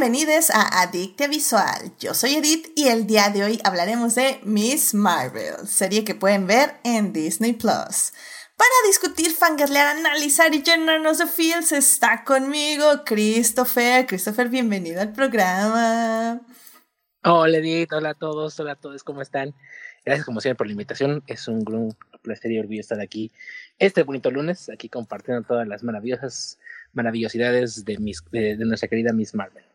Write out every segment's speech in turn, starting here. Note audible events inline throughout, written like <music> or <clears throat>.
bienvenidos a Adictia Visual. Yo soy Edith y el día de hoy hablaremos de Miss Marvel, serie que pueden ver en Disney Plus. Para discutir, fangirlear, analizar y llenarnos de feels está conmigo Christopher. Christopher, bienvenido al programa. Hola Edith, hola a todos, hola a todos, ¿cómo están? Gracias como siempre por la invitación, es un gran placer y orgullo estar aquí este bonito lunes, aquí compartiendo todas las maravillosas maravillosidades de, nuestra querida Miss Marvel.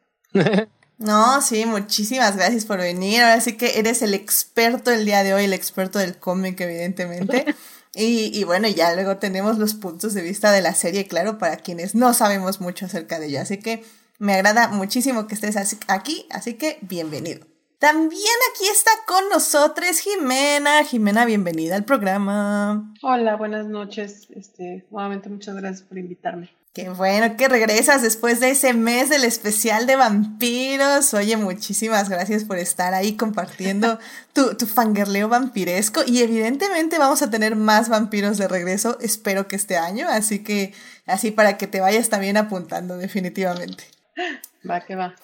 No, sí, muchísimas gracias por venir. Ahora sí que eres el experto el día de hoy, el experto del cómic, evidentemente. <laughs> Y, y, bueno, ya luego tenemos los puntos de vista de la serie, claro, para quienes no sabemos mucho acerca de ella. Así que me agrada muchísimo que estés aquí, así que bienvenido. También aquí está con nosotros Jimena. Jimena, bienvenida al programa. Hola, buenas noches. Este, nuevamente muchas gracias por invitarme. Qué bueno que regresas después de ese mes del especial de vampiros. Oye, muchísimas gracias por estar ahí compartiendo <laughs> tu, tu fangirleo vampiresco. Y evidentemente vamos a tener más vampiros de regreso, espero que este año. Así que, así para que te vayas también apuntando, definitivamente. Va, que va.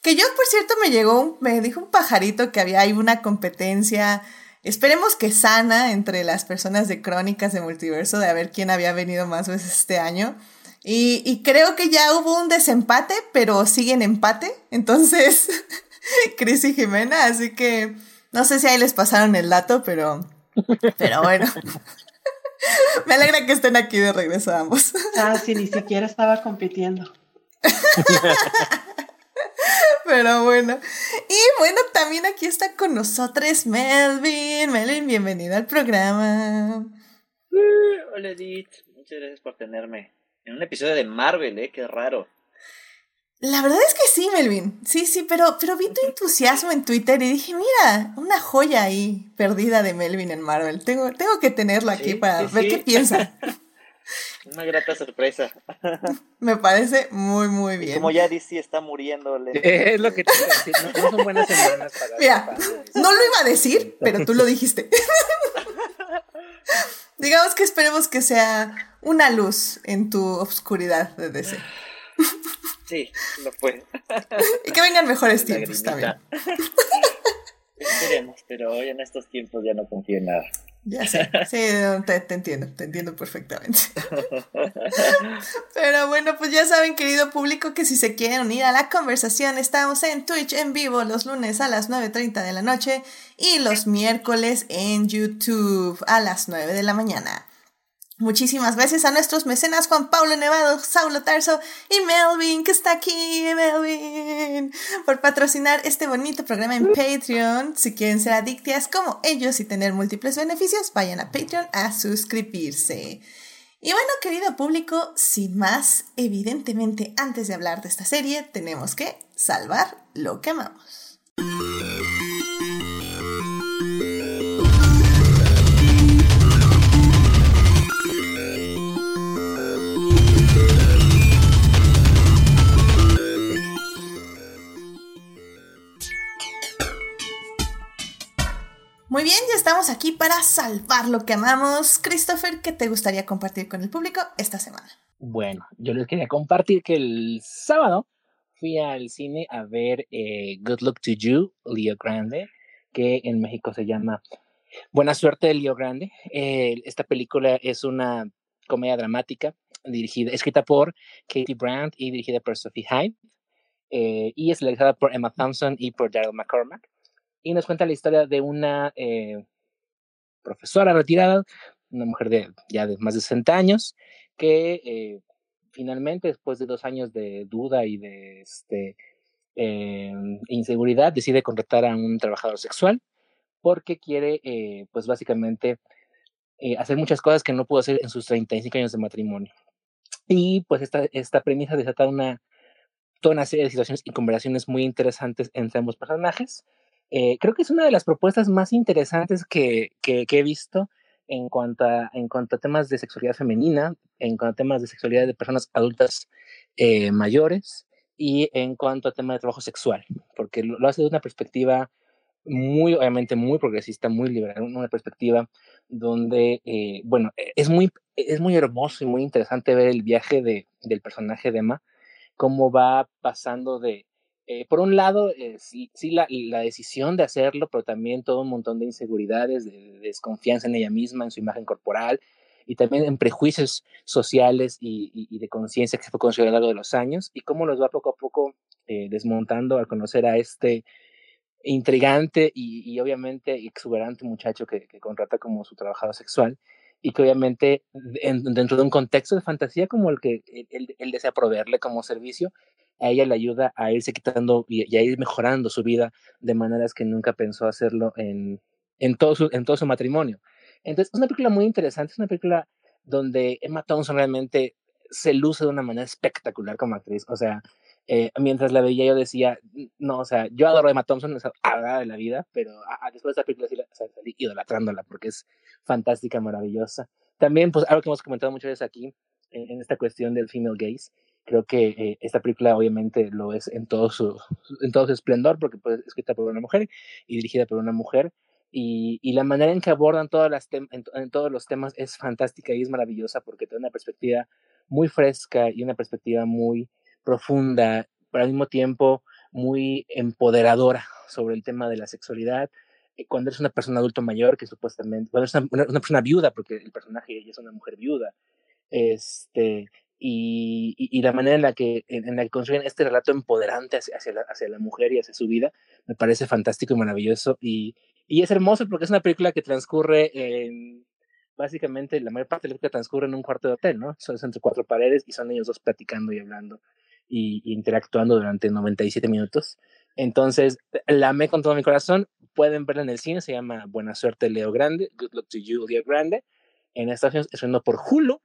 Que yo, por cierto, me llegó, me dijo un pajarito que había ahí una competencia Esperemos que sana entre las personas de Crónicas de Multiverso de a ver quién había venido más veces este año. Y, creo que ya hubo un desempate, pero siguen empate. Entonces, <laughs> Cris y Jimena, así que no sé si ahí les pasaron el dato, pero, pero bueno. <laughs> Me alegra que estén aquí de regreso ambos. Ah, sí, ni siquiera estaba compitiendo. <laughs> Pero bueno. Y bueno, también aquí está con nosotros Melvin. Melvin, bienvenido al programa. Hola Edith, muchas gracias por tenerme. En un episodio de Marvel, ¿eh? Qué raro. La verdad es que sí, Melvin. Sí, sí, pero, pero vi tu entusiasmo en Twitter y dije, mira, una joya ahí perdida de Melvin en Marvel. Tengo, tengo que tenerlo aquí para ver qué piensa. <laughs> Una grata sorpresa. Me parece muy, muy bien. Como ya DC está muriéndole. <laughs> Es lo que te iba a decir. No, son buenas semanas para. Mira, no lo iba a decir, pero tú lo dijiste. <laughs> Digamos que esperemos que sea una luz en tu oscuridad de DC. <laughs> Sí, lo fue. Y que vengan mejores tiempos también. Esperemos, pero hoy en estos tiempos ya no confío en nada. Ya sé, <laughs> sí, te, entiendo, te entiendo perfectamente. <laughs> Pero bueno, pues ya saben, querido público, que si se quieren unir a la conversación, estamos en Twitch en vivo los lunes a las 9.30 de la noche y los miércoles en YouTube a las 9 de la mañana. Muchísimas gracias a nuestros mecenas Juan Pablo Nevado, Saulo Tarso y Melvin, que está aquí, Melvin, por patrocinar este bonito programa en Patreon. Si quieren ser adictas como ellos y tener múltiples beneficios, vayan a Patreon a suscribirse. Y bueno, querido público, sin más, evidentemente antes de hablar de esta serie, tenemos que salvar lo que amamos. Muy bien, ya estamos aquí para salvar lo que amamos. Christopher, ¿qué te gustaría compartir con el público esta semana? Bueno, yo les quería compartir que el sábado fui al cine a ver eh, Good Luck to You, Leo Grande, que en México se llama Buena Suerte de Leo Grande. Eh, esta película es una comedia dramática dirigida, escrita por Katie Brandt y dirigida por Sophie Hyde. Eh, y es realizada por Emma Thompson y por Daryl McCormack y nos cuenta la historia de una eh, profesora retirada, una mujer de ya de más de 60 años, que eh, finalmente, después de dos años de duda y de este, eh, inseguridad, decide contratar a un trabajador sexual porque quiere, pues básicamente, hacer muchas cosas que no pudo hacer en sus 35 años de matrimonio. Y pues esta, esta premisa desata una, toda una serie de situaciones y conversaciones muy interesantes entre ambos personajes. Eh, creo que es una de las propuestas más interesantes que, que, he visto en cuanto, a, en cuanto a temas de sexualidad femenina, en cuanto a temas de sexualidad de personas adultas eh, mayores y en cuanto a temas de trabajo sexual, porque lo, hace de una perspectiva muy, obviamente, muy progresista, muy liberal, una perspectiva donde, eh, bueno, es muy, es muy hermoso y muy interesante ver el viaje de, del personaje de Emma, cómo va pasando de, eh, por un lado, eh, sí, sí la, la, decisión de hacerlo, pero también todo un montón de inseguridades, de, desconfianza en ella misma, en su imagen corporal, y también en prejuicios sociales y, y, de conciencia que se fue construyendo a lo largo de los años, y cómo los va poco a poco eh, desmontando al conocer a este intrigante y, y obviamente exuberante muchacho que, que, contrata como su trabajador sexual y que obviamente en, dentro de un contexto de fantasía como el que él, él, desea proveerle como servicio, a ella le ayuda a irse quitando y, y, a ir mejorando su vida de maneras que nunca pensó hacerlo en, en, todo, su, en todo su matrimonio. Entonces, es una película muy interesante, es una película donde Emma Thompson realmente se luce de una manera espectacular como actriz. O sea, eh, mientras la veía yo decía, no, o sea, yo adoro a Emma Thompson, es adorada de la vida, pero a, a después de esta película sí la, salí idolatrándola porque es fantástica, maravillosa. También, pues, algo que hemos comentado muchas veces aquí, en, en esta cuestión del female gaze, creo que eh, esta película obviamente lo es en todo su, en todo su esplendor, porque pues, es escrita por una mujer y dirigida por una mujer, y, y la manera en que abordan todas las en, en, todos los temas es fantástica y es maravillosa, porque tiene una perspectiva muy fresca y una perspectiva muy profunda, pero al mismo tiempo muy empoderadora sobre el tema de la sexualidad. Cuando eres una persona adulto mayor, que supuestamente, cuando eres una, una, una persona viuda, porque el personaje ella es una mujer viuda, este, y, y, y, la manera en la que, en, en, la que construyen este relato empoderante hacia, hacia, la, hacia la mujer y hacia su vida, me parece fantástico y maravilloso. Y, y es hermoso porque es una película que transcurre en, básicamente, la mayor parte de la película transcurre en un cuarto de hotel, ¿no? Son entre cuatro paredes y son ellos dos platicando y hablando y, y interactuando durante 97 minutos. Entonces, la amé con todo mi corazón. Pueden verla en el cine, se llama Buena Suerte Leo Grande, Good Luck to You Leo Grande. En Estados Unidos es por Hulu,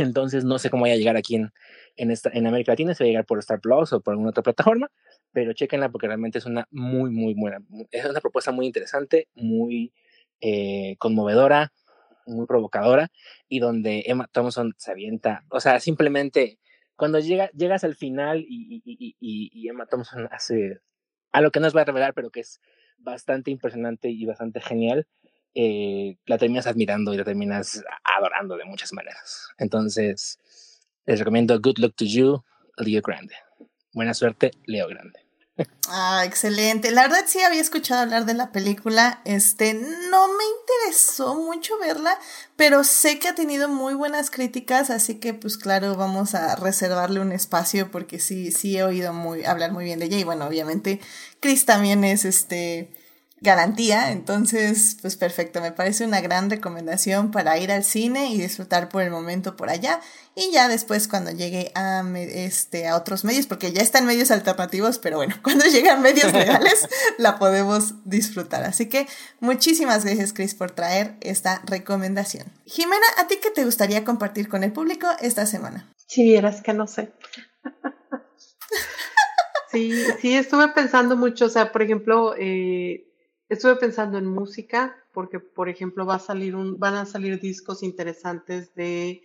entonces no sé cómo vaya a llegar aquí en, en, esta, en América Latina, si va a llegar por Star Plus o por alguna otra plataforma, pero chequenla porque realmente es una muy, muy buena, es una propuesta muy interesante, muy eh, conmovedora, muy provocadora y donde Emma Thompson se avienta, o sea, simplemente cuando llega, llegas al final y, Emma Thompson hace algo que no os voy a revelar, pero que es bastante impresionante y bastante genial, eh, la terminas admirando y la terminas adorando de muchas maneras. Entonces, les recomiendo Good Luck to You, Leo Grande. Buena suerte, Leo Grande. Ah, excelente. La verdad sí había escuchado hablar de la película. Este, no me interesó mucho verla, pero sé que ha tenido muy buenas críticas, así que pues claro, vamos a reservarle un espacio porque sí, sí he oído muy, hablar muy bien de ella. Y bueno, obviamente Chris también es este garantía, entonces pues perfecto, me parece una gran recomendación para ir al cine y disfrutar por el momento por allá y ya después cuando llegue a este a otros medios, porque ya están medios alternativos, pero bueno, <laughs> cuando llegan medios legales <laughs> la podemos disfrutar. Así que muchísimas gracias Chris por traer esta recomendación. Jimena, ¿a ti qué te gustaría compartir con el público esta semana? Si vieras que no sé. <laughs> sí, sí, estuve pensando mucho, o sea, por ejemplo, eh, Estuve pensando en música porque, por ejemplo, va a salir un, van a salir discos interesantes de,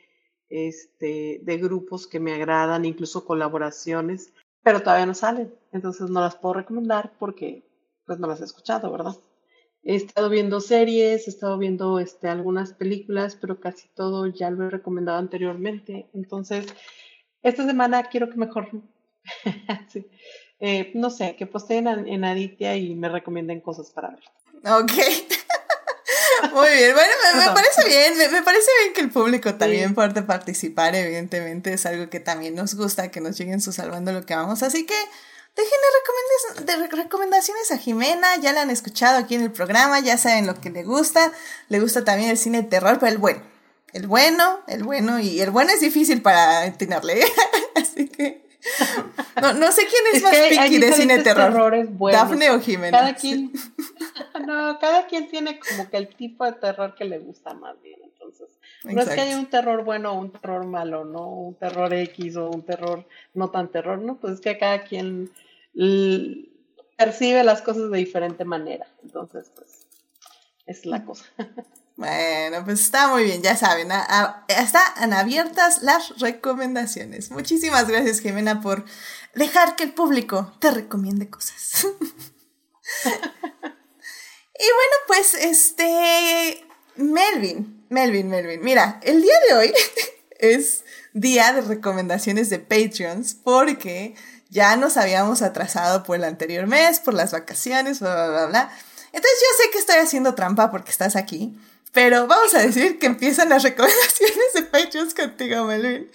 este, de grupos que me agradan, incluso colaboraciones, pero todavía no salen. Entonces no las puedo recomendar porque pues no las he escuchado, ¿verdad? He estado viendo series, he estado viendo este, algunas películas, pero casi todo ya lo he recomendado anteriormente. Entonces, esta semana quiero que mejor <laughs> sí. Eh, no sé, que posteen en, en Aditya y me recomienden cosas para ver. Ok. <laughs> Muy bien, bueno, me, me parece bien, me, me, parece bien que el público también sí. puede participar, evidentemente. Es algo que también nos gusta, que nos lleguen su salvando lo que vamos, así que déjenle de recomendaciones a Jimena, ya la han escuchado aquí en el programa, ya saben lo que le gusta, le gusta también el cine de terror, pero el bueno, el bueno, el bueno, y el bueno es difícil para entenderle, <laughs> así que... No, no sé quién es, es más piqui de cine terror. Dafne o Jimena. Cada quien, <laughs> no, cada quien tiene como que el tipo de terror que le gusta más bien. Entonces, no es que haya un terror bueno o un terror malo, ¿no? Un terror X o un terror no tan terror, ¿no? Pues es que cada quien percibe las cosas de diferente manera. Entonces, pues, es la cosa. <laughs> Bueno, pues está muy bien, ya saben, a, están abiertas las recomendaciones. Muchísimas gracias, Jimena, por dejar que el público te recomiende cosas. <laughs> y bueno, pues este, Melvin, Melvin, Melvin, mira, el día de hoy <laughs> es día de recomendaciones de Patreons porque ya nos habíamos atrasado por el anterior mes, por las vacaciones, bla, bla, bla, bla. Entonces yo sé que estoy haciendo trampa porque estás aquí, pero vamos a decir que empiezan las recomendaciones de Patreons contigo, Melvin.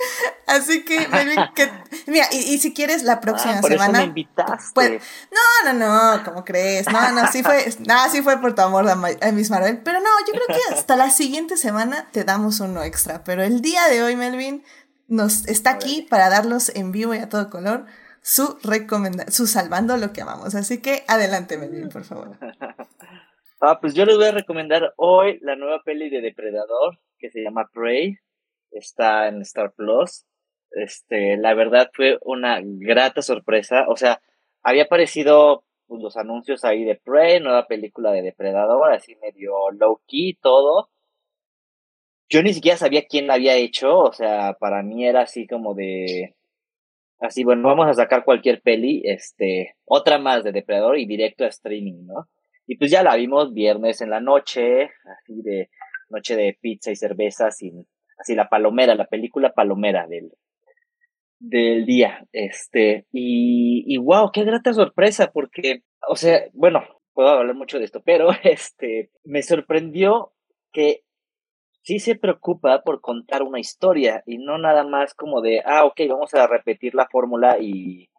Así que, Melvin, que, mira, y, si quieres la próxima ah, por semana. Eso me invitaste. Pues, no, no, no, ¿cómo crees? No, no, sí fue, <laughs> no, sí fue por tu amor a Miss Marvel. Pero no, yo creo que hasta la siguiente semana te damos uno extra. Pero el día de hoy, Melvin, nos está aquí para darlos en vivo y a todo color su recomendación, su salvando lo que amamos. Así que adelante, Melvin, por favor. <laughs> Ah, pues yo les voy a recomendar hoy la nueva peli de Depredador que se llama Prey. Está en Star Plus. Este, la verdad fue una grata sorpresa. O sea, había aparecido pues, los anuncios ahí de Prey, nueva película de Depredador, así medio low key todo. Yo ni siquiera sabía quién la había hecho, o sea, para mí era así como de así, bueno, vamos a sacar cualquier peli, este, otra más de Depredador y directo a streaming, ¿no? Y pues ya la vimos viernes en la noche, así de noche de pizza y cerveza, sin, así la palomera, la película palomera del, del día, este, y, y wow, qué grata sorpresa, porque, o sea, bueno, puedo hablar mucho de esto, pero <laughs> este, me sorprendió que sí se preocupa por contar una historia y no nada más como de, ah, ok, vamos a repetir la fórmula y,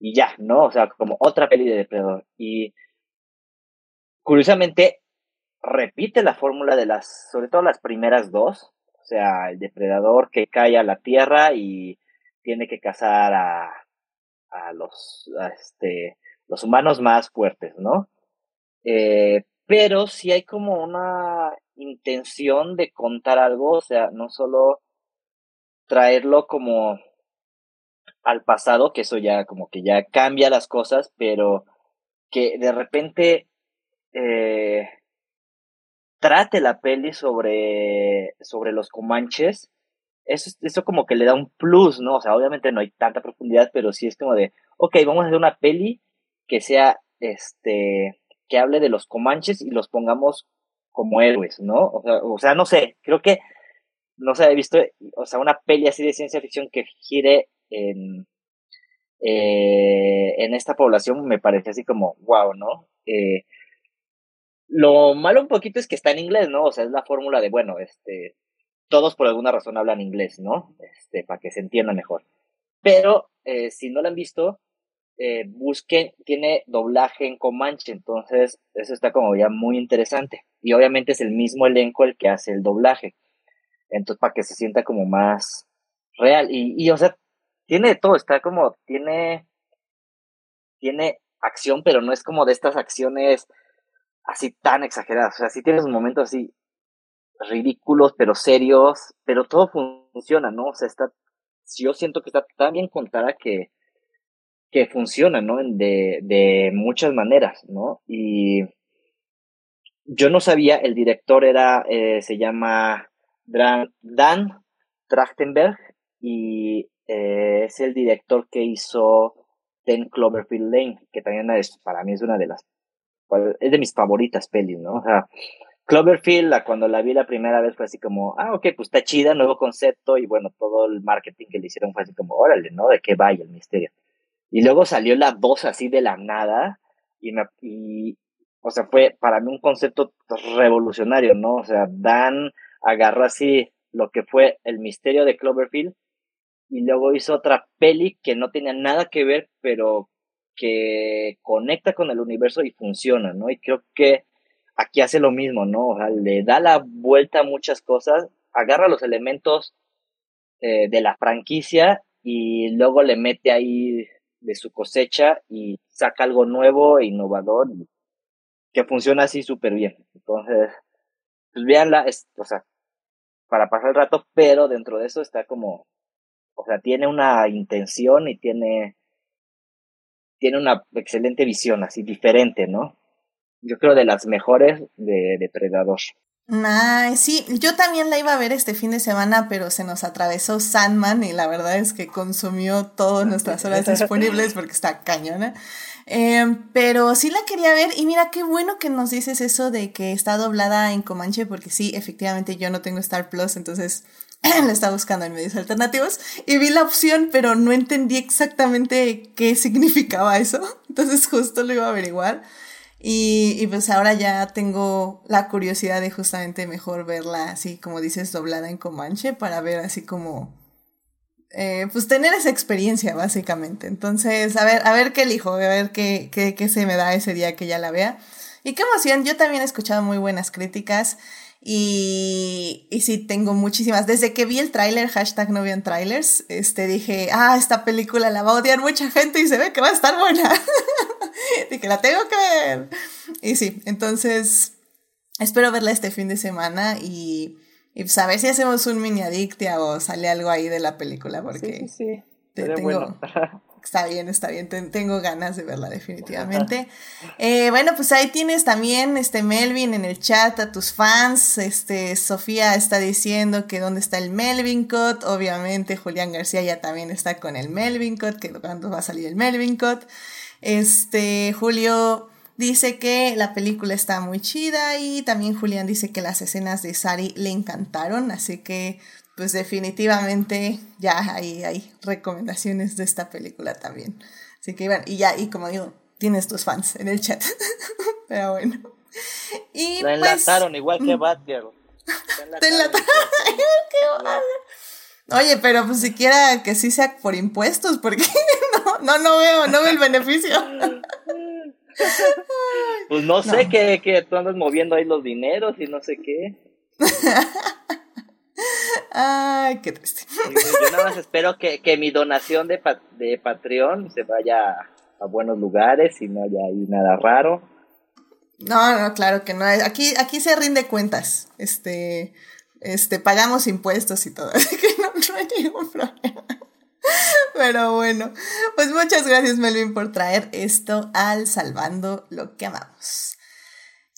y ya, ¿no? O sea, como otra peli de depredador. Y curiosamente, repite la fórmula de las, sobre todo las primeras dos, o sea, el depredador que cae a la tierra y tiene que cazar a, a los, este, los humanos más fuertes, ¿no? Eh, pero si hay como una intención de contar algo, o sea, no solo traerlo como al pasado, que eso ya como que ya cambia las cosas, pero que de repente eh, trate la peli sobre, sobre los comanches, eso, eso como que le da un plus, ¿no? O sea, obviamente no hay tanta profundidad, pero sí es como de, ok, vamos a hacer una peli que sea, este, que hable de los comanches y los pongamos como héroes, ¿no? O sea, o sea, no sé, creo que no se ha visto, o sea, una peli así de ciencia ficción que gire en, eh, en esta población me parece así como, wow, ¿no? Eh, lo malo un poquito es que está en inglés, ¿no? O sea, es la fórmula de, bueno, este, todos por alguna razón hablan inglés, ¿no? Este, para que se entienda mejor. Pero, eh, si no la han visto, eh, busquen, tiene doblaje en Comanche, entonces eso está como ya muy interesante. Y obviamente es el mismo elenco el que hace el doblaje. Entonces, para que se sienta como más real. Y, y o sea, tiene de todo, está como, tiene, tiene acción, pero no es como de estas acciones así tan exageradas. O sea, sí tienes momentos así ridículos, pero serios, pero todo funciona, ¿no? O sea, está, yo siento que está tan bien contada que, que funciona, ¿no? De, de muchas maneras, ¿no? Y yo no sabía, el director era, eh, se llama Dan, Trachtenberg y eh, es el director que hizo Ten Cloverfield Lane, que también para mí es una de las, es de mis favoritas pelis, ¿no? O sea, Cloverfield, cuando la vi la primera vez fue así como, ah, ok, pues está chida, nuevo concepto y bueno, todo el marketing que le hicieron fue así como, órale, ¿no? De qué vaya el misterio. Y luego salió la voz así de la nada y, me, y o sea, fue para mí un concepto revolucionario, ¿no? O sea, Dan agarró así lo que fue el misterio de Cloverfield y luego hizo otra peli que no tenía nada que ver, pero que conecta con el universo y funciona, ¿no? Y creo que aquí hace lo mismo, ¿no? O sea, le da la vuelta a muchas cosas, agarra los elementos eh, de la franquicia y luego le mete ahí de su cosecha y saca algo nuevo e innovador que funciona así súper bien. Entonces, pues véanla, es, o sea, para pasar el rato, pero dentro de eso está como, o sea, tiene una intención y tiene, tiene una excelente visión, así diferente, ¿no? Yo creo de las mejores de Depredador. Ay, sí, yo también la iba a ver este fin de semana, pero se nos atravesó Sandman y la verdad es que consumió todas nuestras horas <laughs> disponibles porque está cañona. Em, pero sí la quería ver y mira qué bueno que nos dices eso de que está doblada en Comanche porque sí, efectivamente yo no tengo Star Plus, entonces <clears throat> la estaba buscando en medios alternativos y vi la opción, pero no entendí exactamente qué significaba eso. <laughs> Entonces justo lo iba a averiguar. Y, y pues ahora ya tengo la curiosidad de justamente mejor verla así, como dices, doblada en Comanche para ver así como... Eh, pues tener esa experiencia básicamente. Entonces, a ver, a ver qué elijo, a ver qué, qué, qué se me da ese día que ya la vea. Y qué emoción, yo también he escuchado muy buenas críticas. Y, y sí, tengo muchísimas. Desde que vi el tráiler, hashtag no vean trailers, este, dije, ah, esta película la va a odiar mucha gente y se ve que va a estar buena. <laughs> dije, la tengo que ver. Y sí, entonces, espero verla este fin de semana y, y pues a ver si hacemos un mini adictia o sale algo ahí de la película, porque Sí, sí. te- Sería tengo, bueno. <laughs> Está bien, está bien. ten- tengo ganas de verla definitivamente. Eh, bueno, pues ahí tienes también este Melvin en el chat a tus fans. Este Sofía está diciendo que dónde está el Melvin Cut. Obviamente Julián García ya también está con el Melvin Cut, que cuándo va a salir el Melvin Cut. Este Julio dice que la película está muy chida y también Julián dice que las escenas de Sari le encantaron, así que pues definitivamente ya hay, hay recomendaciones de esta película también. Así que bueno, y ya, y como digo, tienes tus fans en el chat. <laughs> Pero bueno. Y La pues, enlataron igual que Batgirl. <laughs> Te enlataron. Mal. <laughs> Oye, pero pues siquiera que sí sea por impuestos, porque no, no, no veo, no veo el beneficio. Pues no sé No. que, que tú andas moviendo ahí los dineros y no sé qué. Ay, qué triste. Yo nada más espero que, que mi donación de, pa- de Patreon se vaya a buenos lugares y no haya ahí nada raro. No, no, claro que no. Aquí, aquí se rinde cuentas. Este, este, pagamos impuestos y todo. <laughs> Así que no, no hay ningún problema. Pero bueno, pues muchas gracias Melvin por traer esto al Salvando lo que amamos.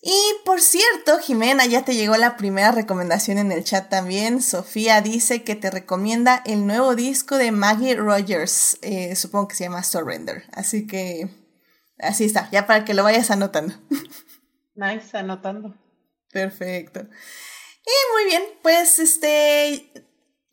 Y por cierto, Jimena, ya te llegó la primera recomendación en el chat también. Sofía dice que te recomienda el nuevo disco de Maggie Rogers. Eh, supongo que se llama Surrender. Así que así está, ya para que lo vayas anotando. Nice, anotando. Perfecto. Y muy bien, pues este,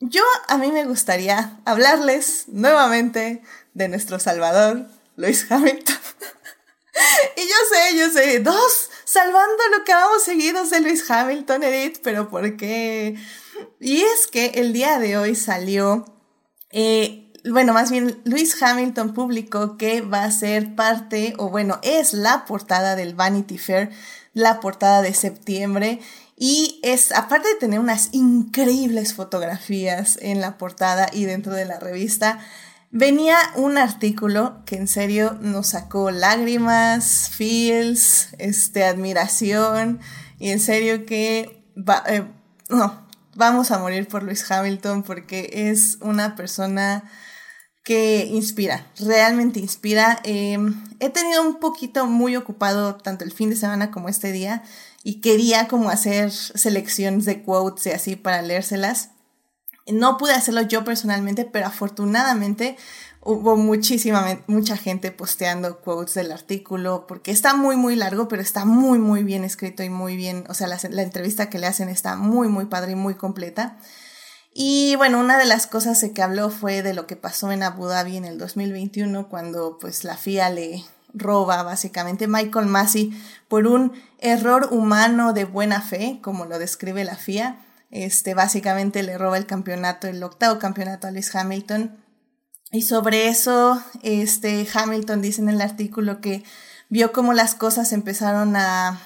yo a mí me gustaría hablarles nuevamente de nuestro Salvador, Luis Hamilton. <laughs> y yo sé, yo sé, dos, salvando lo que vamos seguidos de Luis Hamilton, Edith, pero ¿por qué? Y es que el día de hoy salió, eh, bueno, más bien Luis Hamilton publicó que va a ser parte, o bueno, es la portada del Vanity Fair, la portada de septiembre. Y es, aparte de tener unas increíbles fotografías en la portada y dentro de la revista, venía un artículo que en serio nos sacó lágrimas, feels, este, admiración, y en serio que va, eh, no, vamos a morir por Luis Hamilton porque es una persona que inspira, realmente inspira. Eh, he tenido un poquito muy ocupado tanto el fin de semana como este día y quería como hacer selecciones de quotes y así para leérselas. No pude hacerlo yo personalmente, pero afortunadamente hubo muchísima, mucha gente posteando quotes del artículo, porque está muy, muy largo, pero está muy, muy bien escrito y muy bien, o sea, la, entrevista que le hacen está muy, muy padre y muy completa. Y bueno, una de las cosas que habló fue de lo que pasó en Abu Dhabi en el 2021, cuando pues la FIA le roba básicamente Michael Massey por un error humano de buena fe, como lo describe la FIA. Este, básicamente le roba el campeonato, el octavo campeonato a Lewis Hamilton. Y sobre eso, este, Hamilton dice en el artículo que vio cómo las cosas empezaron a,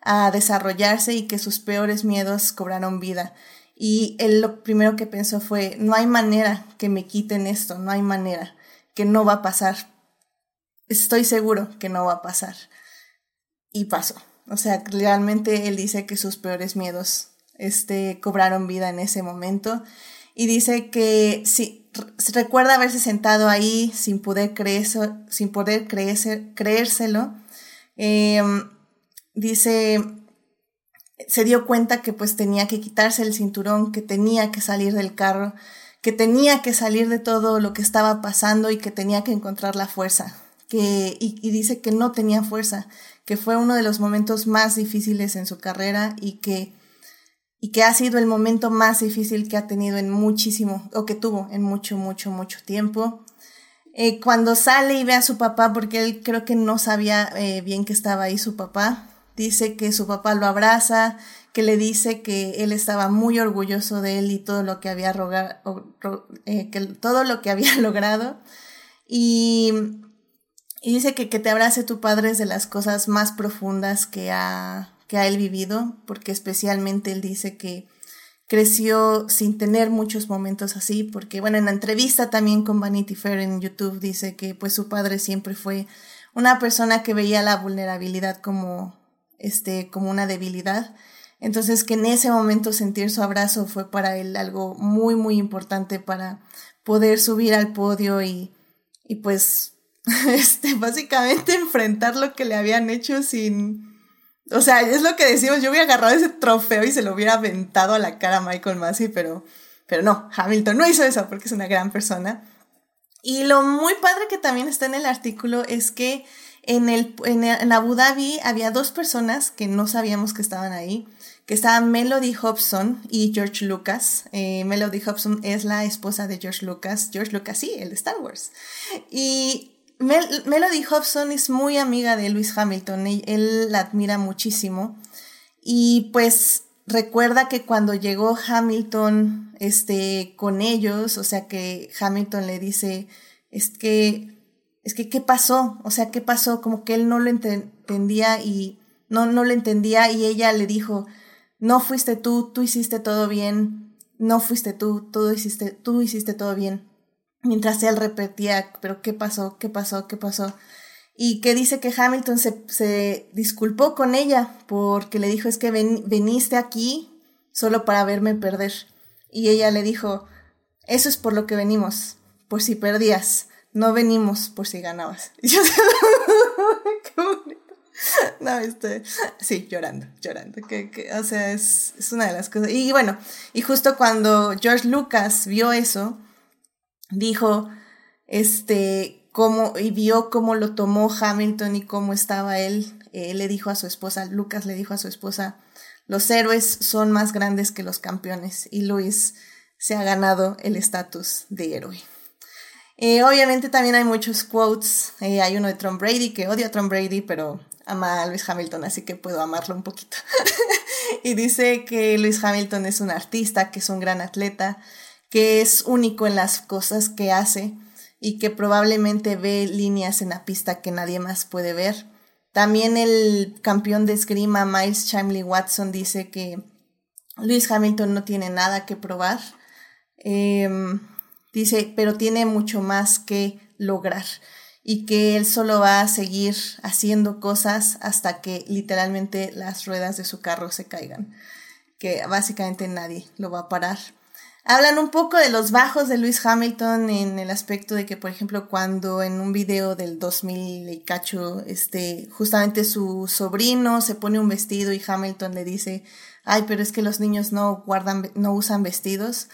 a desarrollarse y que sus peores miedos cobraron vida. Y él lo primero que pensó fue, no hay manera que me quiten esto, no hay manera, que no va a pasar. Estoy seguro que no va a pasar. Y pasó. O sea, realmente él dice que sus peores miedos este, cobraron vida en ese momento. Y dice que sí, recuerda haberse sentado ahí sin poder, creerse, sin poder creerse, creérselo. Eh, dice, se dio cuenta que pues tenía que quitarse el cinturón, que tenía que salir del carro, que tenía que salir de todo lo que estaba pasando y que tenía que encontrar la fuerza. Que, y dice que no tenía fuerza, que fue uno de los momentos más difíciles en su carrera y que, y que ha sido el momento más difícil que ha tenido en muchísimo, o que tuvo en mucho, mucho, mucho tiempo. Eh, cuando sale y ve a su papá, porque él creo que no sabía eh, bien que estaba ahí su papá, dice que su papá lo abraza, que le dice que él estaba muy orgulloso de él y todo lo que había eh, que todo lo que había <laughs> logrado. Y, y dice que que te abrace tu padre es de las cosas más profundas que ha, que ha él vivido, porque especialmente él dice que creció sin tener muchos momentos así, porque bueno, en la entrevista también con Vanity Fair en YouTube dice que pues su padre siempre fue una persona que veía la vulnerabilidad como este como una debilidad. Entonces que en ese momento sentir su abrazo fue para él algo muy muy importante para poder subir al podio y, y pues <laughs> este básicamente enfrentar lo que le habían hecho sin o sea, es lo que decimos, yo hubiera agarrado ese trofeo y se lo hubiera aventado a la cara a Michael Massey, pero, pero no, Hamilton no hizo eso porque es una gran persona. Y lo muy padre que también está en el artículo es que en, el, en, Abu Dhabi había dos personas que no sabíamos que estaban ahí, que estaban Melody Hobson y George Lucas. Eh, Melody Hobson es la esposa de George Lucas, George Lucas sí, el de Star Wars. Y Melody Hobson es muy amiga de Lewis Hamilton, él la admira muchísimo y pues recuerda que cuando llegó Hamilton este, con ellos, o sea que Hamilton le dice, es que, es que, ¿qué pasó? O sea, ¿qué pasó? Como que él no lo entendía y no, no lo entendía y ella le dijo, no fuiste tú, tú hiciste todo bien, no fuiste tú, tú hiciste, tú hiciste todo bien mientras él repetía, pero ¿qué pasó? ¿Qué pasó? ¿Qué pasó? Y que dice que Hamilton se, se disculpó con ella porque le dijo es que ven, veniste aquí solo para verme perder. Y ella le dijo, eso es por lo que venimos, por si perdías, no venimos por si ganabas. <laughs> Y yo, <laughs> qué bonito. No, estoy, sí, llorando, llorando. Que, que, o sea, es, es una de las cosas. Y bueno, y justo cuando George Lucas vio eso, dijo, este, cómo, y vio cómo lo tomó Hamilton y cómo estaba él, eh, le dijo a su esposa, Lucas le dijo a su esposa, los héroes son más grandes que los campeones y Luis se ha ganado el estatus de héroe. Eh, obviamente también hay muchos quotes, eh, hay uno de Tom Brady que odia a Tom Brady, pero ama a Luis Hamilton, así que puedo amarlo un poquito. <laughs> y dice que Luis Hamilton es un artista, que es un gran atleta, que es único en las cosas que hace y que probablemente ve líneas en la pista que nadie más puede ver. También el campeón de esgrima Miles Chimley Watson dice que Lewis Hamilton no tiene nada que probar. Em, dice, pero tiene mucho más que lograr y que él solo va a seguir haciendo cosas hasta que literalmente las ruedas de su carro se caigan, que básicamente nadie lo va a parar. Hablan un poco de los bajos de Lewis Hamilton en el aspecto de que, por ejemplo, cuando en un video del 2000 y este, justamente su sobrino se pone un vestido y Hamilton le dice, ay, pero es que los niños no guardan, no usan vestidos.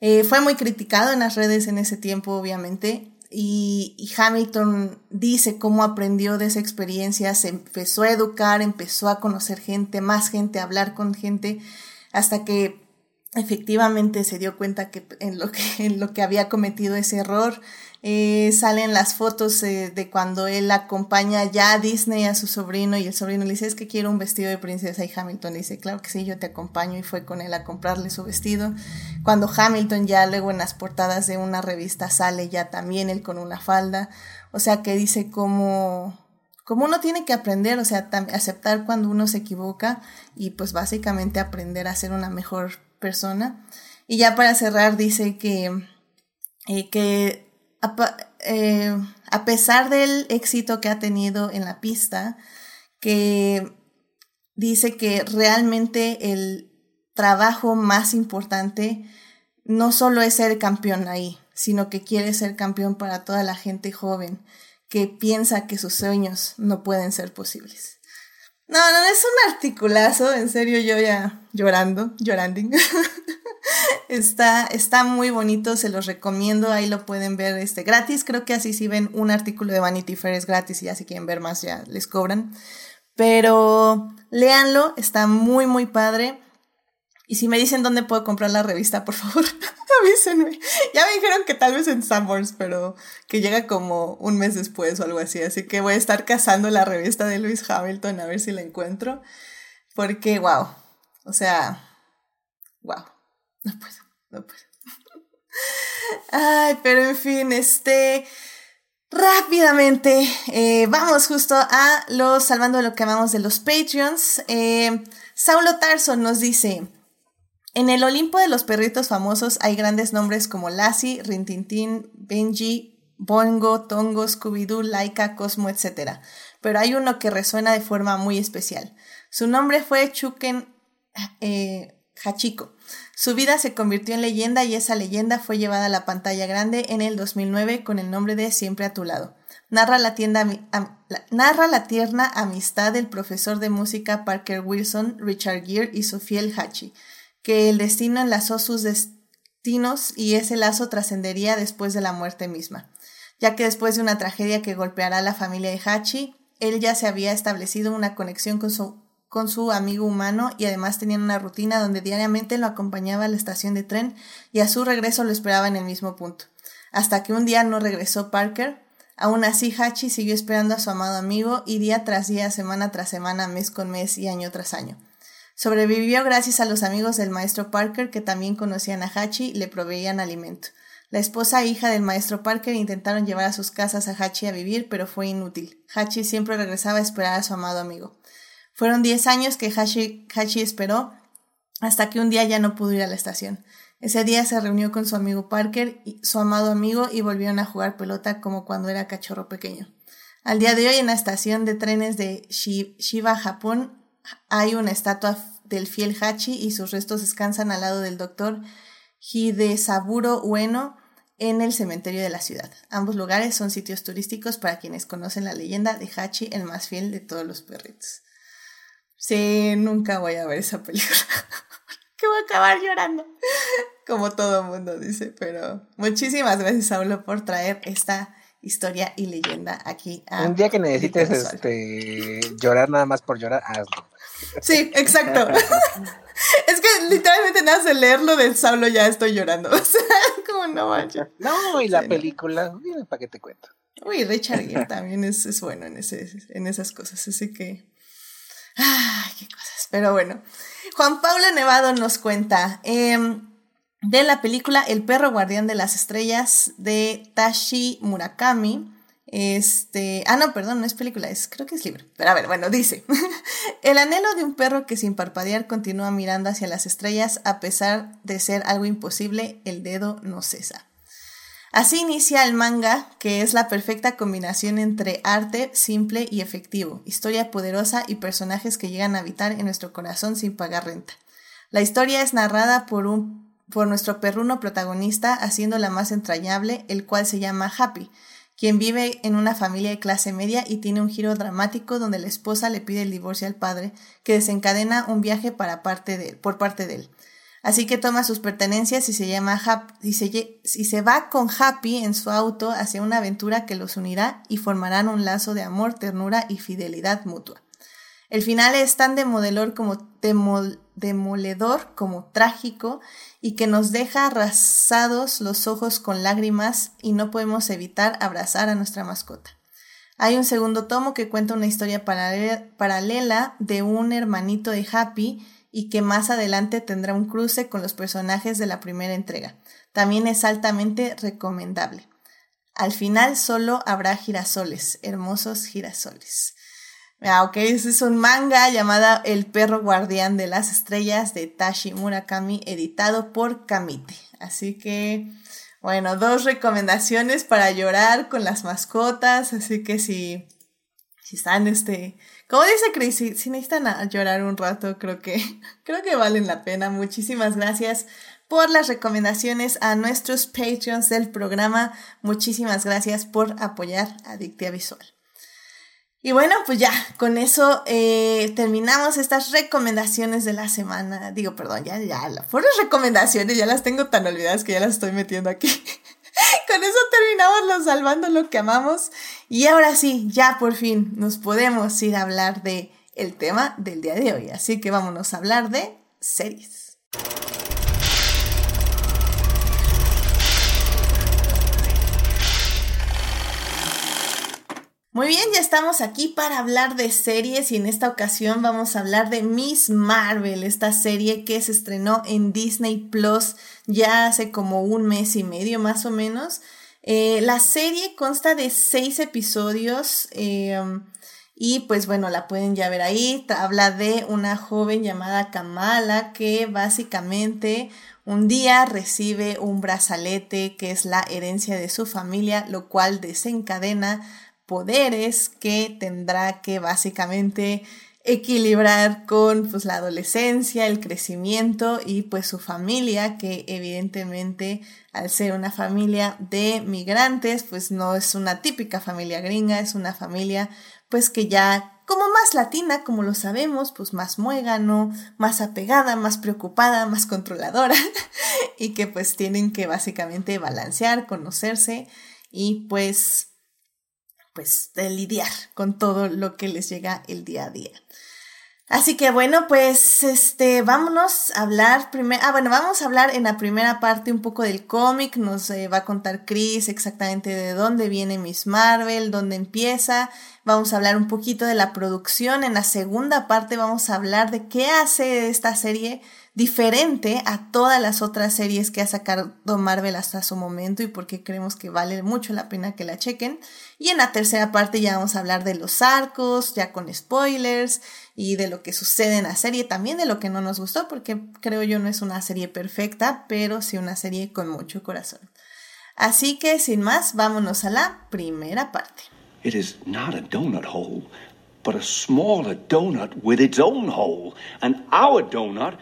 Eh, fue muy criticado en las redes en ese tiempo, obviamente, y, y, Hamilton dice cómo aprendió de esa experiencia, se empezó a educar, empezó a conocer gente, más gente, a hablar con gente, hasta que efectivamente se dio cuenta que en lo que, <laughs> en lo que había cometido ese error. Eh, salen las fotos eh, de cuando él acompaña ya a Disney a su sobrino y el sobrino le dice es que quiero un vestido de princesa y Hamilton le dice claro que sí yo te acompaño y fue con él a comprarle su vestido cuando Hamilton ya luego en las portadas de una revista sale ya también él con una falda o sea que dice como como uno tiene que aprender, o sea, aceptar cuando uno se equivoca y pues básicamente aprender a ser una mejor persona. Y ya para cerrar dice que, eh, que eh, a, pesar del éxito que ha tenido en la pista, que dice que realmente el trabajo más importante no solo es ser campeón ahí, sino que quiere ser campeón para toda la gente joven que piensa que sus sueños no pueden ser posibles. No, no, es un articulazo, en serio, yo ya llorando, llorando. <laughs> está, está muy bonito, se los recomiendo, ahí lo pueden ver este, gratis, creo que así si ven un artículo de Vanity Fair es gratis y ya si quieren ver más ya les cobran. Pero léanlo, está muy, muy padre. Y si me dicen dónde puedo comprar la revista, por favor, <laughs> avísenme. Ya me dijeron que tal vez en Summers, pero que llega como un mes después o algo así. Así que voy a estar cazando la revista de Lewis Hamilton a ver si la encuentro. Porque, wow. O sea, wow. No puedo, no puedo. <laughs> Ay, pero en fin, este... Rápidamente, eh, vamos justo a los salvando lo que amamos de los Patreons. Eh, Saulo Tarso nos dice: En el Olimpo de los perritos famosos hay grandes nombres como Lassie, Rintintín, Benji, Bongo, Tongo, Scooby-Doo, Laika, Cosmo, etc. Pero hay uno que resuena de forma muy especial. Su nombre fue Chuken eh, Hachiko. Su vida se convirtió en leyenda y esa leyenda fue llevada a la pantalla grande en el 2009 con el nombre de Siempre a tu lado. Narra la, tierna amistad del profesor de música Parker Wilson, Richard Gere y Sofía El Hachi, que el destino enlazó sus destinos y ese lazo trascendería después de la muerte misma, ya que después de una tragedia que golpeará a la familia de Hachi, él ya se había establecido una conexión con su amigo humano y además tenían una rutina donde diariamente lo acompañaba a la estación de tren y a su regreso lo esperaba en el mismo punto. Hasta que un día no regresó Parker. Aún así, Hachi siguió esperando a su amado amigo y día tras día, semana tras semana, mes con mes y año tras año. Sobrevivió gracias a los amigos del maestro Parker que también conocían a Hachi y le proveían alimento. La esposa e hija del maestro Parker intentaron llevar a sus casas a Hachi a vivir, pero fue inútil. Hachi siempre regresaba a esperar a su amado amigo. Fueron 10 años que Hachi, esperó hasta que un día ya no pudo ir a la estación. Ese día se reunió con su amigo Parker, y, su amado amigo, y volvieron a jugar pelota como cuando era cachorro pequeño. Al día de hoy, en la estación de trenes de Shiba, Japón, hay una estatua del fiel Hachi y sus restos descansan al lado del doctor Hidesaburo Ueno en el cementerio de la ciudad. Ambos lugares son sitios turísticos para quienes conocen la leyenda de Hachi, el más fiel de todos los perritos. Sí, nunca voy a ver esa película. <laughs> que voy a acabar llorando. Como todo mundo dice, pero muchísimas gracias, Saulo, por traer esta historia y leyenda aquí. A Un día que necesites este, llorar nada más por llorar, hazlo. Sí, exacto. <laughs> es que literalmente nada de leerlo del Saulo ya estoy llorando. <laughs> O sea, como no vaya. No, y la película. ¿para qué te cuento? Uy, Richard Gere también es, es bueno en, ese, en esas cosas, así que Ay, qué cosas. Pero bueno. Juan Pablo Nevado nos cuenta em, de la película El perro guardián de las estrellas de Tashi Murakami. Este, ah, no, perdón, no es película, es, creo que es libro. Pero a ver, bueno, dice, <laughs> el anhelo de un perro que sin parpadear continúa mirando hacia las estrellas a pesar de ser algo imposible, el dedo no cesa. Así inicia el manga, que es la perfecta combinación entre arte simple y efectivo, historia poderosa y personajes que llegan a habitar en nuestro corazón sin pagar renta. La historia es narrada por, un, por nuestro perruno protagonista, haciéndola más entrañable, el cual se llama Happy, quien vive en una familia de clase media y tiene un giro dramático donde la esposa le pide el divorcio al padre, que desencadena un viaje para parte por parte de él. Así que toma sus pertenencias y se llama y y se va con Happy en su auto hacia una aventura que los unirá y formarán un lazo de amor, ternura y fidelidad mutua. El final es tan demoledor como, demoledor como trágico y que nos deja arrasados los ojos con lágrimas y no podemos evitar abrazar a nuestra mascota. Hay un segundo tomo que cuenta una historia paralela de un hermanito de Happy y que más adelante tendrá un cruce con los personajes de la primera entrega. También es altamente recomendable. Al final solo habrá girasoles, hermosos girasoles. Ah, ok, ese es un manga llamado El perro guardián de las estrellas de Tashi Murakami, editado por Kamite. Así que, bueno, dos recomendaciones para llorar con las mascotas. Así que si, si están este, como dice Chris, si, necesitan llorar un rato, creo que, <laughs> creo que valen la pena. Muchísimas gracias por las recomendaciones a nuestros Patreons del programa. Muchísimas gracias por apoyar Adictia Visual. Y bueno, pues ya, con eso eh, terminamos estas recomendaciones de la semana. Digo, perdón, ya, ya, fueron recomendaciones, ya las tengo tan olvidadas que ya las estoy metiendo aquí. <laughs> Con eso terminamos los salvando lo que amamos. Y ahora sí, ya por fin nos podemos ir a hablar de el tema del día de hoy. Así que vámonos a hablar de series. Muy bien, ya estamos aquí para hablar de series y en esta ocasión vamos a hablar de Miss Marvel, esta serie que se estrenó en Disney Plus ya hace como un mes y medio más o menos. Eh, la serie consta de seis episodios em, y pues bueno, la pueden ya ver ahí. Habla de una joven llamada Kamala que básicamente un día recibe un brazalete que es la herencia de su familia, lo cual desencadena poderes que tendrá que básicamente equilibrar con pues, la adolescencia, el crecimiento y pues su familia, que evidentemente al ser una familia de migrantes, pues no es una típica familia gringa, es una familia pues que ya como más latina, como lo sabemos, pues más muégano, más apegada, más preocupada, más controladora <laughs> y que pues tienen que básicamente balancear, conocerse y pues pues de lidiar con todo lo que les llega el día a día. Así que bueno, pues este, vámonos a hablar primero, ah bueno, vamos a hablar en la primera parte un poco del cómic, nos eh, va a contar Chris exactamente de dónde viene Miss Marvel, dónde empieza, vamos a hablar un poquito de la producción, en la segunda parte vamos a hablar de qué hace esta serie diferente a todas las otras series que ha sacado Marvel hasta su momento y porque creemos que vale mucho la pena que la chequen. Y en la tercera parte ya vamos a hablar de los arcos, ya con spoilers y de lo que sucede en la serie, también de lo que no nos gustó, porque creo yo no es una serie perfecta, pero sí una serie con mucho corazón. Así que sin más, vámonos a la primera parte. It is not a donut hole, but a smaller donut with its own hole, and our donut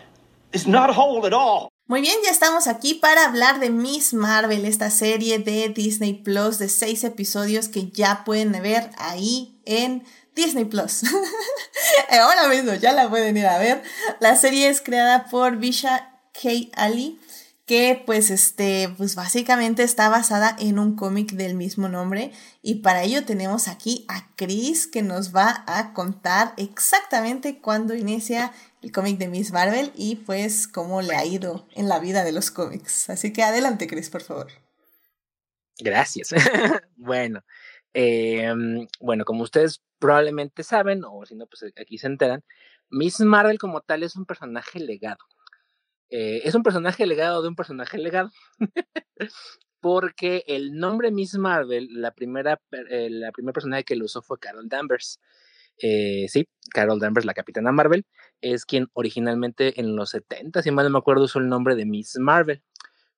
muy bien, ya estamos aquí para hablar de Miss Marvel, esta serie de Disney Plus de seis episodios que ya pueden ver ahí en Disney Plus. <laughs> Ahora mismo ya la pueden ir a ver. La serie es creada por Visha K. Ali que pues este, pues básicamente está basada en un cómic del mismo nombre y para ello tenemos aquí a Chris que nos va a contar exactamente cuándo inicia el cómic de Miss Marvel y pues cómo le ha ido en la vida de los cómics. Así que adelante Chris, por favor. Gracias. <laughs> bueno, em, bueno, como ustedes probablemente saben, o si no, pues aquí se enteran, Miss Marvel como tal es un personaje legado. Eh, es un personaje legado de un personaje legado. <laughs> porque el nombre Miss Marvel, la primera, eh, la personaje que lo usó fue Carol Danvers. Eh, sí, Carol Danvers, la capitana Marvel, es quien originalmente en los 70, si mal no me acuerdo, usó el nombre de Miss Marvel.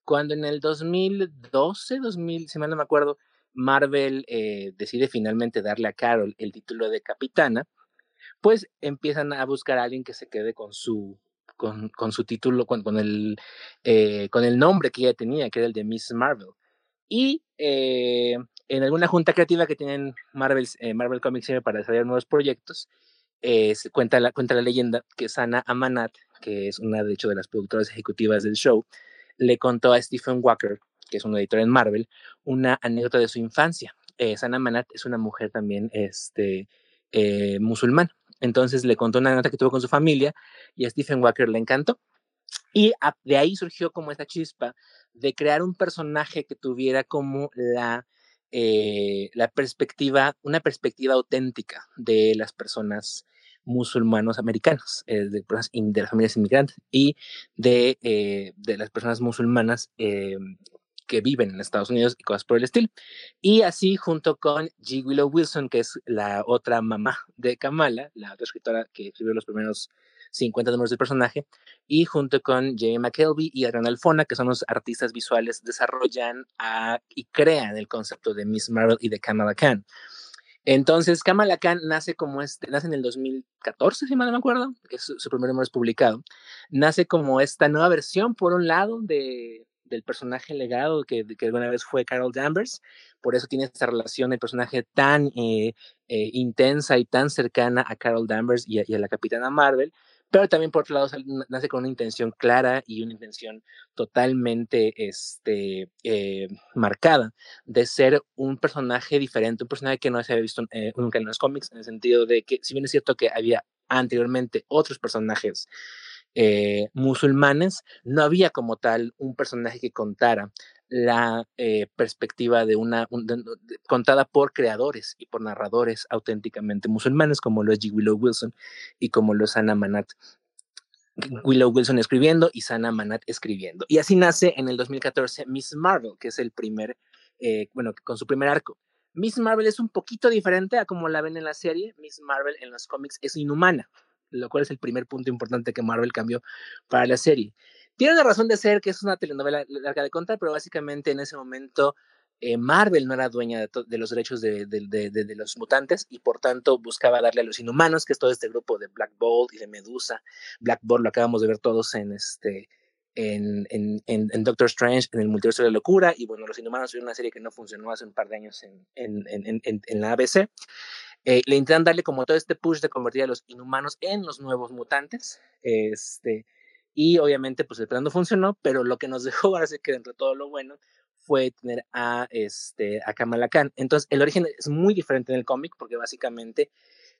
Cuando en el 2012, 2000, si mal no me acuerdo, Marvel decide finalmente darle a Carol el título de capitana, pues empiezan a buscar a alguien que se quede con su, con, con su título, con, con el, eh, con el nombre que ella tenía, que era el de Miss Marvel. Y eh, en alguna junta creativa que tienen Marvel, eh, Marvel Comics para desarrollar nuevos proyectos, cuenta la, cuenta la leyenda que Sana Amanat, que es una de hecho de las productoras ejecutivas del show, le contó a Stephen Walker, que es un editor en Marvel, una anécdota de su infancia. Sana Amanat es una mujer también este, musulmana. Entonces le contó una nota que tuvo con su familia y a Stephen Walker le encantó. Y de ahí surgió como esta chispa de crear un personaje que tuviera como la, eh, la perspectiva, una perspectiva auténtica de las personas musulmanos americanos, eh, de, de, las familias inmigrantes y de, eh, de las personas musulmanas que viven en Estados Unidos y cosas por el estilo. Y así junto con G. Willow Wilson, que es la otra mamá de Kamala, la otra escritora que escribió los primeros 50 números del personaje, y junto con Jamie McKelvey y Adrian Alfona, que son los artistas visuales, desarrollan y crean el concepto de Miss Marvel y de Kamala Khan. Entonces, Kamala Khan nace como este, nace en el 2014, si mal no me acuerdo, que su, su primer número es publicado. Nace como esta nueva versión, por un lado, de, del personaje legado que, alguna vez fue Carol Danvers. Por eso tiene esta relación el personaje tan eh, eh, intensa y tan cercana a Carol Danvers y a, la Capitana Marvel. Pero también, por otro lado, nace con una intención clara y una intención totalmente este, eh, marcada de ser un personaje diferente, un personaje que no se había visto nunca en los cómics, en el sentido de que, si bien es cierto que había anteriormente otros personajes eh, musulmanes, no había como tal un personaje que contara la eh, perspectiva de una contada por creadores y por narradores auténticamente musulmanes como lo es G. Willow Wilson y como lo es Anna Manat Willow Wilson escribiendo y Sana Manat escribiendo. Y así nace en el 2014 Miss Marvel, que es el primer, eh, bueno, con su primer arco. Miss Marvel es un poquito diferente a como la ven en la serie. Miss Marvel en los cómics es inhumana, lo cual es el primer punto importante que Marvel cambió para la serie. Tiene una razón de ser que es una telenovela larga de contar, pero básicamente en ese momento eh, Marvel no era dueña de, los derechos de, de, los mutantes y por tanto buscaba darle a los inhumanos, que es todo este grupo de Black Bolt y de Medusa. Black Bolt lo acabamos de ver todos en este. En, en, en, Doctor Strange, en el multiverso de la locura, y bueno, Los Inhumanos fue una serie que no funcionó hace un par de años en, en la ABC. Eh, le intentan darle como todo este push de convertir a los inhumanos en los nuevos mutantes. Este, y obviamente, pues el plan no funcionó, pero lo que nos <laughs> dejó ahora sí que dentro de todo lo bueno fue tener a, este, a Kamala Khan. Entonces, el origen es muy diferente en el cómic porque básicamente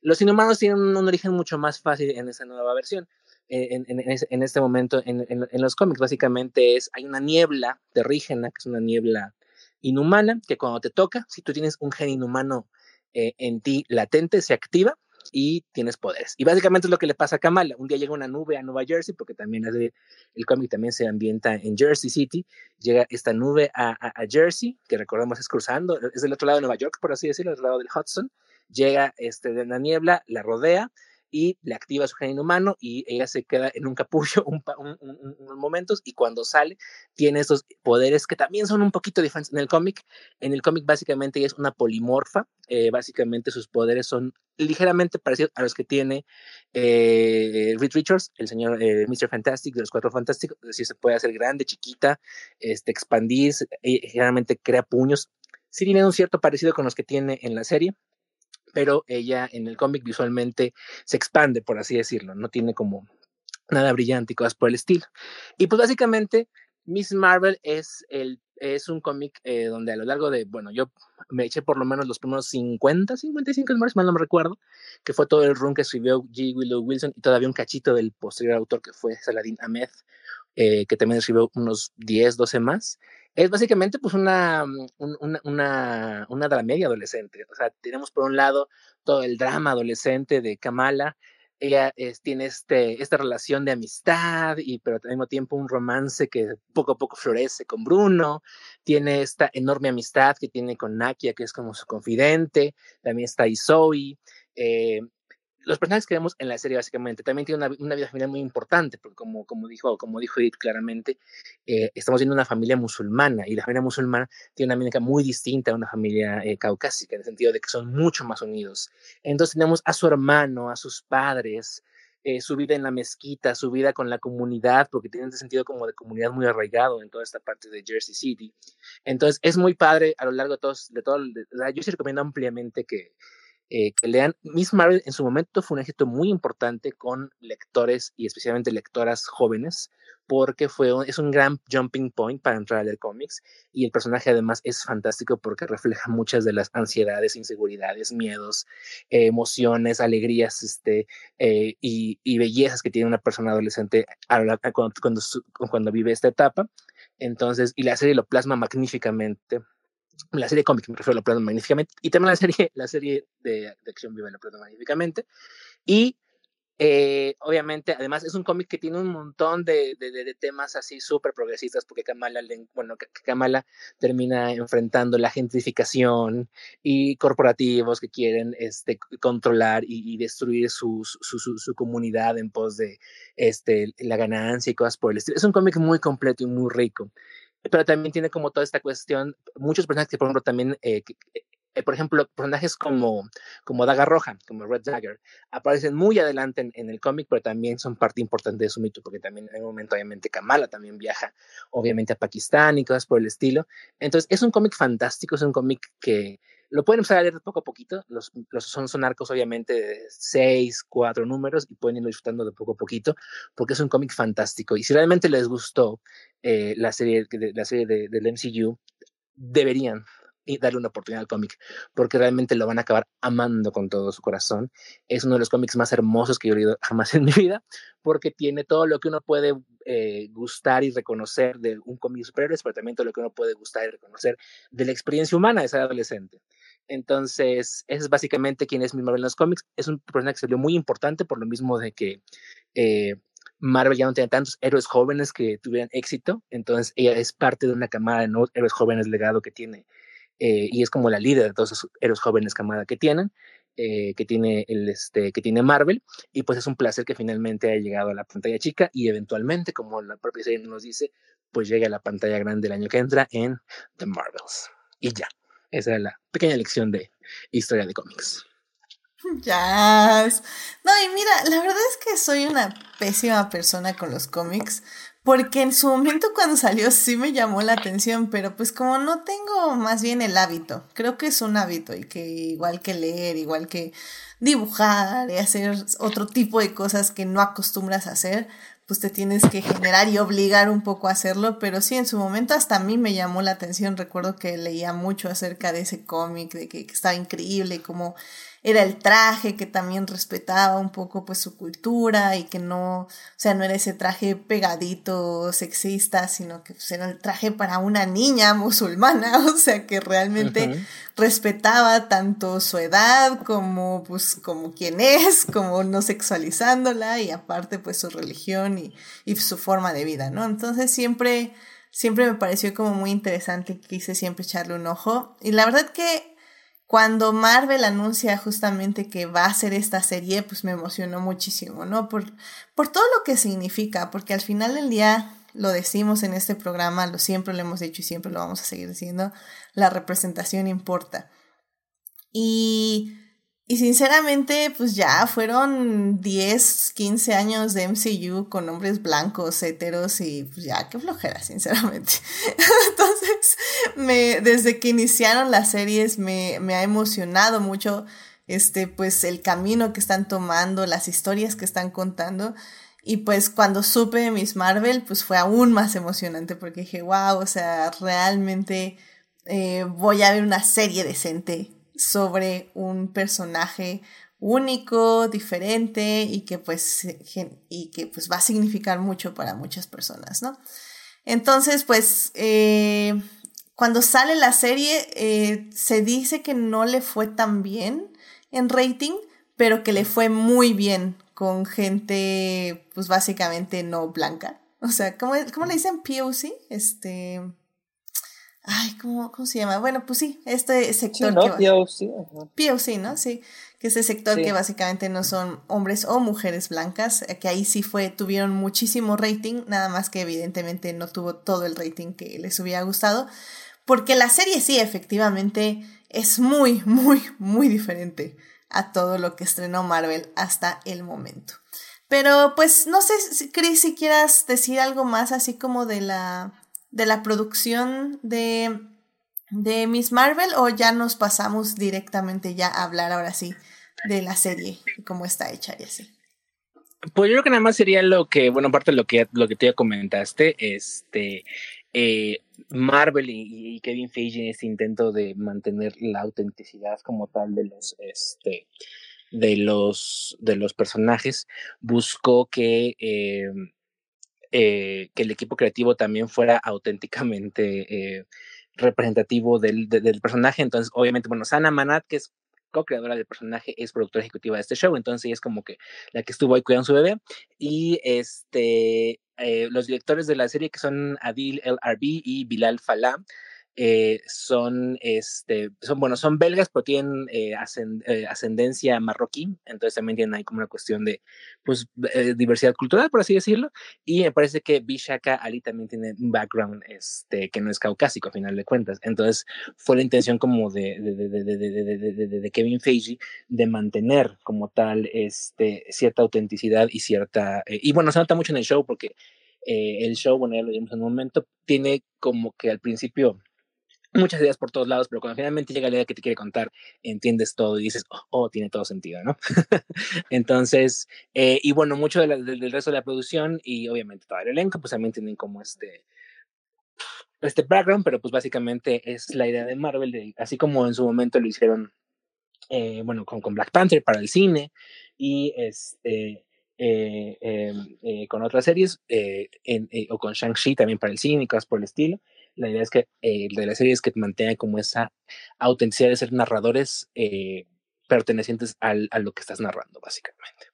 los inhumanos tienen un, origen mucho más fácil en esa nueva versión. En, en, en, este momento, en, los cómics, básicamente es, hay una niebla terrígena, que es una niebla inhumana, que cuando te toca, si tú tienes un gen inhumano eh, en ti latente, se activa y tienes poderes. Y básicamente es lo que le pasa a Kamala. Un día llega una nube a Nueva Jersey, porque también el cómic también se ambienta en Jersey City. Llega esta nube a, Jersey, que recordemos es cruzando, es del otro lado de Nueva York, por así decirlo, del lado del Hudson. Llega este, de la niebla, la rodea y le activa su gen inhumano y ella se queda en un capullo <laughs> unos momentos y cuando sale tiene esos poderes que también son un poquito diferentes en el cómic. En el cómic básicamente ella es una polimorfa, eh, básicamente sus poderes son ligeramente parecidos a los que tiene eh, Reed Richards, el señor eh, Mr. Fantastic de los Cuatro Fantásticos, es decir, se puede hacer grande, chiquita, este, expandir, generalmente crea puños. Sí tiene un cierto parecido con los que tiene en la serie, pero ella en el cómic visualmente se expande, por así decirlo, no tiene como nada brillante y cosas por el estilo. Y pues básicamente Miss Marvel es, el, es un cómic eh, donde a lo largo de, bueno, yo me eché por lo menos los primeros 50, 55 números, mal no me recuerdo, que fue todo el run que escribió G. Willow Wilson y todavía un cachito del posterior autor que fue Saladin Ahmed, eh, que también escribió unos 10, 12 más es básicamente pues una, mm, una, una, una dramedia adolescente. O sea, tenemos por un lado todo el drama adolescente de Kamala, ella tiene este, esta relación de amistad, y, pero al mismo tiempo un romance que poco a poco florece con Bruno, tiene esta enorme amistad que tiene con Nakia, que es como su confidente, también está Isoe, eh, los personajes que vemos en la serie básicamente también tienen una, vida familiar muy importante, porque como, como dijo, como dijo Edith claramente, eh, estamos viendo una familia musulmana y la familia musulmana tiene una dinámica muy distinta a una familia eh, caucásica, en el sentido de que son mucho más unidos. Entonces tenemos a su hermano, a sus padres, eh, su vida en la mezquita, su vida con la comunidad, porque tienen ese sentido como de comunidad muy arraigado en toda esta parte de Jersey City. Entonces es muy padre a lo largo de, todos, de todo, yo sí recomiendo ampliamente que, eh, que lean. Miss Marvel en su momento fue un éxito muy importante con lectores y especialmente lectoras jóvenes, porque fue es un gran jumping point para entrar a leer cómics y el personaje además es fantástico porque refleja muchas de las ansiedades, inseguridades, miedos, emociones, alegrías este, eh, y, y, bellezas que tiene una persona adolescente cuando, cuando vive esta etapa. Entonces, y la serie lo plasma magníficamente la serie cómic me refiero lo magníficamente y también la serie, la serie de, de acción viva lo magníficamente y eh, obviamente además es un cómic que tiene un montón de, de, temas así súper progresistas porque Kamala, bueno, Kamala termina enfrentando la gentrificación y corporativos que quieren este, controlar y, destruir su, su, su, su, comunidad en pos de este, la ganancia y cosas por el estilo. Es un cómic muy completo y muy rico pero también tiene como toda esta cuestión, muchos personajes que por ejemplo también, eh, eh, por ejemplo, personajes como, como Daga Roja, como Red Dagger, aparecen muy adelante en, el cómic, pero también son parte importante de su mito, porque también en un momento obviamente Kamala también viaja, obviamente a Pakistán y cosas por el estilo. Entonces es un cómic fantástico, es un cómic que lo pueden empezar a leer poco a poquito. Los, los son, son arcos, obviamente, de seis, cuatro números y pueden irlo disfrutando de poco a poquito porque es un cómic fantástico. Y si realmente les gustó eh, la serie, la serie de, del MCU, deberían darle una oportunidad al cómic, porque realmente lo van a acabar amando con todo su corazón. Es uno de los cómics más hermosos que yo he leído jamás en mi vida, porque tiene todo lo que uno puede eh, gustar y reconocer de un cómic superior, pero también todo lo que uno puede gustar y reconocer de la experiencia humana de ser adolescente. Entonces, ese es básicamente quién es mi Marvel en los cómics. Es un personaje que vio muy importante por lo mismo de que eh, Marvel ya no tiene tantos héroes jóvenes que tuvieran éxito, entonces ella es parte de una camada de nuevos héroes jóvenes legado que tiene eh, y es como la líder de todos esos héroes jóvenes camada que tienen, eh, que tiene el este que tiene Marvel. Y pues es un placer que finalmente haya llegado a la pantalla chica y eventualmente como la propia serie nos dice pues llegue a la pantalla grande el año que entra en The Marvels. Y ya esa es la pequeña lección de historia de cómics. <laughs> Ya. No, y mira, la verdad es que soy una pésima persona con los cómics. Porque en su momento <laughs> cuando salió sí me llamó la atención, pero pues como no tengo más bien el hábito, creo que es un hábito y que igual que leer, igual que dibujar y hacer otro tipo de cosas que no acostumbras a hacer, pues te tienes que generar y obligar un poco a hacerlo, pero sí, en su momento hasta a mí me llamó la atención, recuerdo que leía mucho acerca de ese cómic, de que, que estaba increíble como era el traje que también respetaba un poco pues su cultura y que no, o sea, no era ese traje pegadito sexista, sino que pues, era el traje para una niña musulmana, <laughs> o sea, que realmente respetaba tanto su edad como pues como quién es, como no sexualizándola y aparte pues su religión y, y su forma de vida, ¿no? Entonces siempre siempre me pareció como muy interesante, quise siempre echarle un ojo y la verdad que cuando Marvel anuncia justamente que va a hacer esta serie, pues me emocionó muchísimo, ¿no? Por, por todo lo que significa, porque al final del día lo decimos en este programa, lo siempre lo hemos dicho y siempre lo vamos a seguir diciendo, la representación importa. Y y sinceramente, pues ya fueron 10, 15 años de MCU con hombres blancos, heteros y pues ya, qué flojera, sinceramente. <laughs> Entonces, me, desde que iniciaron las series me, me ha emocionado mucho este, pues el camino que están tomando, las historias que están contando. Y pues cuando supe de Miss Marvel, pues fue aún más emocionante porque dije, wow, o sea, realmente eh, voy a ver una serie decente sobre un personaje único, diferente y que pues, y que pues va a significar mucho para muchas personas, ¿no? Entonces, pues, eh, cuando sale la serie, eh, se dice que no le fue tan bien en rating, pero que le fue muy bien con gente, pues básicamente no blanca. O sea, ¿cómo, cómo le dicen POC? Este... Ay, ¿cómo, ¿cómo, se llama? Bueno, pues sí, este sector. Sí, ¿no? que POC. POC, ¿no? Sí, que ese sector que básicamente no son hombres o mujeres blancas, eh, que ahí sí fue, tuvieron muchísimo rating, nada más que evidentemente no tuvo todo el rating que les hubiera gustado, porque la serie sí, efectivamente, es muy, <laughs> muy, muy diferente a todo lo que estrenó Marvel hasta el momento. Pero pues no sé, Chris, si quieras decir algo más así como de la de la producción de, de Miss Marvel o ya nos pasamos directamente ya a hablar ahora sí de la serie y cómo está hecha y así? Pues yo creo que nada más sería lo que, bueno, aparte de lo que, lo que tú ya comentaste, este, eh, Marvel y, Kevin Feige en este intento de mantener la autenticidad como tal de los, este, de los, de los personajes, buscó que eh, eh, que el equipo creativo también fuera auténticamente eh, representativo del, del, personaje. Entonces, obviamente, bueno, Sana Manat, que es co-creadora del personaje, es productora ejecutiva de este show, entonces ella es como que la que estuvo ahí cuidando su bebé. Y este, eh, los directores de la serie, que son Adil El Arbi y Bilal Falah, eh, son, este, son, bueno, son belgas, pero tienen eh, eh, ascendencia marroquí, entonces también tienen ahí como una cuestión de, pues, diversidad cultural, por así decirlo, y me parece que Bishaka Ali también tiene un background, este, que no es caucásico, a final de cuentas, entonces fue la intención como de, de, de Kevin Feige de mantener como tal, este, cierta autenticidad y cierta, y bueno, se nota mucho en el show porque el show, bueno, ya lo vimos en un momento, tiene como que al principio muchas ideas por todos lados, pero cuando finalmente llega la idea que te quiere contar, entiendes todo y dices, oh, oh tiene todo sentido, ¿no? <laughs> Entonces, eh, y bueno, mucho del resto de la producción y obviamente todo el elenco, pues también tienen como este, este background, pero pues básicamente es la idea de Marvel, de, así como en su momento lo hicieron, eh, bueno, con, con, Black Panther para el cine y este, eh, em, eh, con otras series, en, o con Shang-Chi también para el cine y cosas por el estilo. La idea es que de la serie es que mantenga como esa autenticidad de ser narradores pertenecientes al, a lo que estás narrando, básicamente.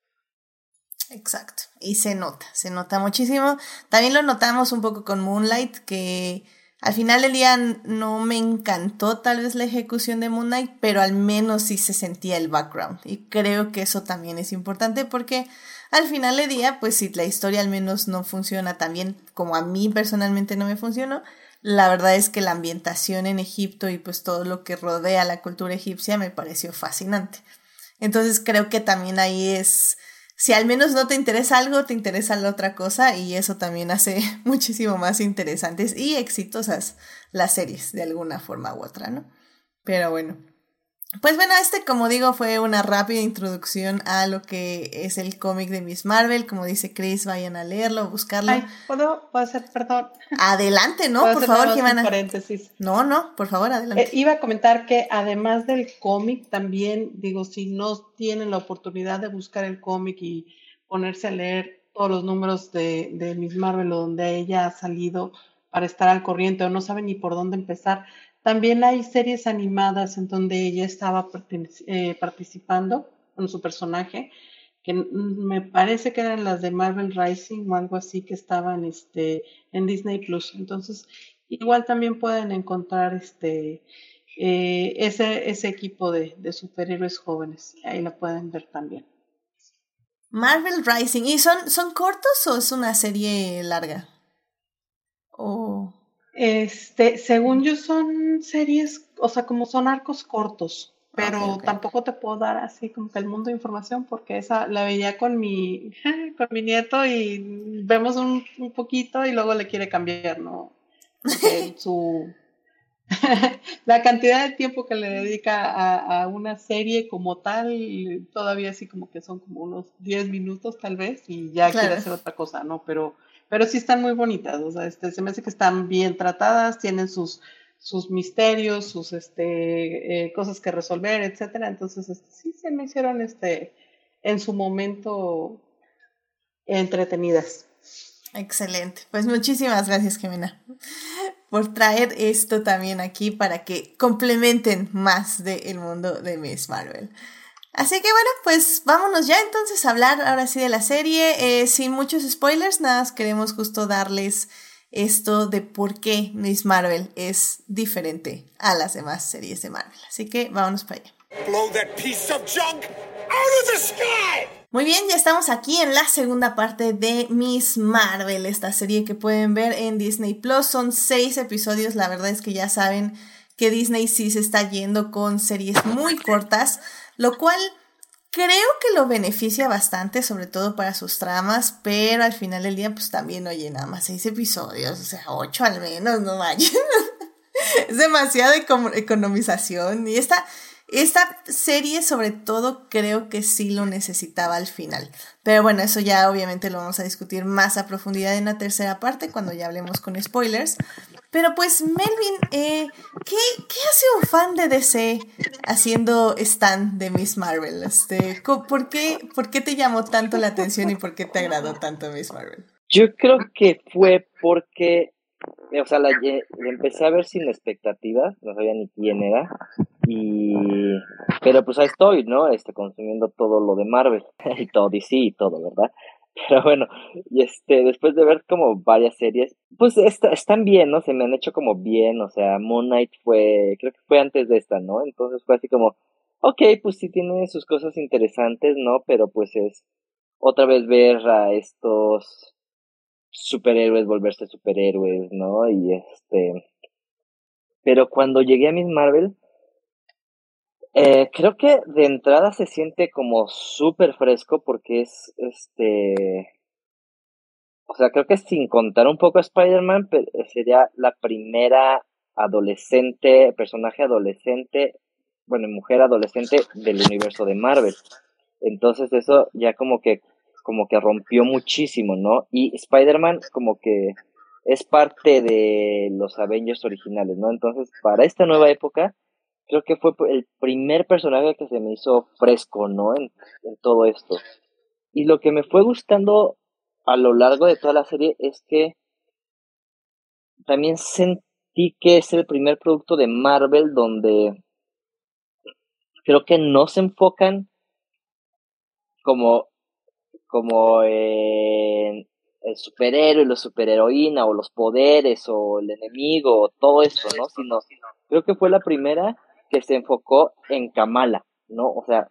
Exacto. Y se nota, se nota muchísimo. También lo notamos un poco con Moonlight, que al final del día no me encantó tal vez la ejecución de Moonlight, pero al menos sí se sentía el background. Y creo que eso también es importante porque al final del día, pues si la historia al menos no funciona tan bien como a mí personalmente no me funcionó, la verdad es que la ambientación en Egipto y pues todo lo que rodea la cultura egipcia me pareció fascinante. Entonces creo que también ahí es si al menos no te interesa algo, te interesa la otra cosa y eso también hace <laughs> muchísimo más interesantes y exitosas las series de alguna forma u otra, ¿no? Pero bueno, pues bueno, este como digo fue una rápida introducción a lo que es el cómic de Miss Marvel. Como dice Chris, vayan a leerlo, buscarlo. Ay, ¿puedo, ¿puedo hacer, perdón? Adelante, ¿no? Por favor, Jimena. Paréntesis. No, no, por favor, adelante. Eh, iba a comentar que además del cómic, también digo, si no tienen la oportunidad de buscar el cómic y ponerse a leer todos los números de, de Miss Marvel o donde ella ha salido para estar al corriente o no saben ni por dónde empezar, también hay series animadas en donde ella estaba eh, participando con su personaje, que me parece que eran las de Marvel Rising o algo así que estaban este, en Disney Plus. Entonces, igual también pueden encontrar este, eh, ese, ese equipo de, de superhéroes jóvenes. Ahí la pueden ver también. Marvel Rising. ¿Y son, son cortos o es una serie larga? O. Este, según yo son series, o sea, como son arcos cortos, pero tampoco te puedo dar así como que el mundo de información porque esa la veía con mi, <laughs> con mi nieto y vemos un, un poquito y luego le quiere cambiar, ¿no? <laughs> su <laughs> la cantidad de tiempo que le dedica a, a, una serie como tal, todavía así como que son como unos 10 minutos tal vez y ya quiere hacer otra cosa, ¿no? Pero pero sí están muy bonitas, o sea, este, se me hace que están bien tratadas, tienen sus, sus misterios, sus este, eh, cosas que resolver, etcétera. Entonces, este, sí se me hicieron este, en su momento entretenidas. Excelente. Pues muchísimas gracias, Gemina, por traer esto también aquí para que complementen más del mundo de Miss Marvel. Así que bueno, pues vámonos ya entonces a hablar ahora sí de la serie. Eh, sin muchos spoilers, nada más queremos justo darles esto de por qué Miss Marvel es diferente a las demás series de Marvel. Así que vámonos para allá. Muy bien, ya estamos aquí en la segunda parte de Miss Marvel, esta serie que pueden ver en Disney Plus. Son seis episodios, la verdad es que ya saben que Disney sí se está yendo con series muy cortas lo cual creo que lo beneficia bastante, sobre todo para sus tramas, pero al final del día, pues también, oye, nada más seis episodios, o sea, ocho al menos, no vaya. <laughs> es demasiada economización y esta, esta serie sobre todo creo que sí lo necesitaba al final. Pero bueno, eso ya obviamente lo vamos a discutir más a profundidad en la tercera parte cuando ya hablemos con spoilers. Pero pues, Melvin, eh, ¿qué, ¿qué, hace un fan de DC haciendo stand de Miss Marvel? Este, ¿por, qué, ¿Por qué te llamó tanto la atención y por qué te agradó tanto Miss Marvel? Yo creo que fue porque, o sea, la, empecé a ver sin expectativas, no sabía ni quién era, y, pero pues ahí estoy, ¿no? Este, consumiendo todo lo de Marvel, <laughs> y todo DC y todo, ¿verdad? Pero bueno, y este, después de ver como varias series, pues están bien, ¿no? Se me han hecho como bien, o sea, Moon Knight fue, creo que fue antes de esta, ¿no? Entonces fue así como, ok, pues sí tiene sus cosas interesantes, ¿no? Pero pues es otra vez ver a estos superhéroes volverse superhéroes, ¿no? Y este, pero cuando llegué a Miss Marvel, eh, creo que de entrada se siente como súper fresco porque es este. O sea, creo que sin contar un poco a Spider-Man, sería la primera adolescente, personaje adolescente, bueno, mujer adolescente del universo de Marvel. Entonces eso ya como que, como que rompió muchísimo, ¿no? Y Spider-Man como que es parte de los Avengers originales, ¿no? Entonces, para esta nueva época, creo que fue el primer personaje que se me hizo fresco, ¿no? En, en todo esto. Y lo que me fue gustando a lo largo de toda la serie es que también sentí que es el primer producto de Marvel donde creo que no se enfocan como, como en el superhéroe, la superheroína, o los poderes, o el enemigo, o todo eso, ¿no? Sino, creo que fue la primera que se enfocó en Kamala, ¿no? O sea,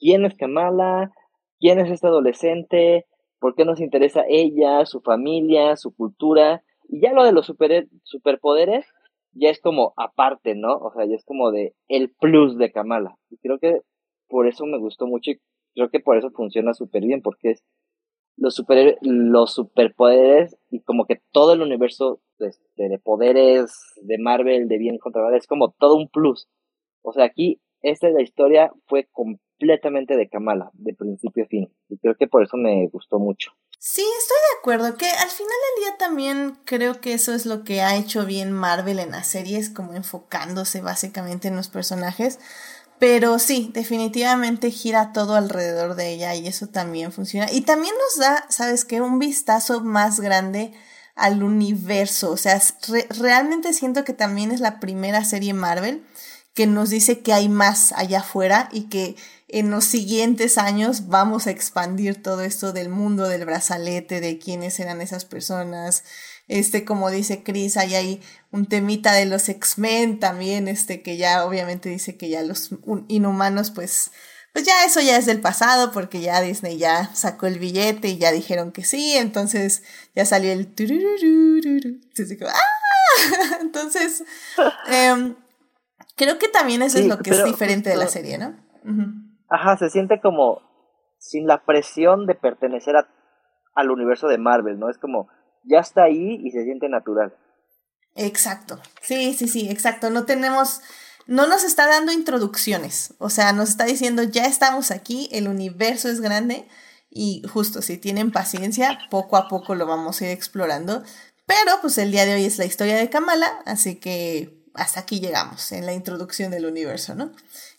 ¿quién es Kamala? ¿Quién es este adolescente? ¿Por qué nos interesa ella, su familia, su cultura? Y ya lo de los super, superpoderes, ya es como aparte, ¿no? O sea, ya es como de el plus de Kamala. Y creo que por eso me gustó mucho y creo que por eso funciona súper bien, porque es los, super, los superpoderes y como que todo el universo este, de poderes de Marvel, de bien contra mal, es como todo un plus. O sea, aquí esta la historia fue completamente de Kamala, de principio a fin. Y creo que por eso me gustó mucho. Sí, estoy de acuerdo, que al final del día también creo que eso es lo que ha hecho bien Marvel en las series, como enfocándose básicamente en los personajes. Pero sí, definitivamente gira todo alrededor de ella y eso también funciona. Y también nos da, ¿sabes qué? Un vistazo más grande al universo. O sea, realmente siento que también es la primera serie Marvel que nos dice que hay más allá afuera y que en los siguientes años vamos a expandir todo esto del mundo del brazalete, de quiénes eran esas personas, este, como dice Chris, ahí hay un temita de los X-Men también, este, que ya obviamente dice que ya los inhumanos, pues, pues ya eso ya es del pasado, porque ya Disney ya sacó el billete y ya dijeron que sí, entonces ya salió el entonces, ¡ah! <laughs> entonces em, creo que también eso es lo que es diferente de la serie, ¿no? Ajá, se siente como sin la presión de pertenecer a, al universo de Marvel, ¿no? Es como, ya está ahí y se siente natural. Exacto. Sí, sí, sí, exacto. No tenemos, no nos está dando introducciones. O sea, nos está diciendo, ya estamos aquí, el universo es grande y justo si tienen paciencia, poco a poco lo vamos a ir explorando. Pero pues el día de hoy es la historia de Kamala, así que hasta aquí llegamos en la introducción del universo, ¿no?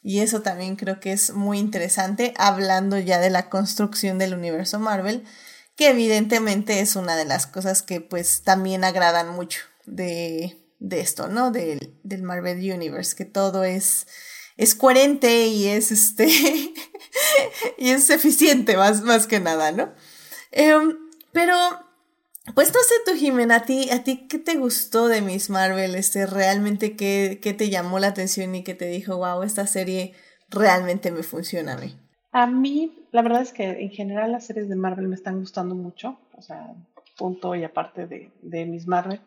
Y eso también creo que es muy interesante, hablando ya de la construcción del universo Marvel que evidentemente es una de las cosas que pues también agradan mucho de, esto, ¿no? Del, del, Marvel Universe, que todo es, es coherente y es este <laughs> y es eficiente más, más que nada, ¿no? Em, pero, pues no sé tú, Jimena, ¿a ti, ¿a ti qué te gustó de Miss Marvel? Este, ¿Realmente qué, qué te llamó la atención y qué te dijo, wow, esta serie realmente me funciona a mí? A mí, la verdad es que en general las series de Marvel me están gustando mucho, o sea, punto y aparte de, de Miss Marvel.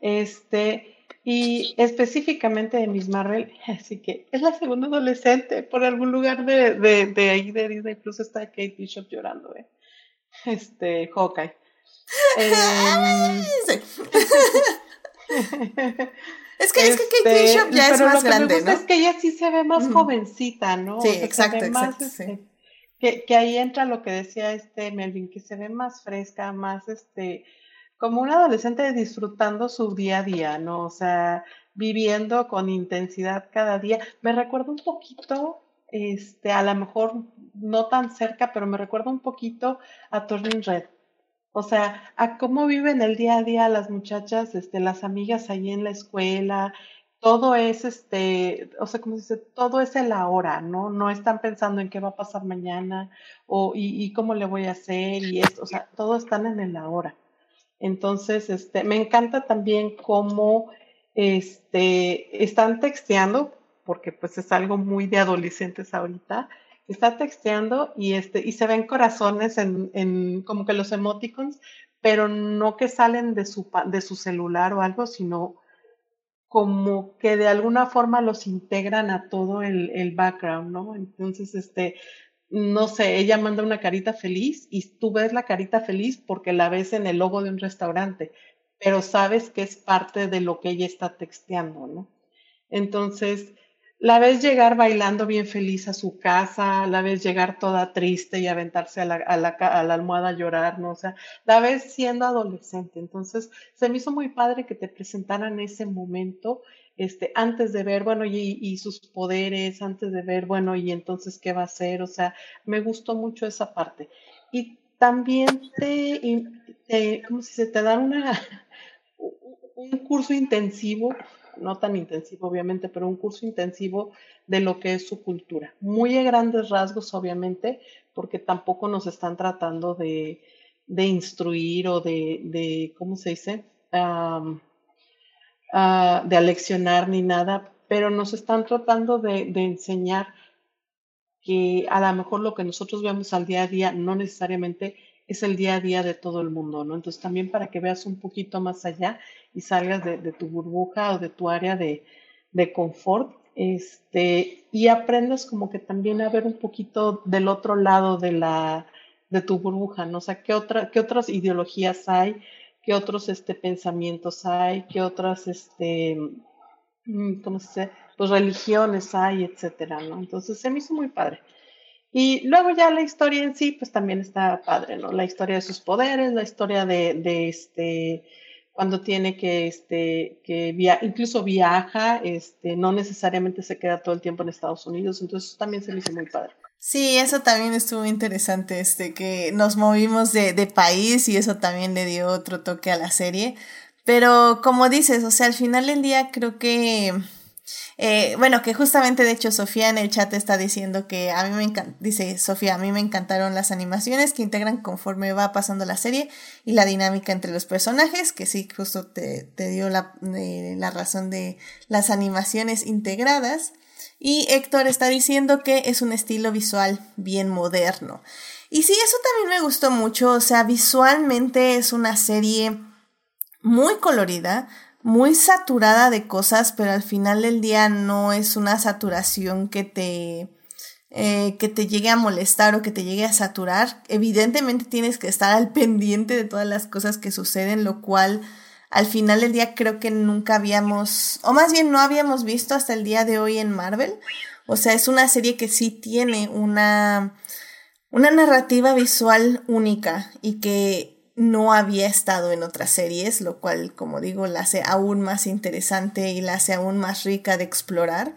Este, y específicamente de Miss Marvel, <laughs> así que es la segunda adolescente, por algún lugar de, de, de ahí de Disney Plus está Kate Bishop llorando, ¿eh? Este, Hawkeye. <laughs> <laughs> Eh, Es que, es que Kate este, Bishop ya es más grande, ¿no? Es que ella sí se ve más jovencita, ¿no? Sí, exacto, exacto. Este, que, que, ahí entra lo que decía este Melvin, que se ve más fresca, más este, como un adolescente disfrutando su día a día, ¿no? O sea, viviendo con intensidad cada día. Me recuerda un poquito, este, a lo mejor no tan cerca, pero me recuerda un poquito a Turning Red. O sea, a cómo viven el día a día las muchachas, este, las amigas ahí en la escuela, todo es este, o sea, como dice, todo es el ahora, ¿no? No están pensando en qué va a pasar mañana o y, y cómo le voy a hacer y esto, o sea, todo están en el ahora. Entonces, este, me encanta también cómo este, están texteando, porque pues es algo muy de adolescentes ahorita, está texteando y, este, y se ven corazones en, en como que los emoticons, pero no que salen de su, de su celular o algo, sino como que de alguna forma los integran a todo el, el background, ¿no? Entonces, este, no sé, ella manda una carita feliz y tú ves la carita feliz porque la ves en el logo de un restaurante, pero sabes que es parte de lo que ella está texteando, ¿no? Entonces, la ves llegar bailando bien feliz a su casa, la ves llegar toda triste y aventarse a la, a la, a la almohada a llorar, ¿no? O sea, la ves siendo adolescente. Entonces, se me hizo muy padre que te presentaran ese momento este, antes de ver, bueno, y, y, sus poderes, antes de ver, bueno, y entonces qué va a hacer, o sea, me gustó mucho esa parte. Y también te, te ¿cómo se Te dan una, <laughs> un curso intensivo no tan intensivo obviamente, pero un curso intensivo de lo que es su cultura. Muy a grandes rasgos, obviamente, porque tampoco nos están tratando de, de instruir o de, de, ¿cómo se dice? Uh, de aleccionar ni nada, pero nos están tratando de, de enseñar que a lo mejor lo que nosotros vemos al día a día no necesariamente es el día a día de todo el mundo, ¿no? Entonces también para que veas un poquito más allá y salgas de, tu burbuja o de tu área de, de, confort, este, y aprendas como que también a ver un poquito del otro lado de la, de tu burbuja, ¿no? O sea, ¿qué, qué otras ideologías hay? ¿Qué otros este, pensamientos hay? ¿Qué otras, este, mm, ¿cómo se dice? Pues religiones hay, etcétera, ¿no? Entonces se me hizo muy padre. Y luego ya la historia en sí, pues también está padre, ¿no? La historia de sus poderes, la historia de, de este, cuando tiene que, este, que via incluso viaja, este, no necesariamente se queda todo el tiempo en Estados Unidos, entonces también se me hizo muy padre. Sí, eso también estuvo interesante, este, que nos movimos de, de país y eso también le dio otro toque a la serie. Pero como dices, o sea, al final del día creo que eh, bueno, que justamente de hecho Sofía en el chat está diciendo que a mí me dice Sofía, a mí me encantaron las animaciones que integran conforme va pasando la serie y la dinámica entre los personajes, que sí, justo te, te dio la, eh, la razón de las animaciones integradas. Y Héctor está diciendo que es un estilo visual bien moderno. Y sí, eso también me gustó mucho, o sea, visualmente es una serie muy colorida, muy saturada de cosas, pero al final del día no es una saturación que te, eh, que te llegue a molestar o que te llegue a saturar. Evidentemente tienes que estar al <laughs> pendiente de todas las cosas que suceden, lo cual al final del día creo que nunca habíamos, o más bien no habíamos visto hasta el día de hoy en Marvel. O sea, es una serie que sí tiene una, una narrativa visual única y que no había estado en otras series, lo cual, como digo, la hace aún más interesante y la hace aún más rica de explorar.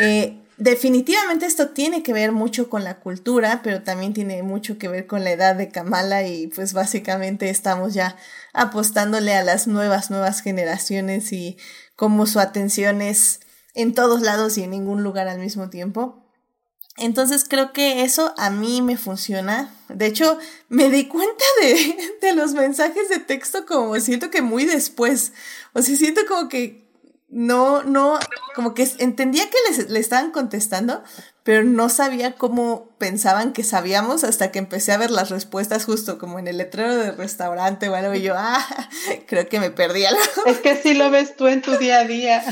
Eh, definitivamente esto tiene que ver mucho con la cultura, pero también tiene mucho que ver con la edad de Kamala y pues básicamente estamos ya apostándole a las nuevas, nuevas generaciones y como su atención es en todos lados y en ningún lugar al mismo tiempo. Entonces creo que eso a mí me funciona. De hecho, me di cuenta de, <laughs> de, los mensajes de texto como siento que muy después. O sea, siento como que no, no, como que entendía que les, le estaban contestando, pero no sabía cómo pensaban que sabíamos hasta que empecé a ver las respuestas justo como en el letrero del restaurante o algo y yo, ah, <laughs> creo que me perdí algo. Es que sí lo ves tú en tu día a día.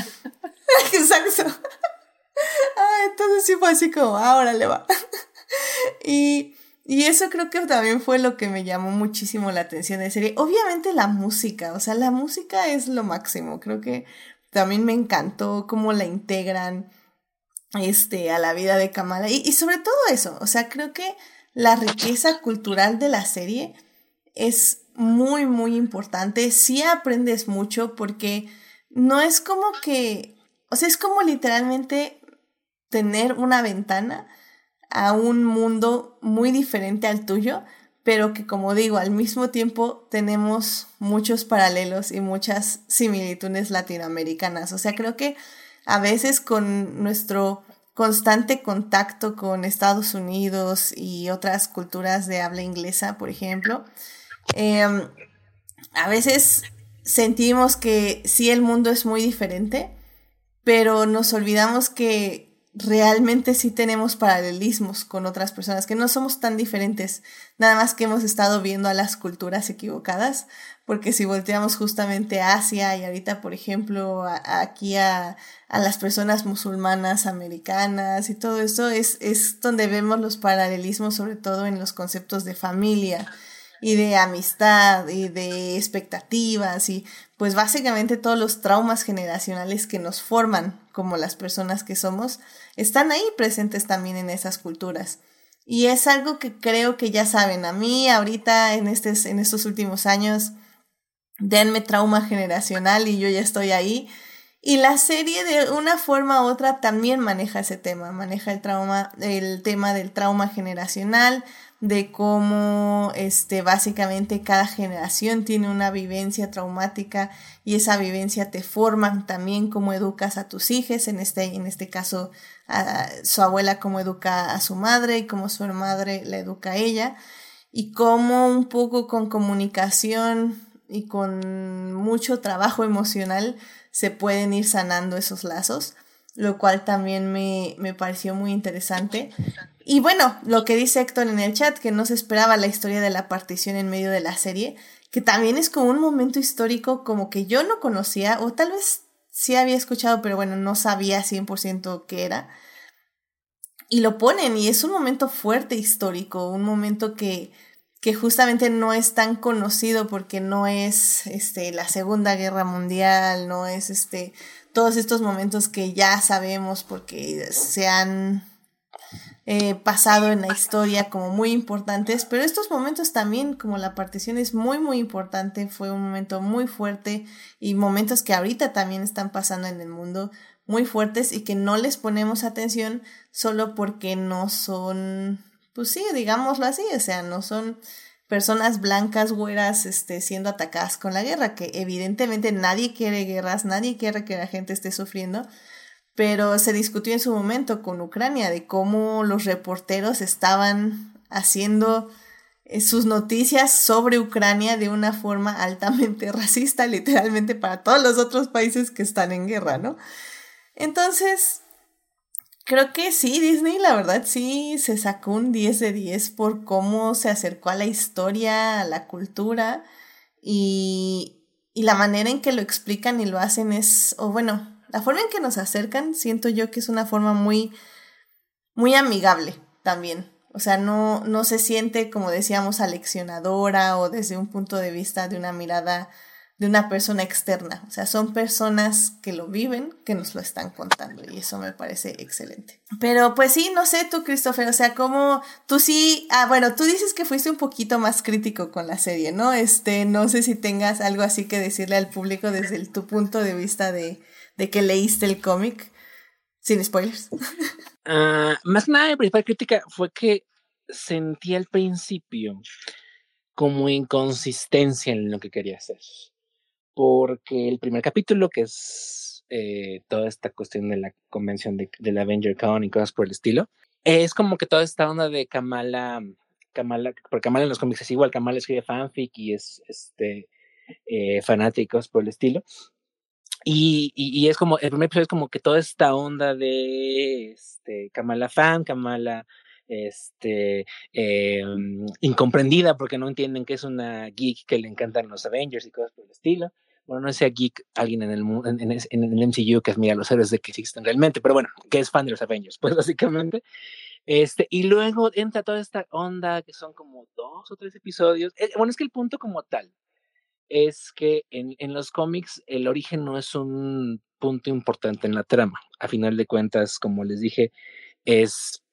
<laughs> Exacto. Ah, entonces sí fue así como, ahora le va. <laughs> y, y eso creo que también fue lo que me llamó muchísimo la atención de serie. Obviamente la música, o sea, la música es lo máximo. Creo que también me encantó cómo la integran este, a la vida de Kamala. Y, y sobre todo eso, o sea, creo que la riqueza cultural de la serie es muy, muy importante. Sí aprendes mucho porque no es como que, o sea, es como literalmente tener una ventana a un mundo muy diferente al tuyo, pero que como digo, al mismo tiempo tenemos muchos paralelos y muchas similitudes latinoamericanas. O sea, creo que a veces con nuestro constante contacto con Estados Unidos y otras culturas de habla inglesa, por ejemplo, em, a veces sentimos que sí el mundo es muy diferente, pero nos olvidamos que realmente sí tenemos paralelismos con otras personas, que no somos tan diferentes, nada más que hemos estado viendo a las culturas equivocadas, porque si volteamos justamente a Asia y ahorita, por ejemplo, aquí a, a, las personas musulmanas, americanas y todo eso, es, es donde vemos los paralelismos, sobre todo en los conceptos de familia y de amistad y de expectativas y pues básicamente todos los traumas generacionales que nos forman como las personas que somos están ahí presentes también en esas culturas. Y es algo que creo que ya saben, a mí ahorita en, este, en estos últimos años, denme trauma generacional y yo ya estoy ahí. Y la serie de una forma u otra también maneja ese tema, maneja el trauma, el tema del trauma generacional, de cómo este básicamente cada generación tiene una vivencia traumática y esa vivencia te forma también cómo educas a tus hijos, en este, en este caso a su abuela cómo educa a su madre y cómo su madre la educa a ella y cómo un poco con comunicación y con mucho trabajo emocional se pueden ir sanando esos lazos, lo cual también me, me pareció muy interesante. Y bueno, lo que dice Héctor en el chat, que no se esperaba la historia de la partición en medio de la serie, que también es como un momento histórico como que yo no conocía, o tal vez sí había escuchado, pero bueno, no sabía 100% qué era. Y lo ponen, y es un momento fuerte histórico, un momento que, que justamente no es tan conocido porque no es este, la Segunda Guerra Mundial, no es este, todos estos momentos que ya sabemos porque se han eh, pasado en la historia como muy importantes, pero estos momentos también, como la partición es muy, muy importante, fue un momento muy fuerte y momentos que ahorita también están pasando en el mundo muy fuertes y que no les ponemos atención solo porque no son, pues sí, digámoslo así, o sea, no son personas blancas, güeras, este, siendo atacadas con la guerra, que evidentemente nadie quiere guerras, nadie quiere que la gente esté sufriendo, pero se discutió en su momento con Ucrania de cómo los reporteros estaban haciendo eh, sus noticias sobre Ucrania de una forma <laughs> altamente racista, literalmente para todos los otros países que están en guerra, ¿no? Entonces, creo que sí, Disney, la verdad sí se sacó un 10 de 10 por cómo se acercó a la historia, a la cultura y, y la manera en que lo explican y lo hacen es, o bueno, la forma en que nos acercan, siento yo que es una forma muy, muy amigable también. O sea, no, no se siente, como decíamos, aleccionadora o desde un punto de vista de una mirada de una persona externa. O sea, son personas que lo viven, que nos lo están contando y eso me parece excelente. Pero pues sí, no sé tú, Christopher, o sea, como tú sí, ah, bueno, tú dices que fuiste un poquito más crítico con la serie, ¿no? Este, no sé si tengas algo así que decirle al público desde tu punto de vista de, de que leíste el cómic. Sin spoilers. Uh, <laughs> más que nada, mi principal crítica fue que sentí al principio como inconsistencia en lo que quería hacer. Porque el primer capítulo, que es eh, toda esta cuestión de la convención de, del Avenger Con y cosas por el estilo, es como que toda esta onda de Kamala, Kamala, porque Kamala en los cómics es igual, Kamala escribe fanfic y es este eh, fanáticos por el estilo. Y, y, es como, el primer episodio es como que toda esta onda de este, Kamala fan, Kamala este, eh, incomprendida porque no entienden que es una geek que le encantan los Avengers y cosas por el estilo. Bueno, no sea geek alguien en el, en, en, el MCU que admira a los héroes de que existen realmente, pero bueno, que es fan de los Avengers, pues <laughs> básicamente. Este, y luego entra toda esta onda que son como dos o tres episodios. Eh, bueno, es que el punto como tal es que en, en los cómics el origen no es un punto importante en la trama. A final de cuentas, como les dije, es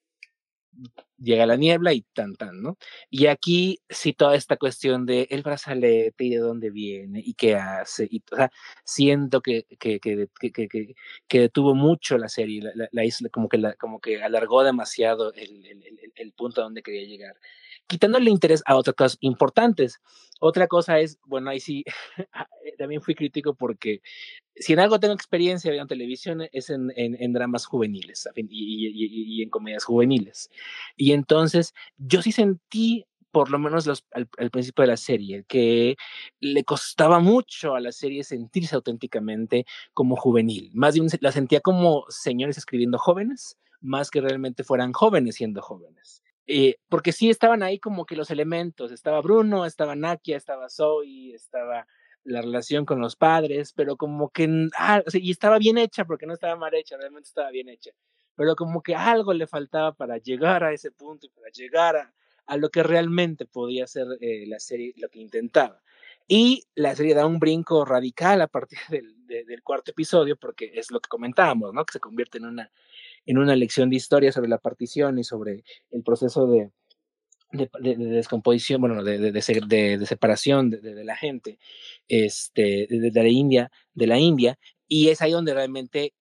llega la niebla y tan tan, ¿no? Y aquí sí toda esta cuestión de el brazalete y de dónde viene y qué hace, y, o sea, siento que, que, que, que, detuvo mucho la serie, la, la, isla, como que, la, como que alargó demasiado el, el, el, el punto a donde quería llegar quitándole interés a otras cosas importantes. Otra cosa es, bueno, ahí sí, <laughs> ah, eh, también fui crítico porque si en algo tengo experiencia en televisión es en, en, dramas juveniles y, y, y, en comedias juveniles. Y entonces yo sí sentí por lo menos los, al, al, principio de la serie, que le costaba mucho a la serie sentirse auténticamente como juvenil. Más bien la sentía como señores escribiendo jóvenes, más que realmente fueran jóvenes siendo jóvenes. Eh, porque sí estaban ahí como que los elementos, estaba Bruno, estaba Nakia, estaba Zoe, estaba la relación con los padres, pero como que, ah, o sea, y estaba bien hecha, porque no estaba mal hecha, realmente estaba bien hecha, pero como que algo le faltaba para llegar a ese punto y para llegar a, a lo que realmente podía ser eh, la serie, lo que intentaba. Y la serie da un brinco radical a partir <laughs> del, del, cuarto episodio, porque es lo que comentábamos, ¿no? Que se convierte en una, en una lección de historia sobre la partición y sobre el proceso de, de, de, descomposición, bueno, de, de, separación de, la gente, este, de, la India, de la India, y es ahí donde realmente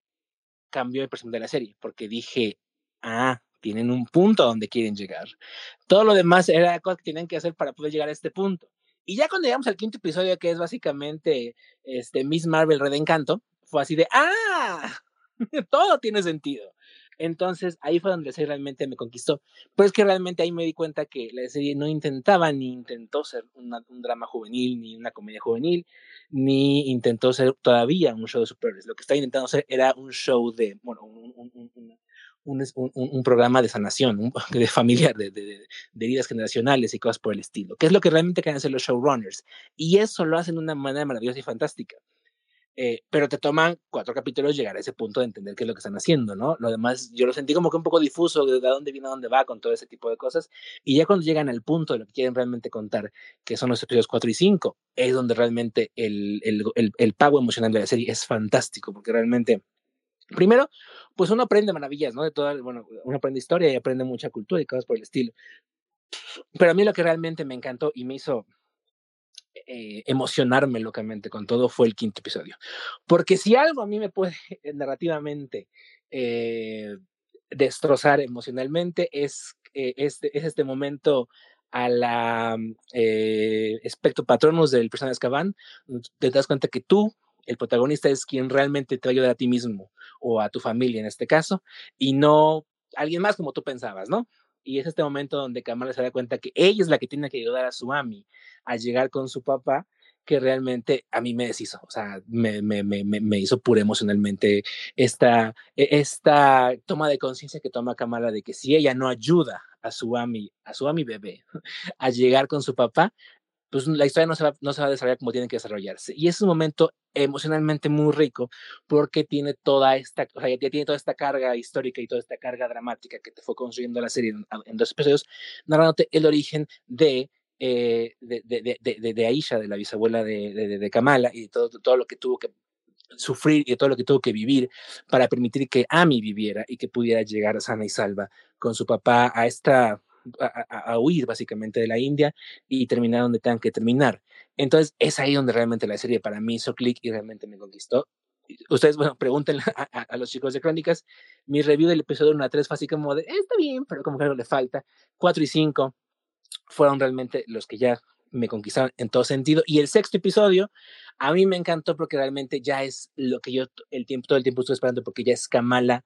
cambió el personaje de la serie, porque dije, ah, tienen un punto donde quieren llegar. Todo lo demás era cosas que tienen que hacer para poder llegar a este punto. Y ya cuando llegamos al quinto episodio, que es básicamente este, Miss Marvel Red Encanto, fue así de, ah, <laughs> todo tiene sentido. Entonces ahí fue donde la serie realmente me conquistó. Pues que realmente ahí me di cuenta que la serie no intentaba ni intentó ser un drama juvenil, ni una comedia juvenil, ni intentó ser todavía un show de superhéroes. Lo que estaba intentando hacer era un show de, bueno, un, un, un, un programa de sanación, <laughs> de familiar, de, de, de, heridas generacionales y cosas por el estilo, que es lo que realmente quieren hacer los showrunners. Y eso lo hacen de una manera maravillosa y fantástica. Eh, pero te toman cuatro capítulos llegar a ese punto de entender qué es lo que están haciendo, ¿no? Lo demás, yo lo sentí como que un poco difuso de, dónde viene a dónde va con todo ese tipo de cosas. Y ya cuando llegan al punto de lo que quieren realmente contar, que son los episodios 4 y 5, es donde realmente el, el, el, el pago emocional de la serie es fantástico, porque realmente, primero, pues uno aprende maravillas, ¿no? De toda, bueno, uno aprende historia y aprende mucha cultura y cosas por el estilo. Pero a mí lo que realmente me encantó y me hizo eh, emocionarme locamente con todo fue el quinto episodio. Porque si algo a mí me puede <laughs> narrativamente eh, destrozar emocionalmente es, eh, este, es este momento a la espectro patronus del personaje de Azkaban, te das cuenta que tú, el protagonista, es quien realmente te va a a ti mismo o a tu familia en este caso, y no alguien más como tú pensabas, ¿no? Y es este momento donde Kamala se da cuenta que ella es la que tiene que ayudar a su Ami a llegar con su papá, que realmente a mí me deshizo, o sea, me, me, me, me hizo pura emocionalmente esta, e, esta toma de conciencia que toma Kamala de que si ella no ayuda a su Ami, a su Ami bebé, <laughs> a llegar con su papá, pues la historia no se, va, a desarrollar como tiene que desarrollarse. Y es un momento emocionalmente muy rico porque tiene toda esta, o sea, ya tiene toda esta carga histórica y toda esta carga dramática que te fue construyendo la serie en, en dos episodios, narrándote el origen de eh, de, de, de, de, Aisha, de la bisabuela de, de, Kamala, y todo, todo lo que tuvo que sufrir y todo lo que tuvo que vivir para permitir que Ami viviera y que pudiera llegar sana y salva con su papá a esta a, huir básicamente de la India y terminar donde tengan que terminar. Entonces es ahí donde realmente la serie para mí hizo clic y realmente me conquistó. Ustedes, bueno, <laughs> pregúntenle a, a, los chicos de Crónicas. Mi review del episodio 1 a 3 fue así como de, está bien, pero como que algo le falta. 4 y 5 fueron realmente los que ya me conquistaron en todo sentido. Y el sexto episodio a mí me encantó porque realmente ya es lo que yo el tiempo, todo el tiempo estoy esperando porque ya es Kamala,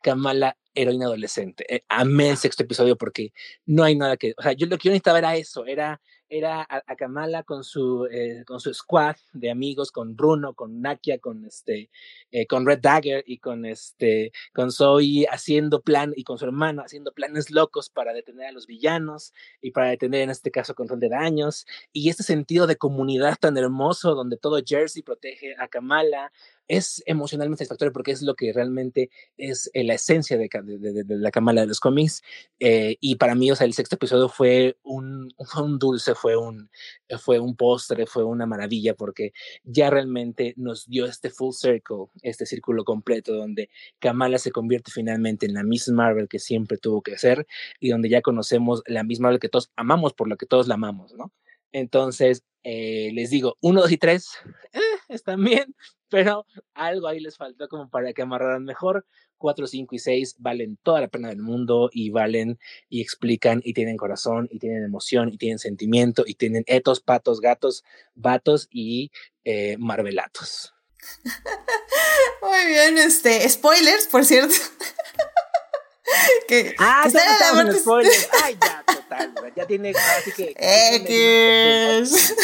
Kamala heroína adolescente. Eh, amé el sexto episodio porque no hay nada que, o sea, yo lo que yo necesitaba era eso, era era a, a Kamala con su, eh, con su squad de amigos, con Bruno, con Nakia, con este, eh, con Red Dagger y con este, con Zoe haciendo plan y con su hermano haciendo planes locos para detener a los villanos y para detener en este caso control de daños y este sentido de comunidad tan hermoso donde todo Jersey protege a Kamala es emocionalmente satisfactorio porque es lo que realmente es eh, la esencia de, de, de, la Kamala de los cómics. Eh, y para mí, o sea, el sexto episodio fue un, <laughs> fue un dulce, fue un, fue un postre, fue una maravilla porque ya realmente nos dio este full circle, este círculo completo donde Kamala se convierte finalmente en la Miss Marvel que siempre tuvo que ser y donde ya conocemos la Miss Marvel que todos amamos por lo que todos la amamos, ¿no? Entonces, eh, les digo, uno, dos y tres, eh, están bien, pero algo ahí les faltó como para que amarraran mejor. Cuatro, cinco y seis valen toda la pena del mundo y valen y explican y tienen corazón y tienen emoción y tienen sentimiento y tienen etos, patos, gatos, vatos y eh, marvelatos. <laughs> Muy bien, este, spoilers, por cierto. <laughs> que, ah, que spoilers. <laughs> Ay, ya, total, ya tiene, así que. X.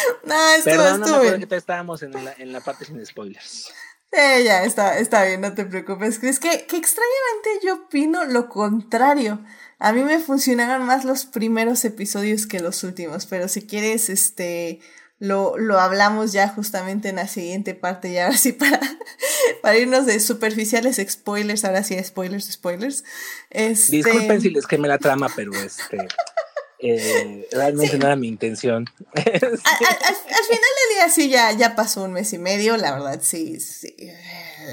<laughs> no, esto Perdón, no me que estábamos en la, en la parte sin spoilers. Eh, ya, está, está bien, no te preocupes. Es que, que extrañamente yo opino lo contrario. A mí me funcionaron más los primeros episodios que los últimos, pero si quieres, este, lo, lo hablamos ya justamente en la siguiente parte, ya <laughs> ahora sí para, para irnos de superficiales spoilers, ahora sí spoilers, spoilers. Este... Disculpen si les quemé la trama, pero este... Eh, realmente no era mi intención. <laughs> al, al, al, final del día sí ya, ya pasó un mes y medio, la verdad sí, sí,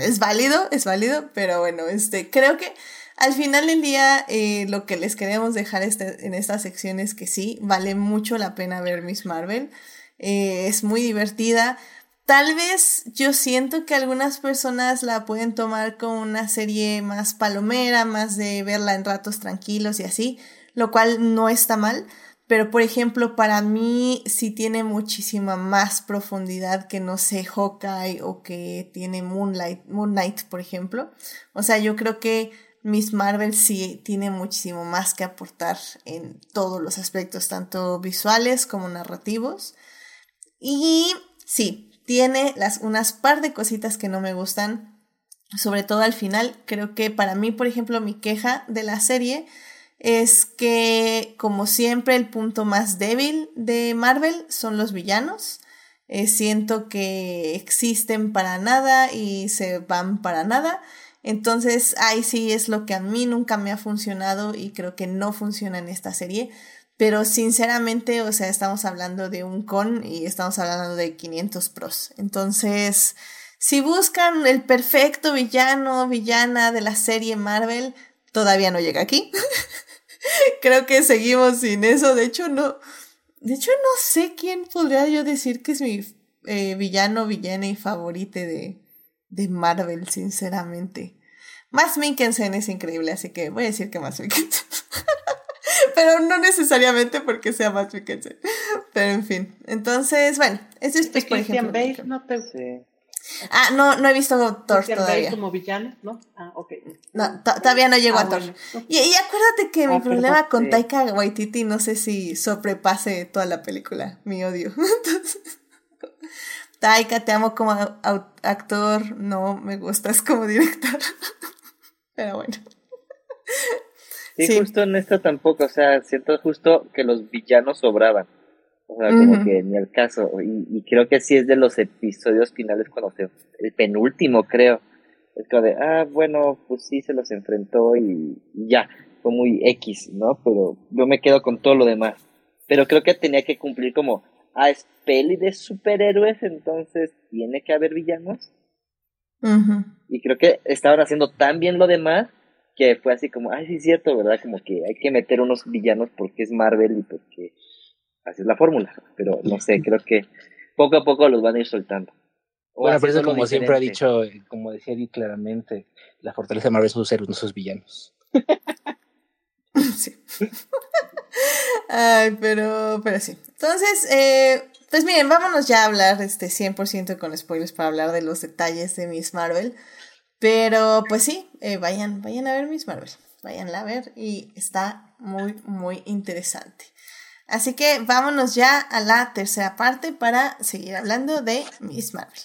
es válido, es válido, pero bueno, este, creo que al final del día eh, lo que les queremos dejar este, en esta sección es que sí, vale mucho la pena ver Miss Marvel, eh, es muy divertida. Tal vez yo siento que algunas personas la pueden tomar como una serie más palomera, más de verla en ratos tranquilos y así lo cual no está mal, pero por ejemplo para mí sí tiene muchísima más profundidad que no sé Hawkeye o que tiene Moonlight, Moon Knight, por ejemplo. O sea, yo creo que Miss Marvel sí tiene muchísimo más que aportar en todos los aspectos, tanto visuales como narrativos. Y sí, tiene las, unas par de cositas que no me gustan, sobre todo al final. Creo que para mí, por ejemplo, mi queja de la serie es que, como siempre, el punto más débil de Marvel son los villanos. Eh, siento que existen para nada y se van para nada. Entonces, ahí sí es lo que a mí nunca me ha funcionado y creo que no funciona en esta serie. Pero sinceramente, o sea, estamos hablando de un con y estamos hablando de 500 pros. Entonces, si buscan el perfecto villano, villana de la serie Marvel, todavía no llega aquí. <laughs> <laughs> Creo que seguimos sin eso. De hecho, no. De hecho, no sé quién podría yo decir que es mi eh, villano, villana y favorite de, de Marvel, sinceramente. Más Minkensen es increíble, así que voy a decir que más Minkensen. <laughs> Pero no necesariamente porque sea más Minkensen. Pero en fin. Entonces, bueno, eso es pues, por ejemplo. Bale no te... Ah, no, no he visto Thor todavía. como villano, ¿no? Ah, ok. No, todavía no llego ah, a Thor. Y, y, acuérdate que mi ah, problema con Taika Waititi no sé si sobrepase toda la película, mi odio. <laughs> Taika, te amo como actor, no me gustas como director. <laughs> Pero bueno. Sí, justo en esto tampoco, o sea, siento justo que los villanos sobraban. O sea, como que ni el caso. Y, creo que sí es de los episodios finales cuando se. El penúltimo, creo. Es como de, ah, bueno, pues sí se los enfrentó y, ya. Fue muy X, ¿no? Pero yo me quedo con todo lo demás. Pero creo que tenía que cumplir como, ah, es peli de superhéroes, entonces tiene que haber villanos. Y creo que estaban haciendo tan bien lo demás que fue así como, ay, sí es cierto, ¿verdad? Como que hay que meter unos villanos porque es Marvel y porque así es la fórmula, pero no sé, creo que poco a poco los van a ir soltando. bueno, pero eso como siempre ha dicho, como decía Eddie claramente, la fortaleza de Marvel son sus héroes, no sus villanos. sí. Ay, pero, pero sí. Entonces, eh, pues miren, vámonos ya a hablar este 100% con spoilers para hablar de los detalles de Miss Marvel. Pero pues sí, eh, vayan, vayan a ver Miss Marvel. Vayan a ver y está muy, muy interesante. Así que vámonos ya a la tercera parte para seguir hablando de Miss Marvel.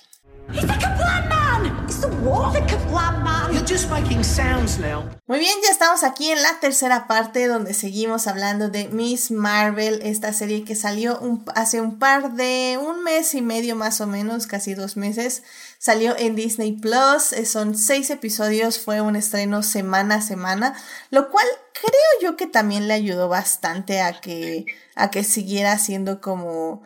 Muy bien, ya estamos aquí en la tercera parte donde seguimos hablando de Miss Marvel, esta serie que salió hace un par de un mes y medio más o menos, casi dos meses. Salió en Disney Plus, eh, son seis episodios, fue un estreno semana a semana, lo cual creo yo que también le ayudó bastante a que, a que siguiera siendo como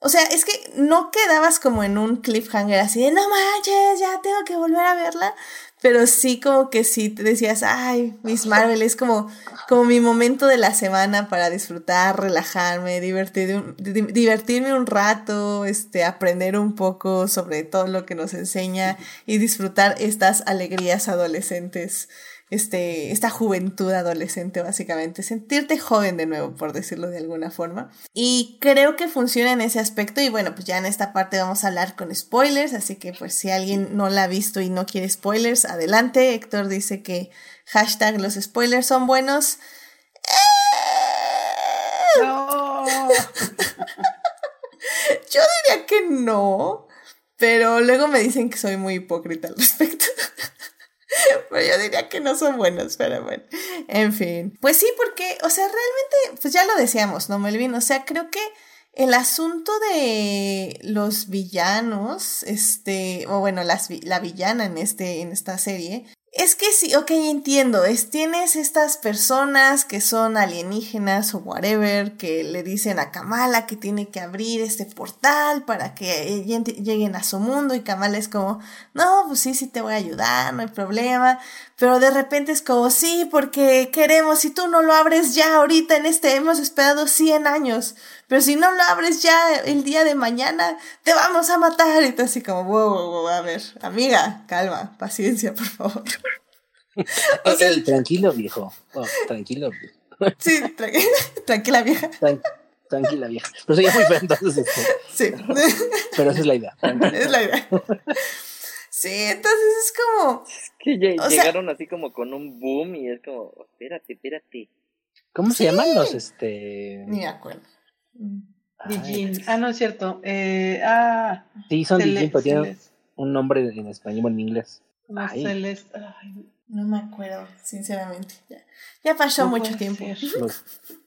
o sea, es que no quedabas como en un cliffhanger así de no manches, ya tengo que volver a verla. Pero sí como que sí te decías, ay, Miss Marvel es como, como mi momento de la semana para disfrutar, relajarme, divertir, divertirme un rato, este, aprender un poco sobre todo lo que nos enseña y disfrutar estas alegrías adolescentes este, esta juventud adolescente, básicamente, sentirte joven de nuevo, por decirlo de alguna forma. Y creo que funciona en ese aspecto. Y bueno, pues ya en esta parte vamos a hablar con spoilers, así que pues si alguien no la ha visto y no quiere spoilers, adelante. Héctor dice que hashtag los spoilers son buenos. No. <laughs> Yo diría que no, pero luego me dicen que soy muy hipócrita al respecto. <laughs> Pero yo diría que no son buenos, pero bueno. En fin. Pues sí, porque, o sea, realmente, pues ya lo decíamos, ¿no, Melvin? O sea, creo que el asunto de los villanos, este, o bueno, las, la villana en, este, en esta serie, es que sí, ok, entiendo. Es, tienes estas personas que son alienígenas o whatever, que le dicen a Kamala que tiene que abrir este portal para que lleguen a su mundo y Kamala es como, no, pues sí, sí te voy a ayudar, no hay problema. Pero de repente es como, sí, porque queremos, si tú no lo abres ya ahorita en este, hemos esperado 100 años. Pero si no lo abres ya el día de mañana, te vamos a matar. Y tú así como, wow, wow, wow, a ver, amiga, calma, paciencia, por favor. <laughs> tranquilo, viejo. Oh, tranquilo. <laughs> Sí, <laughs> tranquila, vieja. tranquila, vieja. Pero soy muy feo, entonces. Este, sí. Pero esa es la idea. Es la idea. Sí, entonces es como. Es que llegaron así como con un boom y es como, espérate, espérate. ¿Cómo se llaman los este? Ni me acuerdo. Dijin. Ah, no es cierto. Eh, ah. Sí, son Dijin, pero tienen un nombre en español o en inglés. No, Celeste. no me acuerdo, sinceramente. Ya, ya pasó mucho tiempo. Los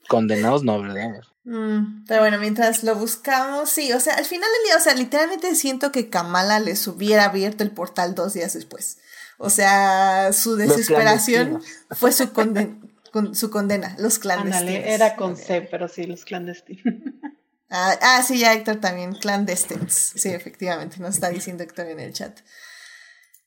condenados no, ¿verdad? Mm, pero bueno, mientras lo buscamos, sí, o sea, al final del día, o sea, literalmente siento que Kamala les hubiera abierto el portal dos días después. O sea, su desesperación fue su, condena con su condena, los clandestinos. era con C, pero sí, los clandestinos. Ah, ah, sí, ya Héctor también, clandestines. Sí, efectivamente, nos está diciendo Héctor en el chat.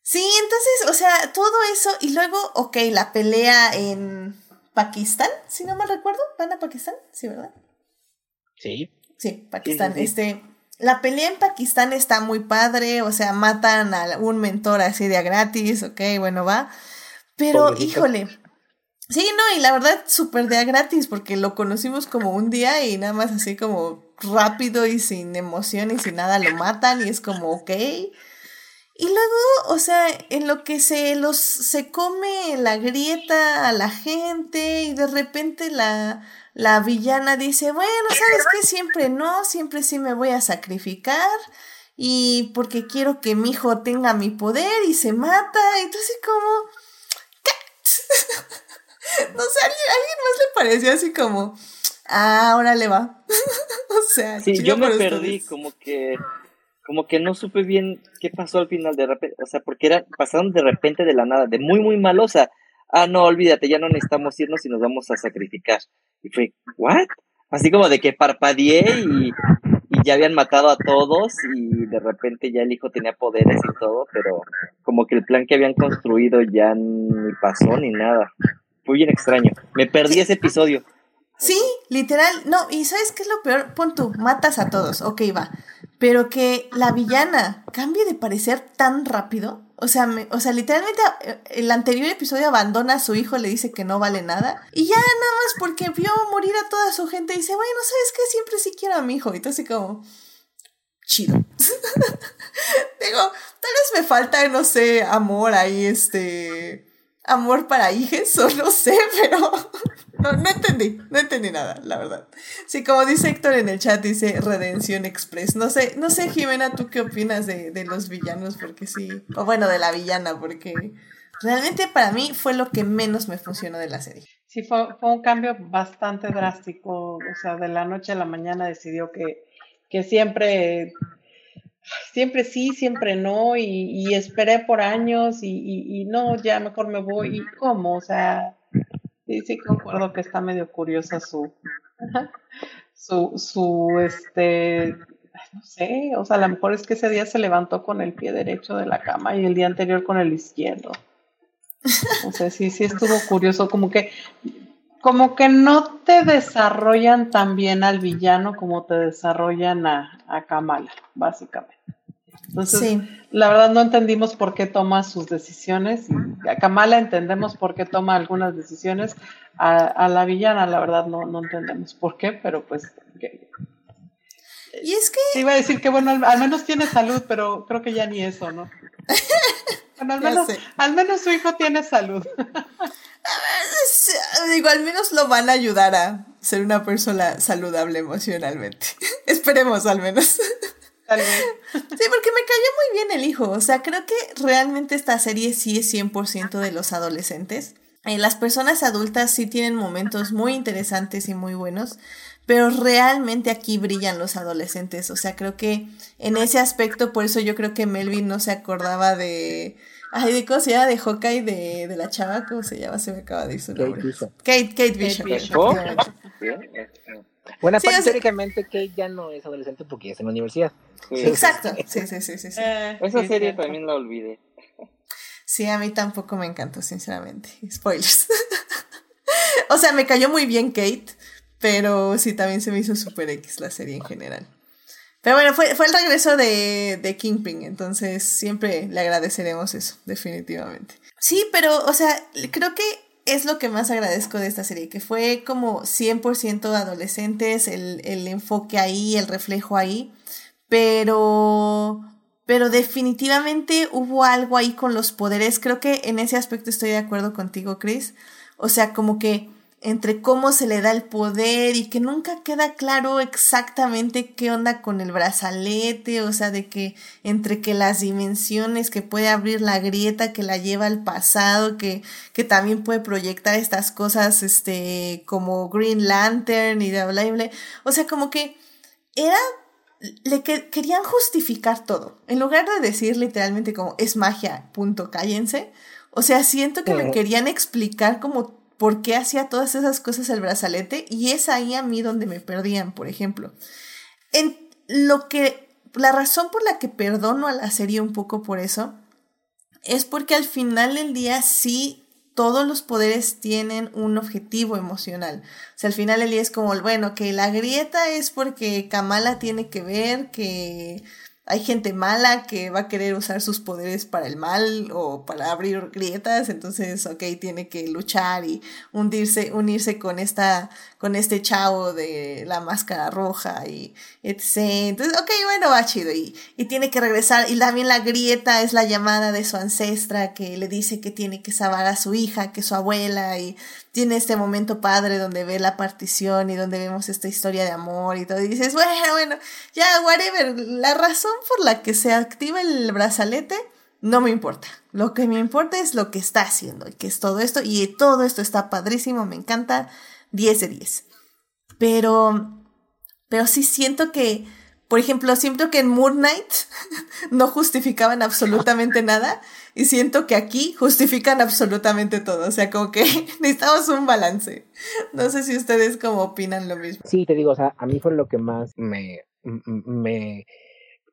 Sí, entonces, o sea, todo eso y luego, ok, la pelea en Pakistán, si no mal recuerdo, ¿van a Pakistán? Sí, ¿verdad? Sí. Sí, Pakistán. Este, la pelea en Pakistán está muy padre, o sea, matan a un mentor así de a gratis, ok, bueno, va. Pero, híjole, Sí, no, y la verdad súper de gratis porque lo conocimos como un día y nada más así como rápido y sin emoción y sin nada lo matan y es como ok. Y luego, o sea, en lo que se los se come la grieta a la gente y de repente la, la villana dice, bueno, ¿sabes qué? Siempre no, siempre sí me voy a sacrificar y porque quiero que mi hijo tenga mi poder y se mata. Entonces como... ¿Qué? <laughs> <laughs> No sé, a alguien, más le pareció así como, ah, ahora le va. <laughs> o sea, sí, yo me perdí, como que, como que no supe bien qué pasó al final de repente, o sea, porque era, pasaron de repente de la nada, de muy, muy malosa. Ah, no, olvídate, ya no necesitamos irnos y nos vamos a sacrificar. Y fue, ¿what? Así como de que parpadeé y, y ya habían matado a todos y de repente ya el hijo tenía poderes y todo, pero como que el plan que habían construido ya ni pasó ni nada. Fue bien extraño. Me perdí ese episodio. Sí, literal. No, y ¿sabes qué es lo peor? Pon tú, matas a todos, ok, va. Pero que la villana cambie de parecer tan rápido. O sea, o sea, literalmente eh, el anterior episodio abandona a su hijo, le dice que no vale nada. Y ya nada más porque vio morir a toda su gente, dice, bueno, ¿sabes qué? Siempre sí quiero a mi hijo. Y entonces como, chido. <laughs> Digo, tal vez me falta, no sé, amor ahí, este amor para hijes <laughs> o no sé, pero no, no, entendí, no entendí nada, la verdad. Sí, como dice Héctor en el chat, dice Redención Express. No sé, no sé, Jimena, ¿tú qué opinas de, de los villanos? Porque sí, o bueno, de la villana, porque realmente para mí fue lo que menos me funcionó de la serie. Sí, fue, fue un cambio bastante drástico, o sea, de la noche a la mañana decidió que, que siempre siempre sí, siempre no, y, esperé por años y, no, ya mejor me voy. ¿Y cómo? O sea, sí, sí concuerdo que está medio curiosa su, su, su, este, no sé, o sea, a lo mejor es que ese día se levantó con el pie derecho de la cama y el día anterior con el izquierdo. O sea, sí, sí estuvo curioso, como que como que no te desarrollan tan bien al villano como te desarrollan a, a Kamala, básicamente. Entonces, la verdad no entendimos por qué toma sus decisiones. A Kamala entendemos por qué toma algunas decisiones. A, la villana, la verdad, no, no entendemos por qué, pero pues... y es que... iba a decir que, bueno, al, menos tiene salud, pero creo que ya ni eso, ¿no? <laughs> Bueno, al menos, al menos su hijo tiene salud. <laughs> Digo, al menos lo van a ayudar a ser una persona saludable emocionalmente. <laughs> Esperemos al menos. <laughs> Sí, porque me cayó muy bien el hijo. O sea, creo que realmente esta serie sí es 100% de los adolescentes. eh, las personas adultas sí tienen momentos muy interesantes y muy buenos, pero realmente aquí brillan los adolescentes. O sea, creo que en ese aspecto, por eso yo creo que Melvin no se acordaba de. Ay, de cómo se llama, de Hawkeye, de, de la chava, ¿cómo se llama? Se me acaba de ir su nombre. Kate, Kate Bishop. Bueno, sí, históricamente Kate ya no es adolescente porque ya está en la universidad. Exacto, sí, sí, sí, sí. Eh, Esa serie también la olvidé. Sí, a mí tampoco me encantó, sinceramente. <laughs> Spoilers. <laughs> o sea, me cayó muy bien Kate, pero sí, también se me hizo super X la serie en general. Pero bueno, fue, fue el regreso de, de Kingpin, entonces siempre le agradeceremos eso, definitivamente. Sí, pero, o sea, creo que es lo que más agradezco de esta serie, que fue como 100% adolescentes, el, el enfoque ahí, el reflejo ahí, pero pero definitivamente hubo algo ahí con los poderes. Creo que en ese aspecto estoy de acuerdo contigo, Chris. O sea, como que entre cómo se le da el poder y que nunca queda claro exactamente qué onda con el brazalete, o sea, de que entre que las dimensiones que puede abrir la grieta que la lleva al pasado, que, que también puede proyectar estas cosas, este, como Green Lantern y de bla, bla, o sea, como que era le querían justificar todo. En lugar de decir literalmente como es magia, punto, cállense. O sea, siento que me querían explicar como por qué hacía todas esas cosas el brazalete y es ahí a mí donde me perdían, por ejemplo. En lo que la razón por la que perdono a la serie un poco por eso es porque al final del día sí todos los poderes tienen un objetivo emocional. O sea, al final el día es como, bueno, que la grieta es porque Kamala tiene que ver que hay gente mala que va a querer usar sus poderes para el mal o para abrir grietas, entonces, ok, tiene que luchar y hundirse, unirse con esta, con este chavo de la máscara roja y etc. Entonces, ok, bueno, va chido y, y tiene que regresar y también la grieta es la llamada de su ancestra que le dice que tiene que salvar a su hija, que es su abuela y tiene este momento padre donde ve la partición y donde vemos esta historia de amor y todo. Y dices, bueno, bueno, ya, whatever. La razón por la que se activa el brazalete no me importa. Lo que me importa es lo que está haciendo, y que es todo esto. Y todo esto está padrísimo, me encanta. 10 de 10. Pero, pero sí siento que, por ejemplo, siento que en Moon Knight <laughs> no justificaban absolutamente <laughs> nada. Y siento que aquí justifican absolutamente todo. O sea, como que <laughs> necesitamos un balance. No sé si ustedes como opinan lo mismo. Sí, te digo, o sea, a mí fue lo que más me, me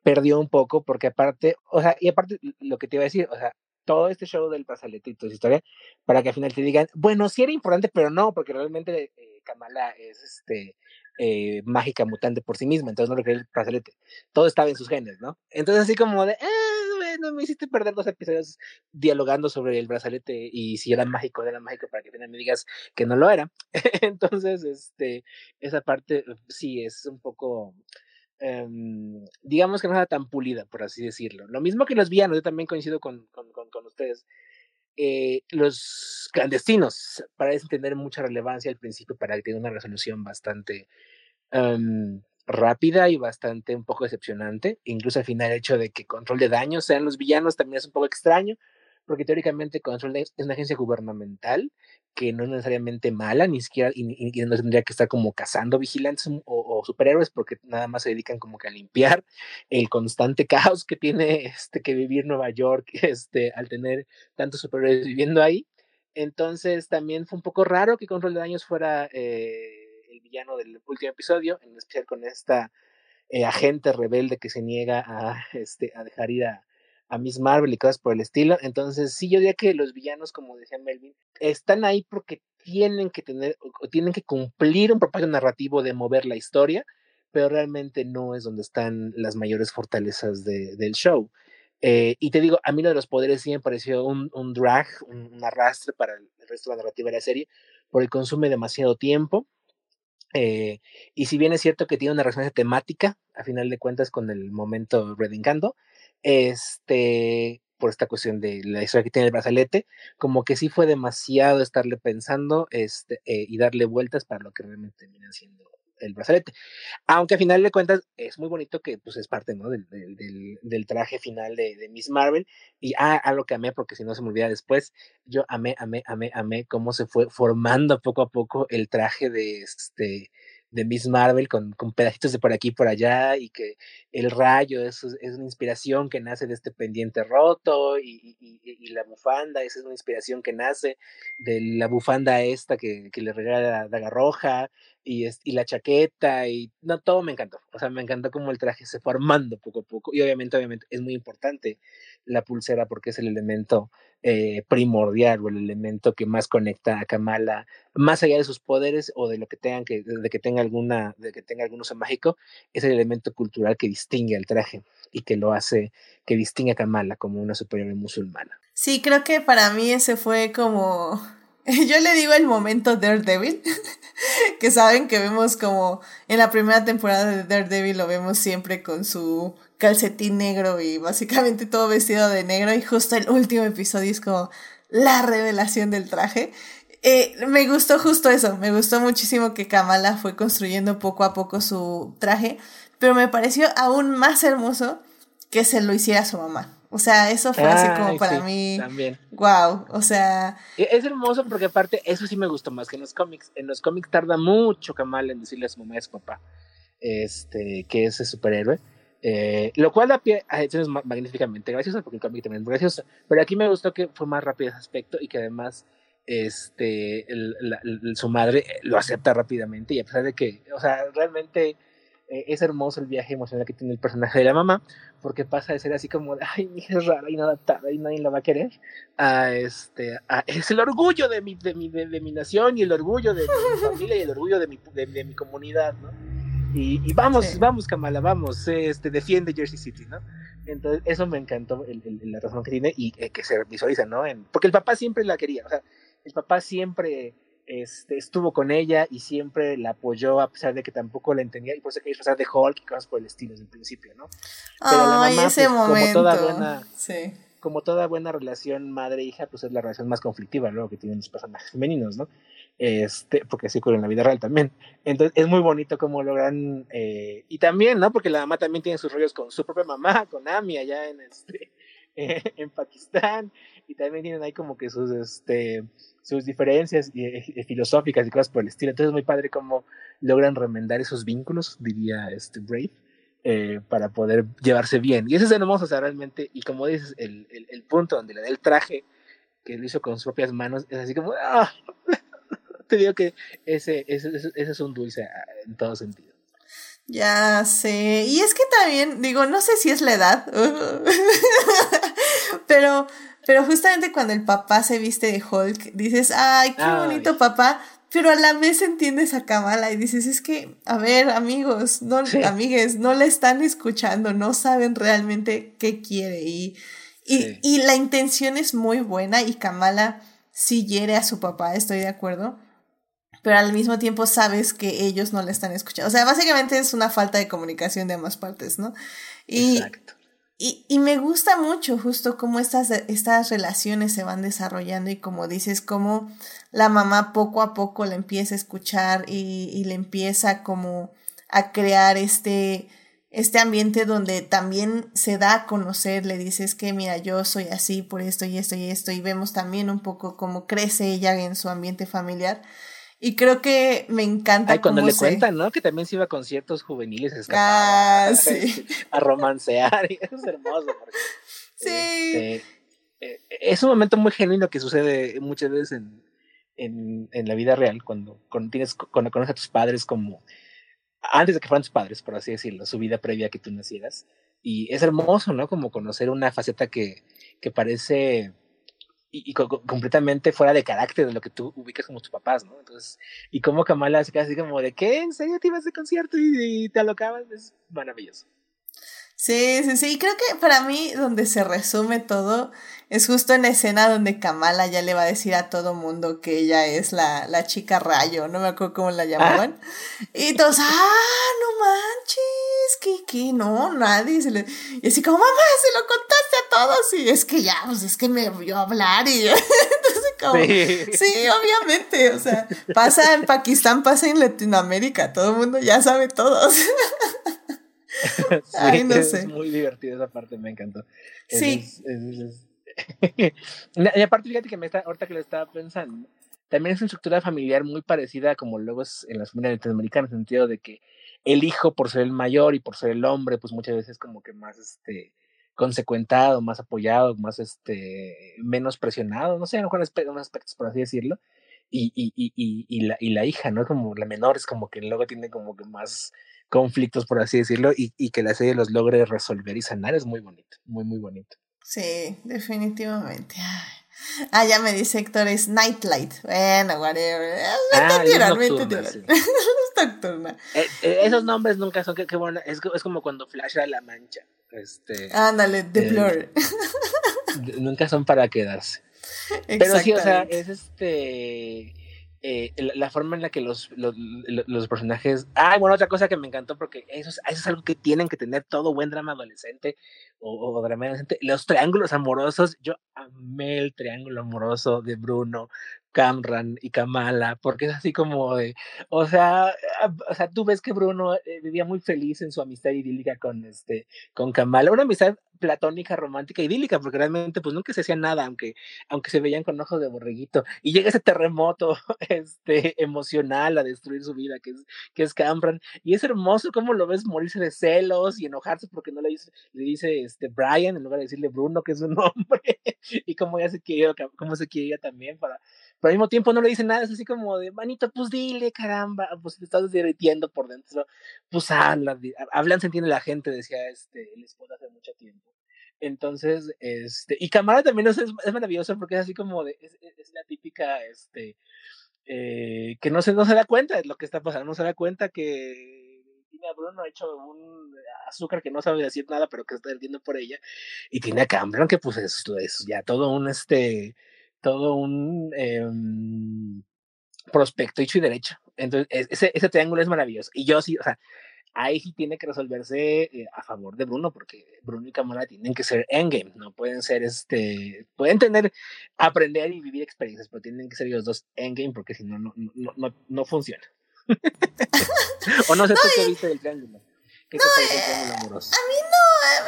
perdió un poco, porque aparte, o sea, y aparte lo que te iba a decir, o sea, todo este show del pasaletito y historia, para que al final te digan, bueno, sí era importante, pero no, porque realmente eh, Kamala es este eh, mágica mutante por sí misma, entonces no que el brazalete. Todo estaba en sus genes, ¿no? Entonces así como de, eh, no me hiciste perder dos episodios dialogando sobre el brazalete y si era mágico, era mágico para que al final me digas que no lo era. <laughs> Entonces, este, esa parte eh, sí es un poco, em, digamos que no era tan pulida, por así decirlo. Lo mismo que los villanos, yo también coincido con, con, con, ustedes. Eh, los clandestinos parecen tener mucha relevancia al principio para que tenga una resolución bastante um, rápida y bastante un poco decepcionante. Incluso al final el hecho de que Control de Daños sean los villanos también es un poco extraño, porque teóricamente Control es una agencia gubernamental que no es necesariamente mala, ni siquiera, y, no tendría que estar como cazando vigilantes o, superhéroes, porque nada más se dedican como que a limpiar el constante <laughs> caos que tiene este, que vivir Nueva York este, al tener tantos superhéroes viviendo ahí. Entonces también fue un poco raro que Control de Daños fuera... Eh, villano del último episodio, en especial con esta eh, agente rebelde que se niega a, este, a dejar ir a, a Miss Marvel y cosas por el estilo. Entonces, sí, yo diría que los villanos, como decía Melvin, están ahí porque tienen que tener, o tienen que cumplir un propósito narrativo de mover la historia, pero realmente no es donde están las mayores fortalezas de, del show. Eh, y te digo, a mí lo de los poderes sí me pareció un, drag, un, arrastre para el, resto de la narrativa de la serie, porque consume demasiado tiempo. Eh, y si bien es cierto que tiene una resonancia temática, a final de cuentas, con el momento Redingando, este, por esta cuestión de la historia que tiene el brazalete, como que sí fue demasiado estarle pensando este, eh, y darle vueltas para lo que realmente terminan siendo el brazalete. Aunque a final de cuentas es muy bonito que pues es parte ¿no? del, del, del, traje final de, de, Miss Marvel. Y ah, algo que amé, porque si no se me olvida después, yo amé, amé, amé, amé cómo se fue formando poco a poco el traje de este de Miss Marvel con, con, pedacitos de por aquí y por allá y que el rayo es, es una inspiración que nace de este pendiente roto y, y, y, la bufanda, esa es una inspiración que nace de la bufanda esta que, que le regala Daga Roja y, es, y la chaqueta y no, todo me encantó, o sea, me encantó como el traje se fue armando poco a poco y obviamente, obviamente es muy importante la pulsera porque es el elemento eh, primordial o el elemento que más conecta a Kamala, más allá de sus poderes o de lo que tengan que, de que tenga alguna, de que tenga algún uso mágico, es el elemento cultural que distingue al traje y que lo hace, que distingue a Kamala como una superior musulmana. Sí, creo que para mí ese fue como <laughs> yo le digo el momento Daredevil, <laughs> que saben que vemos como en la primera temporada de Daredevil lo vemos siempre con su calcetín negro y básicamente todo vestido de negro y justo el último episodio es como la revelación del traje. Eh, me gustó justo eso, me gustó muchísimo que Kamala fue construyendo poco a poco su traje, pero me pareció aún más hermoso que se lo hiciera su mamá. O sea, eso fue así como para mí. También. Wow. O sea. Es hermoso porque aparte, eso sí me gustó más que en los cómics. En los cómics tarda mucho Kamala en decirle a su mamá y a su papá. Este, que es el superhéroe. Eh, lo cual da pie a es magníficamente graciosa, porque el cómic también es gracioso. Pero aquí me gustó que fue más rápido ese aspecto y que además este, su madre lo acepta rápidamente. Y a pesar de que, o sea, realmente eh, es hermoso el viaje emocional que tiene el personaje de la mamá, porque pasa de ser así como, ay, mi hija es rara y no adaptada y nadie la va a querer, a este, a, es el orgullo de mi, de mi, de, mi nación y el orgullo de mi <laughs> familia y el orgullo de mi, de, mi comunidad, ¿no? Y, vamos, vamos, Kamala, vamos, este, defiende Jersey City, ¿no? Entonces, eso me encantó, el, la razón que tiene y eh, que se visualiza, ¿no? En, porque el papá siempre la quería, o sea, el papá siempre este, estuvo con ella y siempre la apoyó a pesar de que tampoco la entendía y por eso quería disfrazar de Hulk y cosas por el estilo desde el principio, ¿no? Pero la mamá, ese pues, como toda buena, sí. como toda buena relación madre-hija, pues es la relación más conflictiva luego que tienen los personajes femeninos, ¿no? Este, porque así ocurre en la vida real también. Entonces es muy bonito cómo logran, eh, y también, ¿no? Porque la mamá también tiene sus rollos con su propia mamá, con Ami allá en este, <laughs> en Pakistán, y también tienen ahí como que sus, este, sus diferencias eh, eh, filosóficas y cosas por el estilo. Entonces es muy padre cómo logran remendar esos vínculos, diría este Brave, eh, para poder llevarse bien. Y eso es hermoso, o sea, realmente, y como dices, el, el, el punto donde le da el traje, que lo hizo con sus propias manos, es así como, ¡ah! <laughs> te digo que ese, ese, ese, es un dulce ah, en todo sentido. Ya sé. Y es que también, digo, no sé si es la edad, <laughs> pero pero justamente cuando el papá se viste de Hulk, dices, ay, qué bonito papá, pero a la vez entiendes a Kamala y dices, es que, a ver, amigos, no, amigues, no le están escuchando, no saben realmente qué quiere y, y, y la intención es muy buena y Kamala sí hiere a su papá, estoy de acuerdo, pero al mismo tiempo sabes que ellos no le están escuchando. O sea, básicamente es una falta de comunicación de ambas partes, ¿no? Y, Exacto. Y, y, me gusta mucho justo cómo estas, estas relaciones se van desarrollando y como dices, cómo la mamá poco a poco le empieza a escuchar y, y le empieza como a crear este, este ambiente donde también se da a conocer, le dices que mira, yo soy así por esto y esto y esto y vemos también un poco cómo crece ella en su ambiente familiar y creo que me encanta. Ay, cuando le cuentan, ¿no? Que también se iba a conciertos juveniles ah, sí. <laughs> a romancear. Y eso es hermoso. sí. Este, eh, es un momento muy genuino que sucede muchas veces en, en, en la vida real, cuando, cuando, tienes, cuando conoces a tus padres como antes de que fueran tus padres, por así decirlo, su vida previa a que tú nacieras. Y es hermoso, ¿no? Como conocer una faceta que, que parece y, completamente fuera de carácter de lo que tú ubicas como tus papás, ¿no? Entonces, y como Kamala se queda así como de, ¿qué? ¿En serio te ibas de concierto y, te alocabas? Es maravilloso. Sí, sí, sí. Y creo que para mí, donde se resume todo, es justo en la escena donde Kamala ya le va a decir a todo mundo que ella es la, la chica rayo, no me acuerdo cómo la llamaban. Y todos, ah, no manches, que, que, no, nadie se le. Y así como, mamá, se lo contaste a todos. Y es que ya, pues es que me vio hablar y <laughs> entonces sí. obviamente, o sea, pasa en Pakistán, pasa en Latinoamérica, todo el mundo ya sabe <laughs> <laughs> Ay, no sé. Es muy divertido esa parte, me encantó. Sí. <laughs> y aparte, fíjate que me está, ahorita que lo estaba pensando, también es una estructura familiar muy parecida como luego es en las familias latinoamericanas, en el sentido de que el hijo, por ser el mayor y por ser el hombre, pues muchas veces como que más este consecuentado, más apoyado, más este menos presionado, no sé, a lo mejor en aspectos, por así decirlo. Y, y, y, y, la, y la hija, ¿no? Como la menor es como que luego tiene como que más conflictos, por así decirlo, y, y que la serie los logre resolver y sanar es muy bonito, muy, muy bonito. Sí, definitivamente. Ah, ya me dice Héctor, es Nightlight. Bueno, whatever. Me ah, entendieron, me entendieron. es nocturna. Eh, eh, esos nombres nunca son, que, bueno, es, es, como cuando flasha la mancha. Este, Ándale, The eh, Blur. nunca son para quedarse. Pero sí, o sea, es este eh, la, forma en la que los, los, los, personajes. Ah, bueno, otra cosa que me encantó, porque eso es, eso es algo que tienen que tener todo buen drama adolescente o, o, drama adolescente. Los triángulos amorosos, yo amé el triángulo amoroso de Bruno, Camran y Kamala, porque es así como de, o sea, ah, o sea, tú ves que Bruno eh, vivía muy feliz en su amistad idílica con este, con Kamala, una amistad platónica, romántica, idílica, porque realmente pues nunca se hacía nada, aunque, aunque se veían con ojos de borreguito, y llega ese terremoto, <laughs> este, emocional a destruir su vida, que es, que es Camran, y es hermoso cómo lo ves morirse de celos y enojarse porque no le dice, le dice este Brian en lugar de decirle Bruno, que es un <laughs> hombre, y cómo ya se quiere, cómo se quiere también para pero al mismo tiempo no le dice nada, es así como de, manito, pues dile, caramba, pues te estás derritiendo por dentro, pues habla, hablan, se entiende la gente, decía este, el esposo hace mucho tiempo. Entonces, este, y Camara también es, es maravilloso porque es así como de, es, la típica, este, eh, que no se, no se da cuenta de lo que está pasando, no se da cuenta que tiene a Bruno hecho un azúcar que no sabe decir nada, pero que está perdiendo por ella, y tiene a Cameron que pues es, es ya todo un, este, todo un em, prospecto hecho y derecho. Entonces, ese, ese triángulo es maravilloso. Y yo sí, o sea, ahí sí tiene que resolverse eh, a favor de Bruno, porque Bruno y Kamala tienen que ser endgame, no pueden ser este, pueden tener, aprender y vivir experiencias, pero tienen que ser los dos endgame, porque si no, no, no, no, no funciona. <laughs> o no sé tú qué viste del triángulo. ¿Qué te parece el triángulo amoroso? A mí no, eh,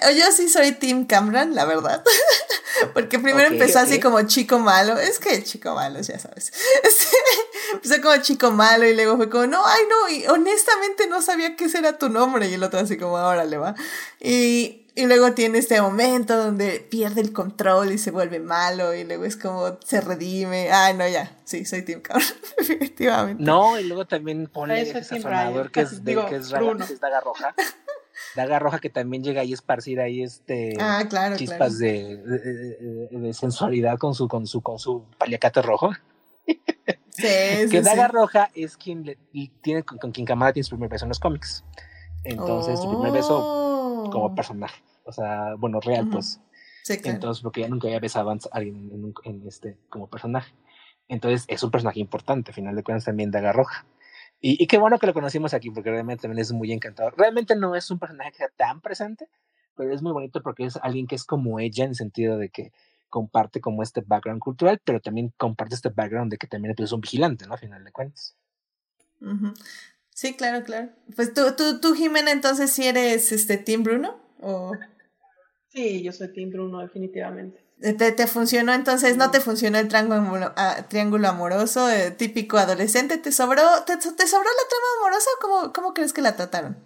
pues, yo sí soy Tim Cameron, la verdad. <laughs> <laughs> Porque primero empezó así como chico malo. Es que chico malo, ya sabes. <laughs> empezó como chico malo y luego fue como, no, ay, no, y honestamente no sabía ese era tu nombre. Y el otro así como, ahora le va. Y, y luego tiene este momento donde pierde el control y se vuelve malo. Y luego es como, se redime. Ay, no, ya. Sí, soy Tim Cameron, <laughs> definitivamente. No, y luego también pone ese sazonador que es, de, que es, que es daga roja. Daga Roja que también llega ahí a esparcir ahí este ah, claro, chispas De, de, sensualidad con su con su con su paliacate rojo. <laughs> Sí, que Daga Roja es quien le, tiene con, quien Kamala tiene su primer beso en los cómics. Entonces, su primer beso como oh. personaje, o sea, bueno, real pues. Sí, claro. Entonces, porque ya nunca había besado a alguien en, en, este como personaje. Entonces, es un personaje importante, al final de cuentas también Daga Roja. Y, qué bueno que lo conocimos aquí, porque realmente también es muy encantador. Realmente no es un personaje que sea tan presente, pero es muy bonito porque es alguien que es como ella en el sentido de que comparte como este background cultural, pero también comparte este background de que también es un vigilante, ¿no? A final de cuentas. Sí, claro, claro. Pues tú, tú, tú, Jimena, entonces si eres este Team Bruno o... Sí, yo soy Team Bruno, definitivamente. ¿Te, te funcionó entonces? ¿No te funcionó el triángulo, ah, triángulo amoroso eh, típico adolescente? ¿Te sobró, te, te sobró la trama amorosa? ¿Cómo, ¿Cómo crees que la trataron?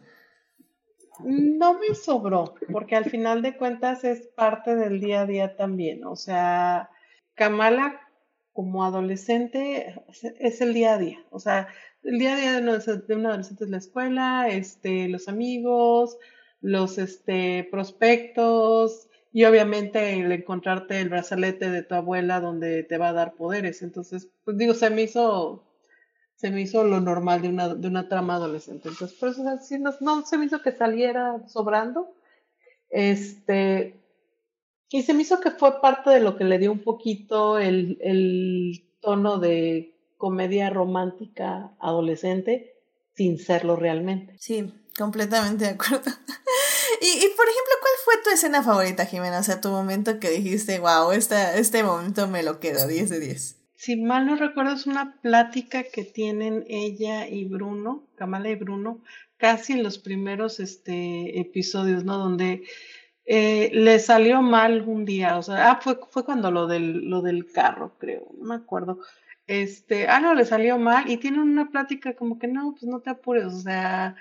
No me sobró, porque al final de cuentas es parte del día a día también. O sea, Kamala como adolescente es el día a día. O sea, el día a día de un adolescente es la escuela, este, los amigos, los este, prospectos, y obviamente el encontrarte el brazalete de tu abuela donde te va a dar poderes. Entonces, pues digo, se me hizo, se me hizo lo normal de una, de una trama adolescente. Entonces, por eso así no, no se me hizo que saliera sobrando. Este, y se me hizo que fue parte de lo que le dio un poquito el, el tono de comedia romántica adolescente sin serlo realmente. Sí, completamente de acuerdo. Y, y, por ejemplo, ¿cuál fue tu escena favorita, Jimena? O sea, tu momento que dijiste, wow, esta, este momento me lo quedo, 10 de 10. Si mal no recuerdo, es una plática que tienen ella y Bruno, Kamala y Bruno, casi en los primeros este, episodios, ¿no? Donde eh, le salió mal un día, o sea, ah, fue, fue cuando lo del, lo del carro, creo, no me acuerdo. Este, ah, no, le salió mal y tienen una plática como que no, pues no te apures, o sea,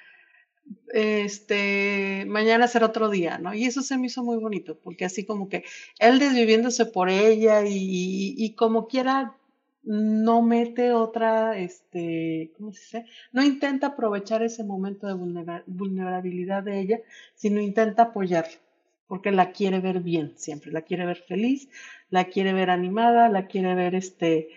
este, mañana será otro día, ¿no? Y eso se me hizo muy bonito, porque así como que él desviviéndose por ella y, y como quiera no mete otra, este, ¿cómo se dice? No intenta aprovechar ese momento de vulnerabilidad de ella, sino intenta apoyarla, porque la quiere ver bien siempre, la quiere ver feliz, la quiere ver animada, la quiere ver, este,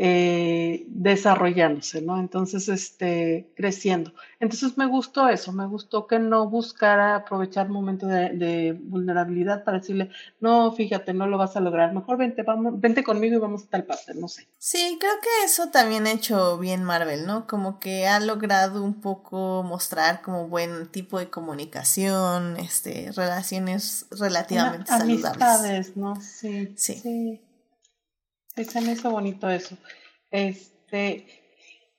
eh, desarrollándose, ¿no? Entonces, este, creciendo. Entonces me gustó eso, me gustó que no buscara aprovechar momentos de, de, vulnerabilidad para decirle, no, fíjate, no lo vas a lograr, mejor vente, vamos, vente conmigo y vamos a tal parte, no sé. Sí, creo que eso también ha hecho bien Marvel, ¿no? Como que ha logrado un poco mostrar como buen tipo de comunicación, este, relaciones relativamente Una, saludables. Amistades, ¿no? Sí. Sí. sí se me hizo bonito eso. Este,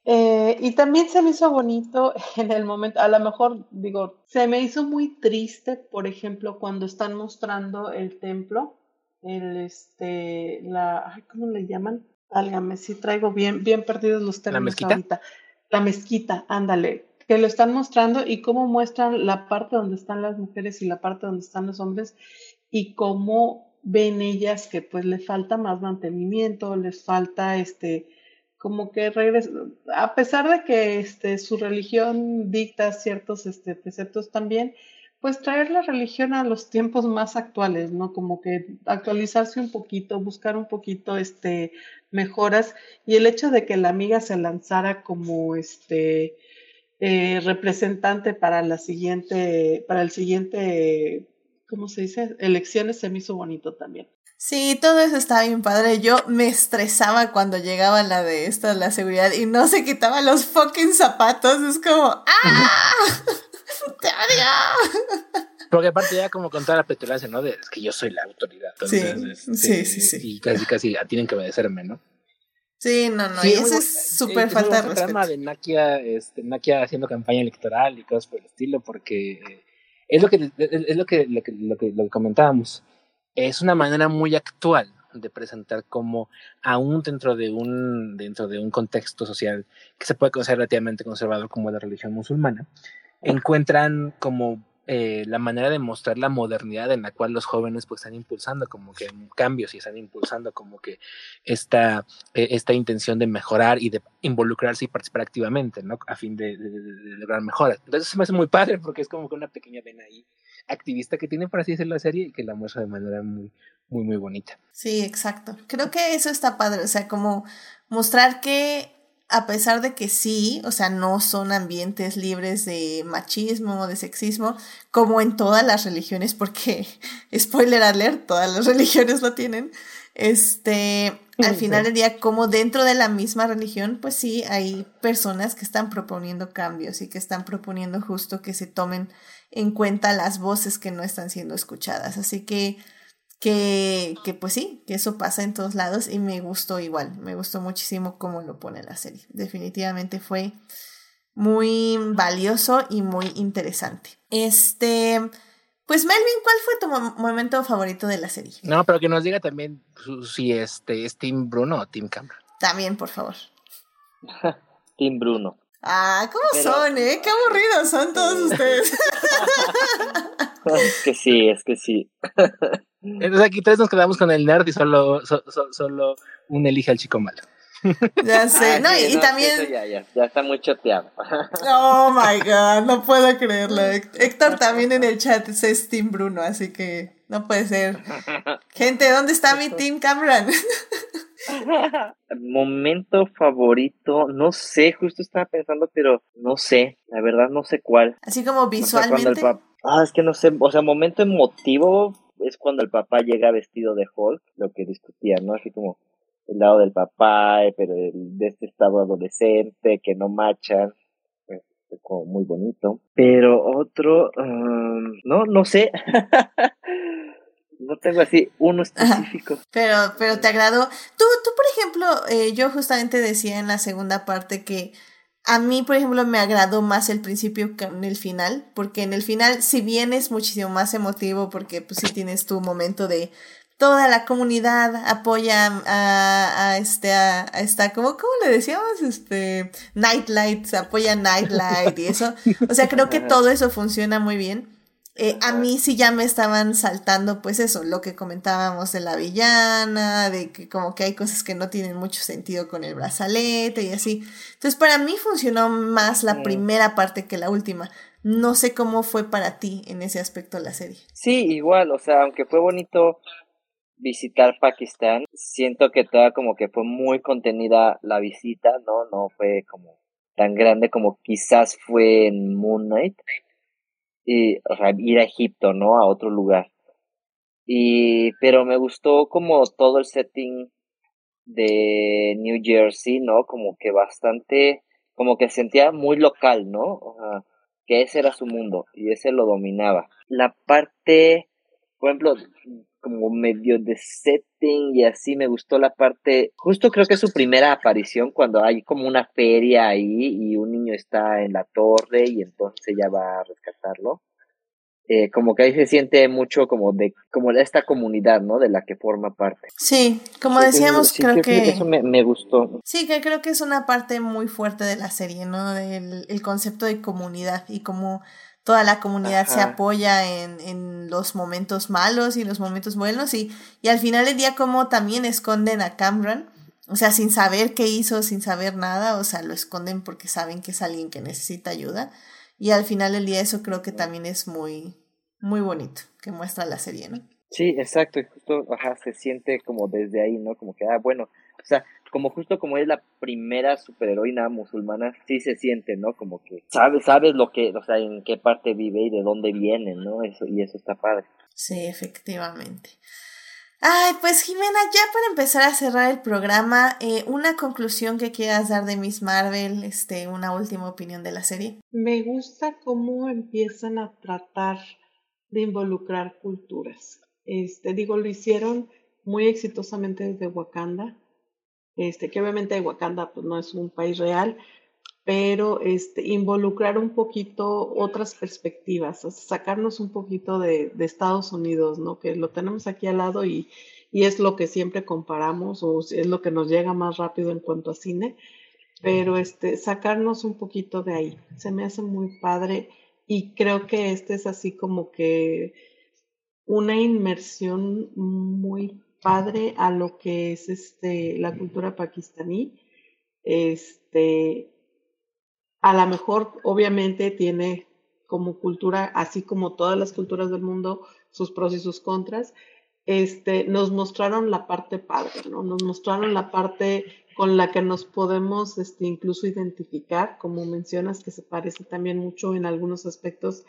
eh, y también se me hizo bonito <laughs> en el momento, a lo mejor digo, se me hizo muy triste, por ejemplo, cuando están mostrando el templo, el este, la, ¿cómo le llaman? Álgame, si traigo bien, bien perdidos los términos ¿La mezquita? ahorita. La mezquita, ándale, que lo están mostrando y cómo muestran la parte donde están las mujeres y la parte donde están los hombres y cómo ven ellas que pues le falta más mantenimiento, les falta este como que regresa, a pesar de que este su religión dicta ciertos este preceptos también, pues traer la religión a los tiempos más actuales, ¿no? Como que actualizarse un poquito, buscar un poquito este mejoras y el hecho de que la amiga se lanzara como este eh, representante para la siguiente, para el siguiente ¿cómo se dice? Elecciones se me hizo bonito también. Sí, todo eso estaba bien padre. Yo me estresaba cuando llegaba la de esta, la seguridad, y no se quitaba los fucking zapatos. Es como, ¡ah! <laughs> ¡Te odio! Porque aparte ya como con toda la petulancia, ¿no? De, es que yo soy la autoridad. Entonces, sí, sí, sí, sí, Y casi, casi tienen que obedecerme, ¿no? Sí, no, no, y eso es súper falta de respeto. trama de Nakia, este, Nakia haciendo campaña electoral y cosas por el estilo, porque es lo que, es lo que, lo que, lo que, comentábamos. Es una manera muy actual de presentar como aún dentro de un dentro de un contexto social que se puede considerar relativamente conservador como la religión musulmana encuentran como eh, la manera de mostrar la modernidad en la cual los jóvenes pues están impulsando como que cambios y están impulsando como que esta, eh, esta intención de mejorar y de involucrarse y participar activamente, ¿no? A fin de, lograr mejoras. Entonces se me hace muy padre porque es como que una pequeña vena ahí activista que tiene, por así decirlo, la serie y que la muestra de manera muy, muy, muy bonita. Sí, exacto. Creo que eso está padre, o sea, como mostrar que a pesar de que sí, o sea, no son ambientes libres de machismo, de sexismo, como en todas las religiones, porque, <laughs> spoiler alert, todas las <laughs> religiones lo tienen, este, al final del día, como dentro de la misma religión, pues sí, hay personas que están proponiendo cambios y que están proponiendo justo que se tomen en cuenta las voces que no están siendo escuchadas. Así que, que, que pues sí, que eso pasa en todos lados y me gustó igual, me gustó muchísimo cómo lo pone la serie. Definitivamente fue muy valioso y muy interesante. Este, pues Melvin, ¿cuál fue tu momento favorito de la serie? No, pero que nos diga también si este es Team Bruno o Team Cameron. También, por favor. <laughs> Team Bruno. Ah, ¿cómo son, eh? Qué aburridos son todos ustedes. <laughs> es que sí, es que sí. Entonces aquí tres nos quedamos con el nerd y solo, solo un elige al chico malo. Ya sé, ah, no, y, también. Ya, ya, ya, está muy choteado. Oh my god, no puedo creerlo. <laughs> Héctor también en el chat es Team Bruno, así que no puede ser. Gente, ¿dónde está mi Team Cameron? <laughs> Momento favorito, no sé, justo estaba pensando, pero no sé, la verdad no sé cuál. Así como visualmente. Ah, es que no sé, o sea, momento emotivo, es cuando el papá llega vestido de Hulk, lo que discutía, ¿no? Así como el lado del papá, eh, pero de este estado adolescente, que no machan. como muy bonito. Pero otro, um, no, no sé. <laughs> no tengo así uno específico. Pero, pero te agradó. Tú, tú por ejemplo, eh, yo justamente decía en la segunda parte que a mí, por ejemplo, me agradó más el principio que en el final, porque en el final, si bien es muchísimo más emotivo, porque pues sí tienes tu momento de toda la comunidad apoya a, a este, a, esta, ¿cómo, ¿cómo le decíamos? Este, Nightlight, apoya Nightlight y eso. O sea, creo que <laughs> todo eso funciona muy bien. Eh, a mí sí ya me estaban saltando, pues eso, lo que comentábamos de la villana, de que como que hay cosas que no tienen mucho sentido con el brazalete y así. Entonces, para mí funcionó más la primera parte que la última. No sé cómo fue para ti en ese aspecto la serie. Sí, igual, o sea, aunque fue bonito visitar Pakistán, siento que toda como que fue muy contenida la visita, ¿no? No fue como tan grande como quizás fue en Moon Knight y, ir a Egipto, ¿no? A otro lugar. Y, pero me gustó como todo el setting de New Jersey, ¿no? Como que bastante, como que sentía muy local, ¿no? O sea, que ese era su mundo y ese lo dominaba. La parte, por ejemplo, como medio de setting y así me gustó la parte, justo creo que es su primera aparición cuando hay como una feria ahí y un niño está en la torre y entonces ella va a rescatarlo. Eh, como que ahí se siente mucho como de como de esta comunidad, ¿no? De la que forma parte. Sí, como decíamos, creo, que, eso me, me, gustó. Sí, que creo que es una parte muy fuerte de la serie, ¿no? El, el concepto de comunidad y cómo toda la comunidad se apoya en, en, los momentos malos y los momentos buenos y, y al final del día como también esconden a Cameron, o sea, sin saber qué hizo, sin saber nada, o sea, lo esconden porque saben que es alguien que necesita ayuda y al final del día eso creo que también es muy, muy bonito, que muestra la serie, ¿no? Sí, exacto, y justo, ajá, se siente como desde ahí, ¿no? Como que, ah, bueno, o sea, como justo como es la primera superheroína musulmana, sí se siente, ¿no? Como que sabes, sabes lo que, o sea, en qué parte vive y de dónde viene, ¿no? Eso, y eso está padre. Sí, efectivamente. Ay, pues Jimena, ya para empezar a cerrar el programa, eh, una conclusión que quieras dar de Miss Marvel, este, una última opinión de la serie. Me gusta cómo empiezan a tratar de involucrar culturas. Este, digo, lo hicieron muy exitosamente desde Wakanda este, que obviamente Wakanda pues, no es un país real, pero este, involucrar un poquito otras perspectivas, sacarnos un poquito de, de, Estados Unidos, ¿no? Que lo tenemos aquí al lado y, y, es lo que siempre comparamos o es lo que nos llega más rápido en cuanto a cine, pero este, sacarnos un poquito de ahí, se me hace muy padre y creo que este es así como que una inmersión muy padre a lo que es este, la cultura pakistaní. Este, a lo mejor, obviamente, tiene como cultura, así como todas las culturas del mundo, sus pros y sus contras. Este, nos mostraron la parte padre, ¿no? Nos mostraron la parte con la que nos podemos este, incluso identificar, como mencionas, que se parece también mucho en algunos aspectos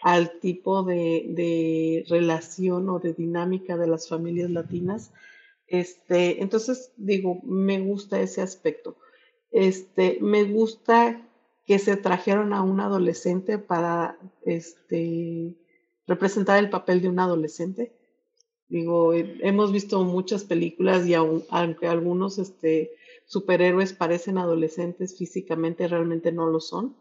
al tipo de, de relación o de dinámica de las familias latinas. Este, entonces, digo, me gusta ese aspecto. Este, me gusta que se trajeron a un adolescente para este, representar el papel de un adolescente. Digo, hemos visto muchas películas y aunque algunos este, superhéroes parecen adolescentes físicamente, realmente no lo son.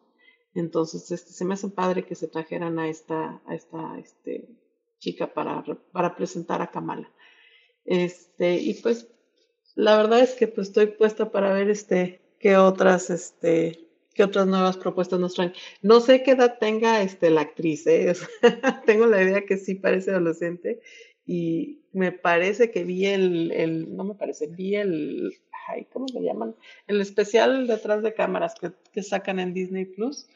Entonces, este, se me hace padre que se trajeran a esta, a esta este, chica para, para presentar a Kamala. Este, y pues, la verdad es que pues estoy puesta para ver este, qué otras, este, qué otras nuevas propuestas nos traen. No sé qué edad tenga este, la actriz, ¿eh? <laughs> tengo la idea que sí parece adolescente y me parece que vi el, el no me parece, vi el, ay, ¿cómo se llaman? El especial detrás de cámaras que, que sacan en Disney Plus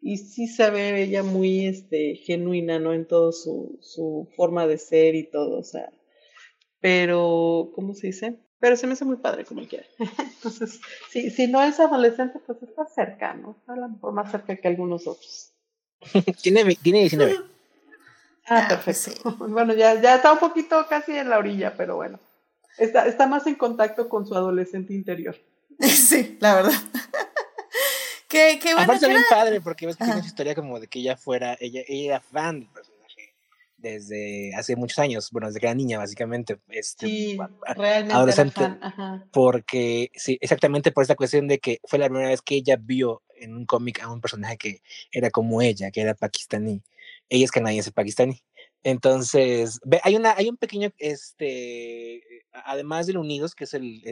y sí se ve ella muy este, genuina, ¿no? En todo su, su forma de ser y todo, o sea, pero, ¿cómo se dice? Pero se me hace muy padre como quiera. <laughs> Entonces, si, si no es adolescente, pues está cerca, ¿no? A lo mejor más cerca que algunos otros. <laughs> tiene, tiene 19. Ah, ah pues perfecto. <laughs> Bueno, ya, ya está un poquito casi en la orilla, pero bueno. Está, está más en contacto con su adolescente interior. <laughs> Sí, la verdad. <laughs> Qué, qué bueno. Aparte que bien padre, porque ves que tiene su historia como de que ella fuera, ella, ella era fan del personaje desde hace muchos años, bueno, desde que era niña, básicamente. Este, Sí, realmente adolescente. era fan. Ajá. porque sí, exactamente por esta cuestión de que fue la primera vez que ella vio en un cómic a un personaje que era como ella, que era pakistaní. Ella es canadiense pakistaní. Entonces, hay una, hay un pequeño, este, además del Unidos, que es el,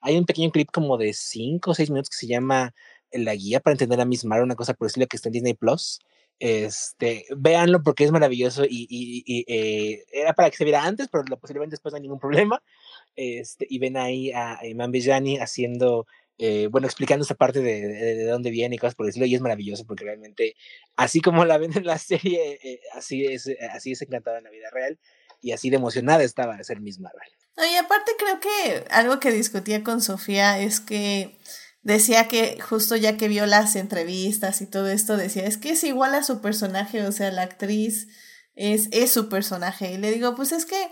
hay un pequeño clip como de cinco o seis minutos que se llama La guía para entender a Miss Marvel, una cosa por decirlo que está en Disney Plus. Este, véanlo porque es maravilloso y, y- eh, era para que se viera antes, pero lo posiblemente después no hay ningún problema este, y ven ahí a Imán Villani haciendo, eh, bueno, explicando esa parte de, de, de dónde viene y cosas por decirlo, y es maravilloso porque realmente, así como la ven en la <laughs> serie, eh, así, es, eh, así es encantada en la vida real y así de emocionada estaba de ser Miss Marvel. Y aparte creo que algo que discutía con Sofía es que decía que justo ya que vio las entrevistas y todo esto, decía, es que es igual a su personaje, o sea, la actriz es, es su personaje. Y le digo, pues es que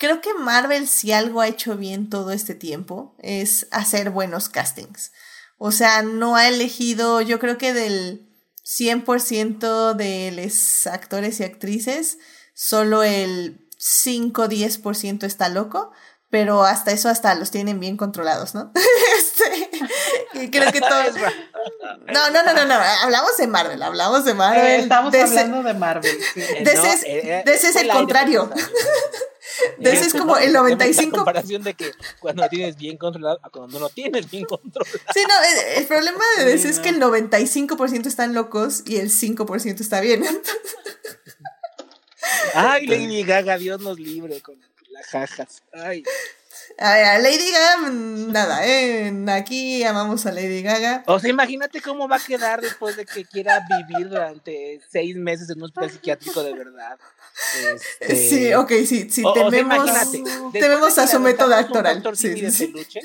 creo que Marvel si algo ha hecho bien todo este tiempo es hacer buenos castings. O sea, no ha elegido, yo creo que del 100% de los actores y actrices, solo el 5-10% está loco, pero hasta eso hasta los tienen bien controlados, ¿no? <laughs> este, creo que <laughs> todos... No, no, no, no, no, hablamos de Marvel, hablamos de Marvel. Eh, estamos hablando de Marvel. sí. Eh, De ese es- eh, de ese es fue el contrario. <laughs> ese es como el La 95. comparación de que cuando lo tienes bien controlado a cuando no lo tienes bien controlado. Sí, no, el, el problema de ese Sí, es no. que el 95% están locos y el 5% está bien. Ay, Lady Gaga, Dios nos libre con las jajas. Ay. A Lady Gaga, mm, nada, ¿eh? Aquí amamos a Lady Gaga. O sea, imagínate cómo va a quedar después de que quiera vivir durante seis meses en un hospital psiquiátrico de verdad. Este, Sí, ok, sí, sí, o- o sea, tememos, a su método actoral. Sí, sí, sí. peluche,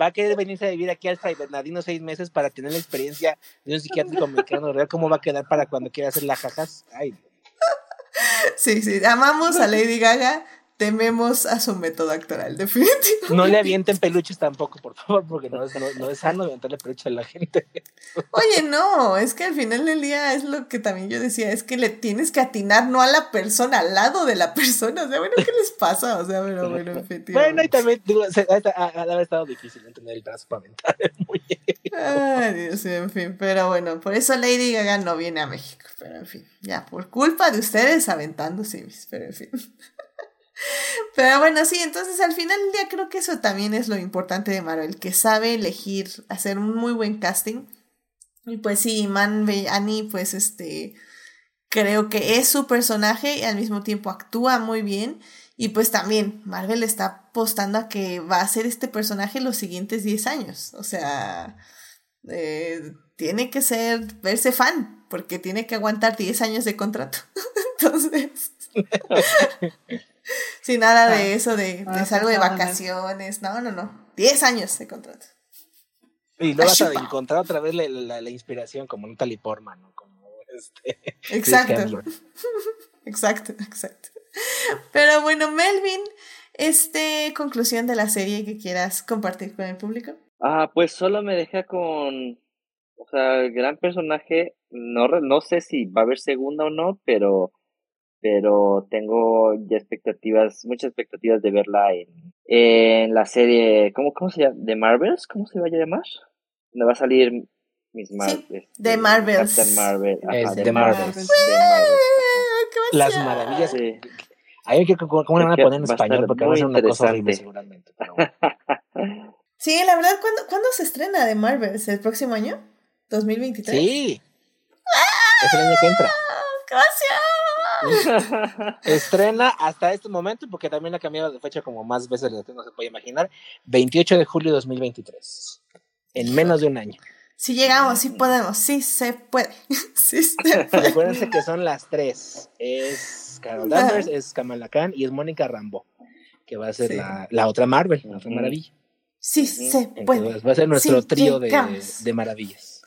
va a querer venirse a vivir aquí al Fray Bernardino seis meses para tener la experiencia de un psiquiátrico mexicano real. ¿Cómo va a quedar para cuando quiera hacer las jajas? Ay, Sí, sí, amamos a Lady Gaga, tememos a su método actoral, <laughs> definitivamente. no le avienten peluches tampoco, por favor, porque no es, no, no es sano aventarle peluche a la gente. Oye, no, es que al final del día es lo que también yo decía, es que le tienes que atinar no a la persona, al lado de la persona. O sea, bueno, ¿qué les pasa? O sea, pero bueno, efectivamente. Bueno, y también, digo, ha, haber estado difícil no tener el brazo para aventar. Ay, Dios mío, en fin, pero bueno, por eso Lady Gaga no viene a México, pero en fin, ya, por culpa de ustedes aventando simis, pero en fin. Pero bueno, sí, entonces al final del día creo que eso también es lo importante de Marvel, que sabe elegir, hacer un muy buen casting. Y pues sí, Man Annie, pues este, creo que es su personaje y al mismo tiempo actúa muy bien. Y pues también Marvel está apostando a que va a ser este personaje los siguientes 10 años. O sea, eh, tiene que ser, verse fan, porque tiene que aguantar 10 años de contrato. <laughs> Entonces, <laughs> sin nada de eso de, de Ah, salgo de en vacaciones. No, no, no. 10 años de contrato. Y luego vas a encontrar otra vez la, la- la inspiración como Natalie Portman, ¿no? Como este. <laughs> Exacto. <laughs> Exacto, exacto. Pero bueno, Melvin, este conclusión de la serie que quieras compartir con el público. Ah, pues solo me deja con, o sea, el gran personaje, no, no sé si va a haber segunda o no, pero, pero tengo ya expectativas, muchas expectativas de verla en, en la serie, ¿cómo, cómo se llama? ¿De Marvels? ¿Cómo se va a llamar? Donde va a salir Miss Marvel. The Marvels. Captain Marvel. Ajá, Es The The Marvels. Marvels. The Marvels, ¡Qué Las maravillas. Sí. Ahí que cómo le van a poner en español porque va a ser una cosa horrible seguramente. pero bueno. <laughs> Sí, la verdad, ¿cuándo, ¿cuándo se estrena de Marvels? ¿El próximo año? ¿2023? Sí. Es el año que entra. ¡Gracias! <laughs> Estrena hasta este momento, porque también ha cambiado de fecha como más veces no se puede imaginar. 28 de julio de 2023. En menos de un año. Si llegamos, sí podemos, sí se puede. <laughs> Sí se <laughs> puede. Acuérdense que son las tres. Es Carol Danvers, es Kamala Khan y es Mónica Rambo. Que va a ser Sí. la, la otra Marvel, la otra maravilla. Sí se puede. Entonces va a ser nuestro Sí trío de, de maravillas.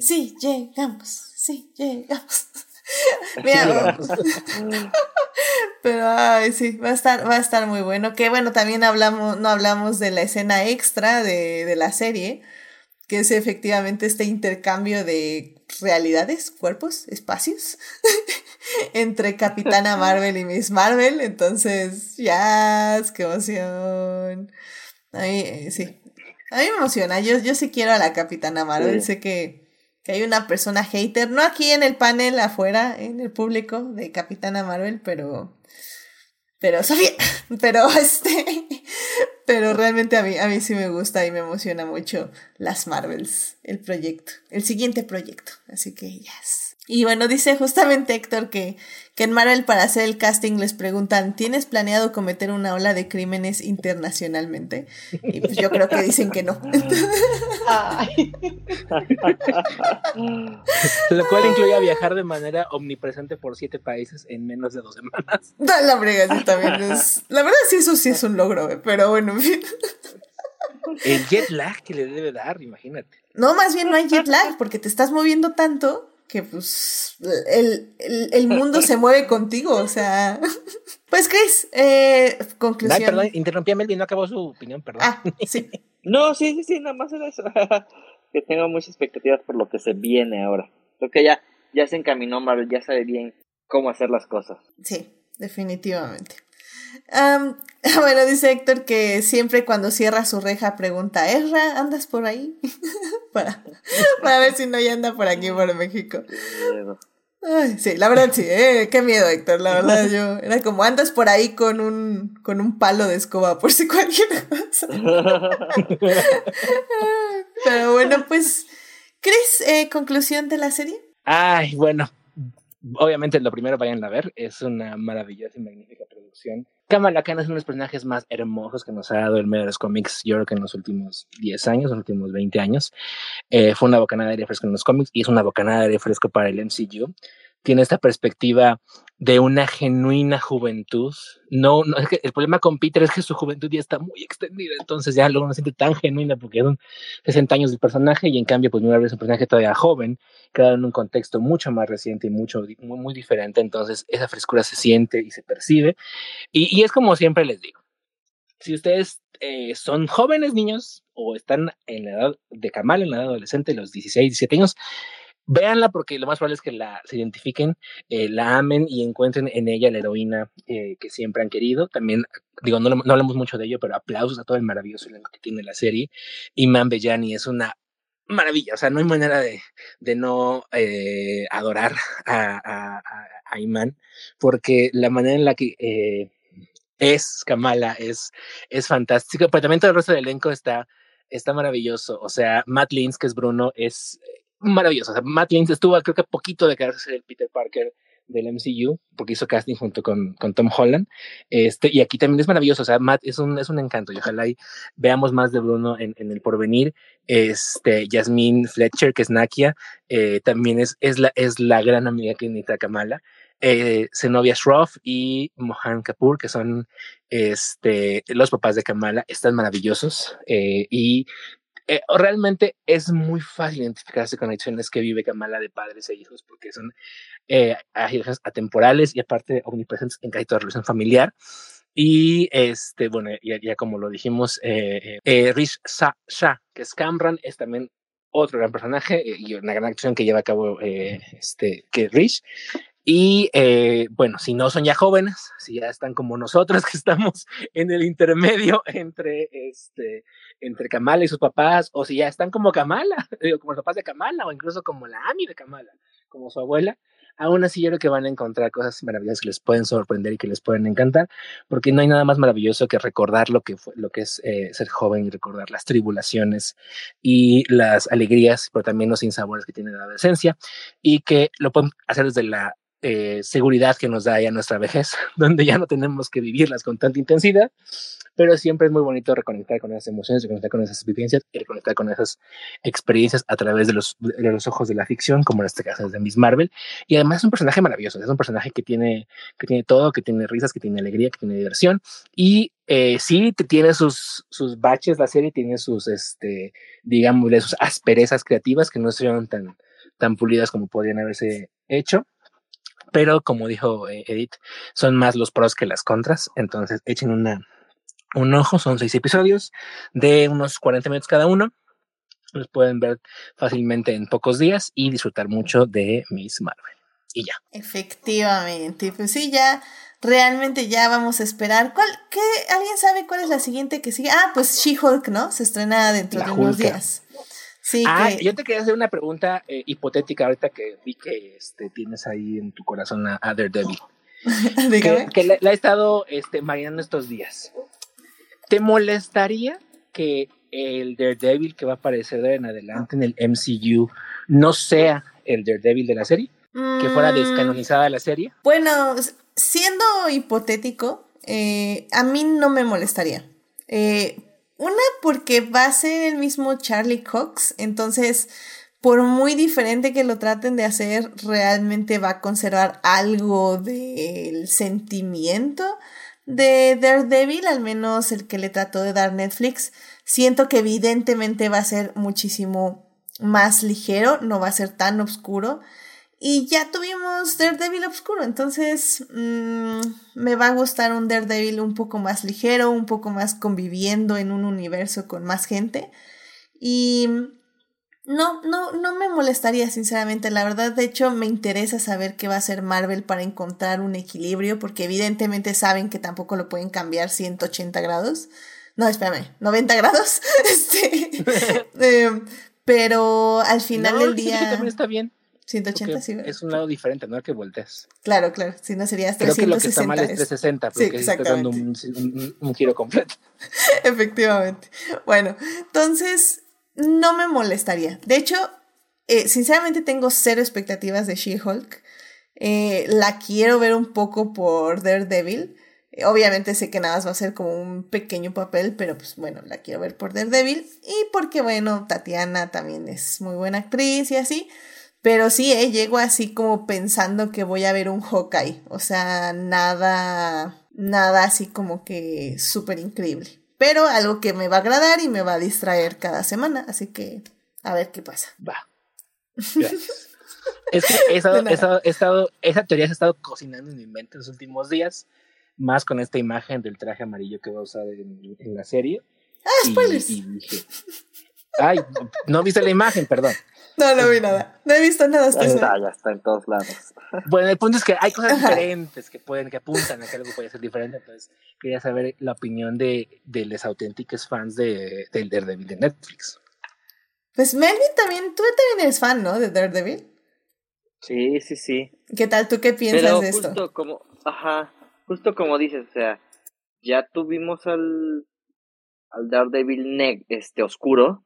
Sí llegamos, sí llegamos. <laughs> Mira. <laughs> Pero ay, sí, va a estar, va a estar muy bueno. Que bueno, también hablamos, no hablamos de la escena extra de, de la serie, que es efectivamente este intercambio de realidades, cuerpos, espacios <laughs> entre Capitana Marvel y Miss Marvel. Entonces, ya, qué emoción. A mí, eh, sí, a mí me emociona. Yo, yo sí quiero a la Capitana Marvel. Sé que, que hay una persona hater, no aquí en el panel, afuera, en el público de Capitana Marvel, pero pero Sofía, <laughs> pero <laughs> este, pero realmente a mí, a mí sí me gusta y me emociona mucho las Marvels, el proyecto, el siguiente proyecto. Así que, yes. Y bueno, dice justamente Héctor que, que en Marvel para hacer el casting les preguntan, ¿tienes planeado cometer una ola de crímenes internacionalmente? Y pues yo creo que dicen que no. Lo cual incluye viajar de manera omnipresente por siete países en menos de dos semanas. <laughs> La brega, sí, también es... La verdad sí, eso sí es un logro, eh, pero bueno, en fin. El jet lag que le debe dar, imagínate. No, más bien no hay jet lag, porque te estás moviendo tanto que pues el, el, mundo se mueve contigo, o sea. <laughs> Pues Chris, eh, conclusión. Ay, perdón, interrumpí a Melvin, no acabó su opinión, perdón. Ah, sí. <laughs> no, sí, sí, sí, nada más era eso. <laughs> que tengo muchas expectativas por lo que se viene ahora. Creo que ya, ya se encaminó Marvel, ya sabe bien cómo hacer las cosas. Sí, definitivamente. <laughs> bueno, dice Héctor que siempre cuando cierra su reja pregunta, Erra, ¿andas por ahí? <laughs> para, para ver si no ya anda por aquí, por México. Ay, sí, la verdad sí, eh, qué miedo, Héctor, la verdad yo, era como andas por ahí con un, con un palo de escoba por si <laughs> cualquier. Pero bueno, pues, Chris, eh, conclusión de la serie. Ay, bueno, obviamente lo primero vayan a ver, es una maravillosa y magnífica producción. Kamala Khan es uno de los personajes más hermosos que nos ha dado el medio de los cómics, yo creo que en los últimos 10 años, los últimos 20 años. Eh, fue una bocanada de aire fresco en los cómics y es una bocanada de aire fresco para el MCU. Tiene esta perspectiva de una genuina juventud. No, no es que el problema con Peter es que su juventud ya está muy extendida, entonces ya luego no se siente tan genuina porque son 60 años del personaje y en cambio pues una vez un personaje todavía joven, queda en un contexto mucho más reciente y mucho muy, muy diferente, entonces esa frescura se siente y se percibe y, y es como siempre les digo, si ustedes eh, son jóvenes niños o están en la edad de Kamal, en la edad adolescente, los 16, 17 años, véanla porque lo más probable es que la se identifiquen, eh, la amen y encuentren en ella la heroína eh, que siempre han querido. También, digo, no, no, hablamos mucho de ello, pero aplausos a todo el maravilloso elenco que tiene la serie. Iman Bellani es una maravilla, o sea, no hay manera de, de no eh, adorar a, a, Iman, porque la manera en la que es Kamala es, es fantástica, pero también todo el resto del elenco está, está maravilloso, o sea, Matt Lins, que es Bruno, es maravilloso. O Matt Lins estuvo, creo que poquito de quedarse el Peter Parker del MCU, porque hizo casting junto con, con, Tom Holland. Este, y aquí también es maravilloso. O sea, Matt es un, es un encanto y ojalá y veamos más de Bruno en, en el porvenir. Este, Jasmine Fletcher, que es Nakia, eh, también es, es, la, es la gran amiga que necesita Kamala. Eh, Zenobia Shroff y Mohan Kapoor, que son este, los papás de Kamala, están maravillosos eh, y eh, realmente es muy fácil identificarse con acciones que vive Kamala de padres e hijos porque son eh, atemporales y aparte omnipresentes en casi toda relación familiar. Y este, bueno, ya, ya como lo dijimos, eh, eh, Rish Shah, que es Camran, es también otro gran personaje y una gran acción que lleva a cabo este, que Rish. Y eh, bueno, si no son ya jóvenes, si ya están como nosotros que estamos en el intermedio entre, este, entre Kamala y sus papás, o si ya están como Kamala, <laughs> como los papás de Kamala, o incluso como la Ami de Kamala, como su abuela, aún así yo creo que van a encontrar cosas maravillosas que les pueden sorprender y que les pueden encantar, porque no hay nada más maravilloso que recordar lo que fue, lo que es eh, ser joven y recordar las tribulaciones y las alegrías, pero también los insabores que tiene la adolescencia y que lo pueden hacer desde la eh, seguridad que nos da ya nuestra vejez, <laughs> donde ya no tenemos que vivirlas con tanta intensidad, pero siempre es muy bonito reconectar con esas emociones, reconectar con esas vivencias y reconectar con esas experiencias a través de los, de los ojos de la ficción, como en este caso es de Miss Marvel. Y además es un personaje maravilloso, es un personaje que tiene, que tiene todo, que tiene risas, que tiene alegría, que tiene diversión. Y eh, sí, tiene sus, sus baches, la serie tiene sus, este, digamos, sus asperezas creativas que no son tan, tan pulidas como podrían haberse hecho pero como dijo eh, Edith, son más los pros que las contras, entonces echen una, un ojo, son seis episodios de unos 40 minutos cada uno. los pueden ver fácilmente en pocos días y disfrutar mucho de Miss Marvel. Y ya. Efectivamente, pues sí, ya realmente ya vamos a esperar. ¿Cuál, qué, ¿Alguien sabe cuál es la siguiente que sigue? Ah, pues She-Hulk, ¿no? Se estrena dentro de unos días. Sí, ah, yo te quería hacer una pregunta eh, hipotética ahorita que vi que este, tienes ahí en tu corazón a, Daredevil. <laughs> que, que la, he estado este, marinando estos días. ¿Te molestaría que el Daredevil que va a aparecer en adelante en el MCU no sea el Daredevil de la serie? ¿Que fuera mm. descanonizada la serie? Bueno, siendo hipotético, eh, a mí no me molestaría. Eh, una, porque va a ser el mismo Charlie Cox, entonces, por muy diferente que lo traten de hacer, realmente va a conservar algo del sentimiento de Daredevil, al menos el que le trató de dar Netflix. Siento que evidentemente va a ser muchísimo más ligero, no va a ser tan oscuro. Y ya tuvimos Daredevil Obscuro, entonces mmm, me va a gustar un Daredevil un poco más ligero, un poco más conviviendo en un universo con más gente. Y no, no, no me molestaría, sinceramente. La verdad, de hecho, me interesa saber qué va a hacer Marvel para encontrar un equilibrio, porque evidentemente saben que tampoco lo pueden cambiar 180 grados. No, espérame, 90 grados. <laughs> este, <laughs> eh, pero al final del día. también está bien. 180, sí. Es un lado diferente, no es que voltees. Claro, claro. Si no sería 360. Creo que lo que está mal es 360, porque sí, estás dando un, un, giro completo. <laughs> Efectivamente. Bueno, entonces no me molestaría. De hecho, eh, sinceramente tengo cero expectativas de She-Hulk. Eh, la quiero ver un poco por Daredevil. Eh, obviamente sé que nada más va a ser como un pequeño papel, pero pues bueno, la quiero ver por Daredevil. Y porque bueno, Tatiana también es muy buena actriz y así. Pero sí, eh, llego así como pensando que voy a ver un Hawkeye. O sea, nada, nada así como que súper increíble. Pero algo que me va a agradar y me va a distraer cada semana. Así que a ver qué pasa. Va. es que esa, estado, esa teoría se ha estado cocinando en mi mente en los últimos días. Más con esta imagen del traje amarillo que va a usar en, la serie. Ah, spoilers. y dije, ay, no viste la imagen, perdón. No, no vi nada. No he visto nada hasta Ya está, ya está en todos lados. <laughs> Bueno, el punto es que hay cosas diferentes que pueden, que apuntan a que algo puede ser diferente. Entonces, quería saber la opinión de, de los auténticos fans de, de Daredevil de Netflix. Pues Melvin también, tú también eres fan, ¿no? De Daredevil. Sí, sí, sí. ¿Qué tal? ¿Tú qué piensas de esto? Justo como, ajá, justo como dices, o sea, ya tuvimos al, al Daredevil neg, este, oscuro,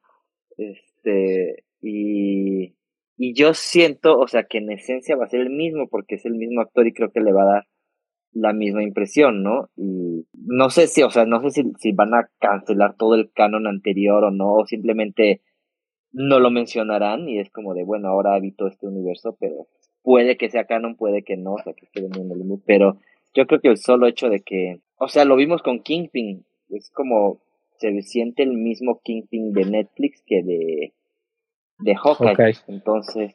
este, y, y yo siento, o sea, que en esencia va a ser el mismo porque es el mismo actor y creo que le va a dar la misma impresión, ¿no? Y no sé si, o sea, no sé si, si van a cancelar todo el canon anterior o no, o simplemente no lo mencionarán y es como de, bueno, ahora habito este universo, pero puede que sea canon, puede que no, o sea, que esté en el mundo, pero yo creo que el solo hecho de que, o sea, lo vimos con Kingpin, es como se siente el mismo Kingpin de Netflix que de de Hawkeye. Entonces,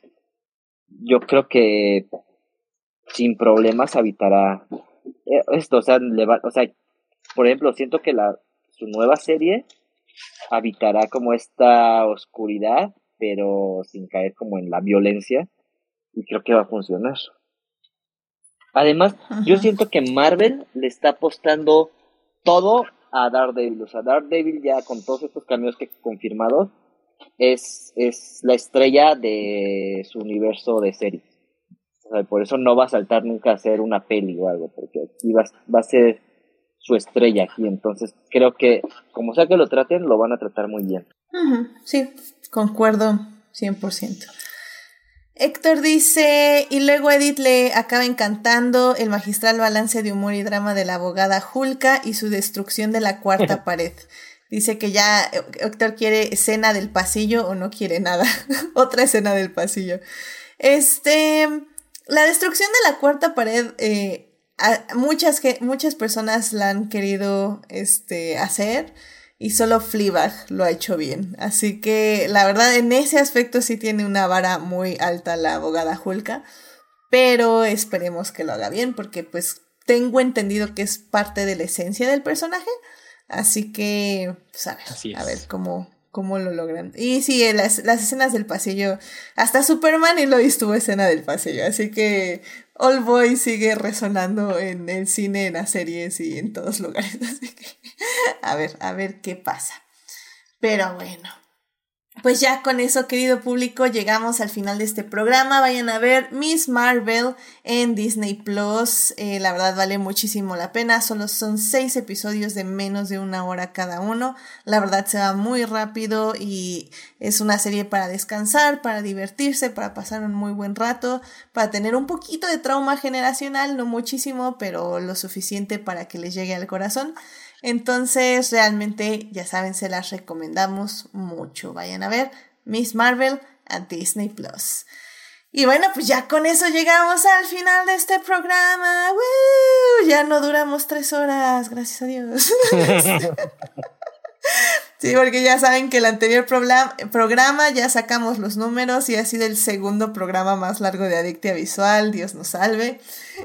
yo creo que sin problemas habitará eh, esto, o sea, o sea, por ejemplo, siento que la su nueva serie habitará como esta oscuridad, pero sin caer como en la violencia y creo que va a funcionar. Además, yo siento que Marvel le está apostando todo a Daredevil, o sea, Daredevil ya con todos estos cambios que confirmados es, es la estrella de su universo de series. por eso no va a saltar nunca a hacer una peli o algo, porque aquí va, va a ser su estrella aquí. Entonces creo que como sea que lo traten, lo van a tratar muy bien. Sí, concuerdo 100%. Héctor dice, y luego Edith le acaba encantando el magistral balance de humor y drama de la abogada Julka y su destrucción de la cuarta <laughs> pared. Dice que ya Héctor quiere escena del pasillo o no quiere nada. <laughs> Otra escena del pasillo. Este, la destrucción de la cuarta pared, eh, muchas, muchas personas la han querido este, hacer y solo Fleabag lo ha hecho bien. Así que la verdad en ese aspecto sí tiene una vara muy alta la abogada Julka, pero esperemos que lo haga bien porque pues tengo entendido que es parte de la esencia del personaje. Así que, pues a ver, a ver cómo, cómo lo logran. Y sí, las, las escenas del pasillo, hasta Superman y Lois tuvo escena del pasillo, así que All Boy sigue resonando en el cine, en las series y en todos <laughs> lugares, así que a ver, a ver qué pasa. Pero bueno. Pues ya con eso, querido público, llegamos al final de este programa. Vayan a ver Miss Marvel en Disney Plus. Eh, la verdad vale muchísimo la pena. Solo son seis episodios de menos de una hora cada uno. La verdad se va muy rápido y es una serie para descansar, para divertirse, para pasar un muy buen rato, para tener un poquito de trauma generacional, no muchísimo, pero lo suficiente para que les llegue al corazón. Entonces, realmente, ya saben, se las recomendamos mucho. Vayan a ver Miss Marvel a Disney Plus. Y bueno, pues ya con eso llegamos al final de este programa. Ya no duramos tres horas, gracias a Dios. <laughs> Sí, porque ya saben que el anterior programa ya sacamos los números y ha sido el segundo programa más largo de Adictia Visual, Dios nos salve.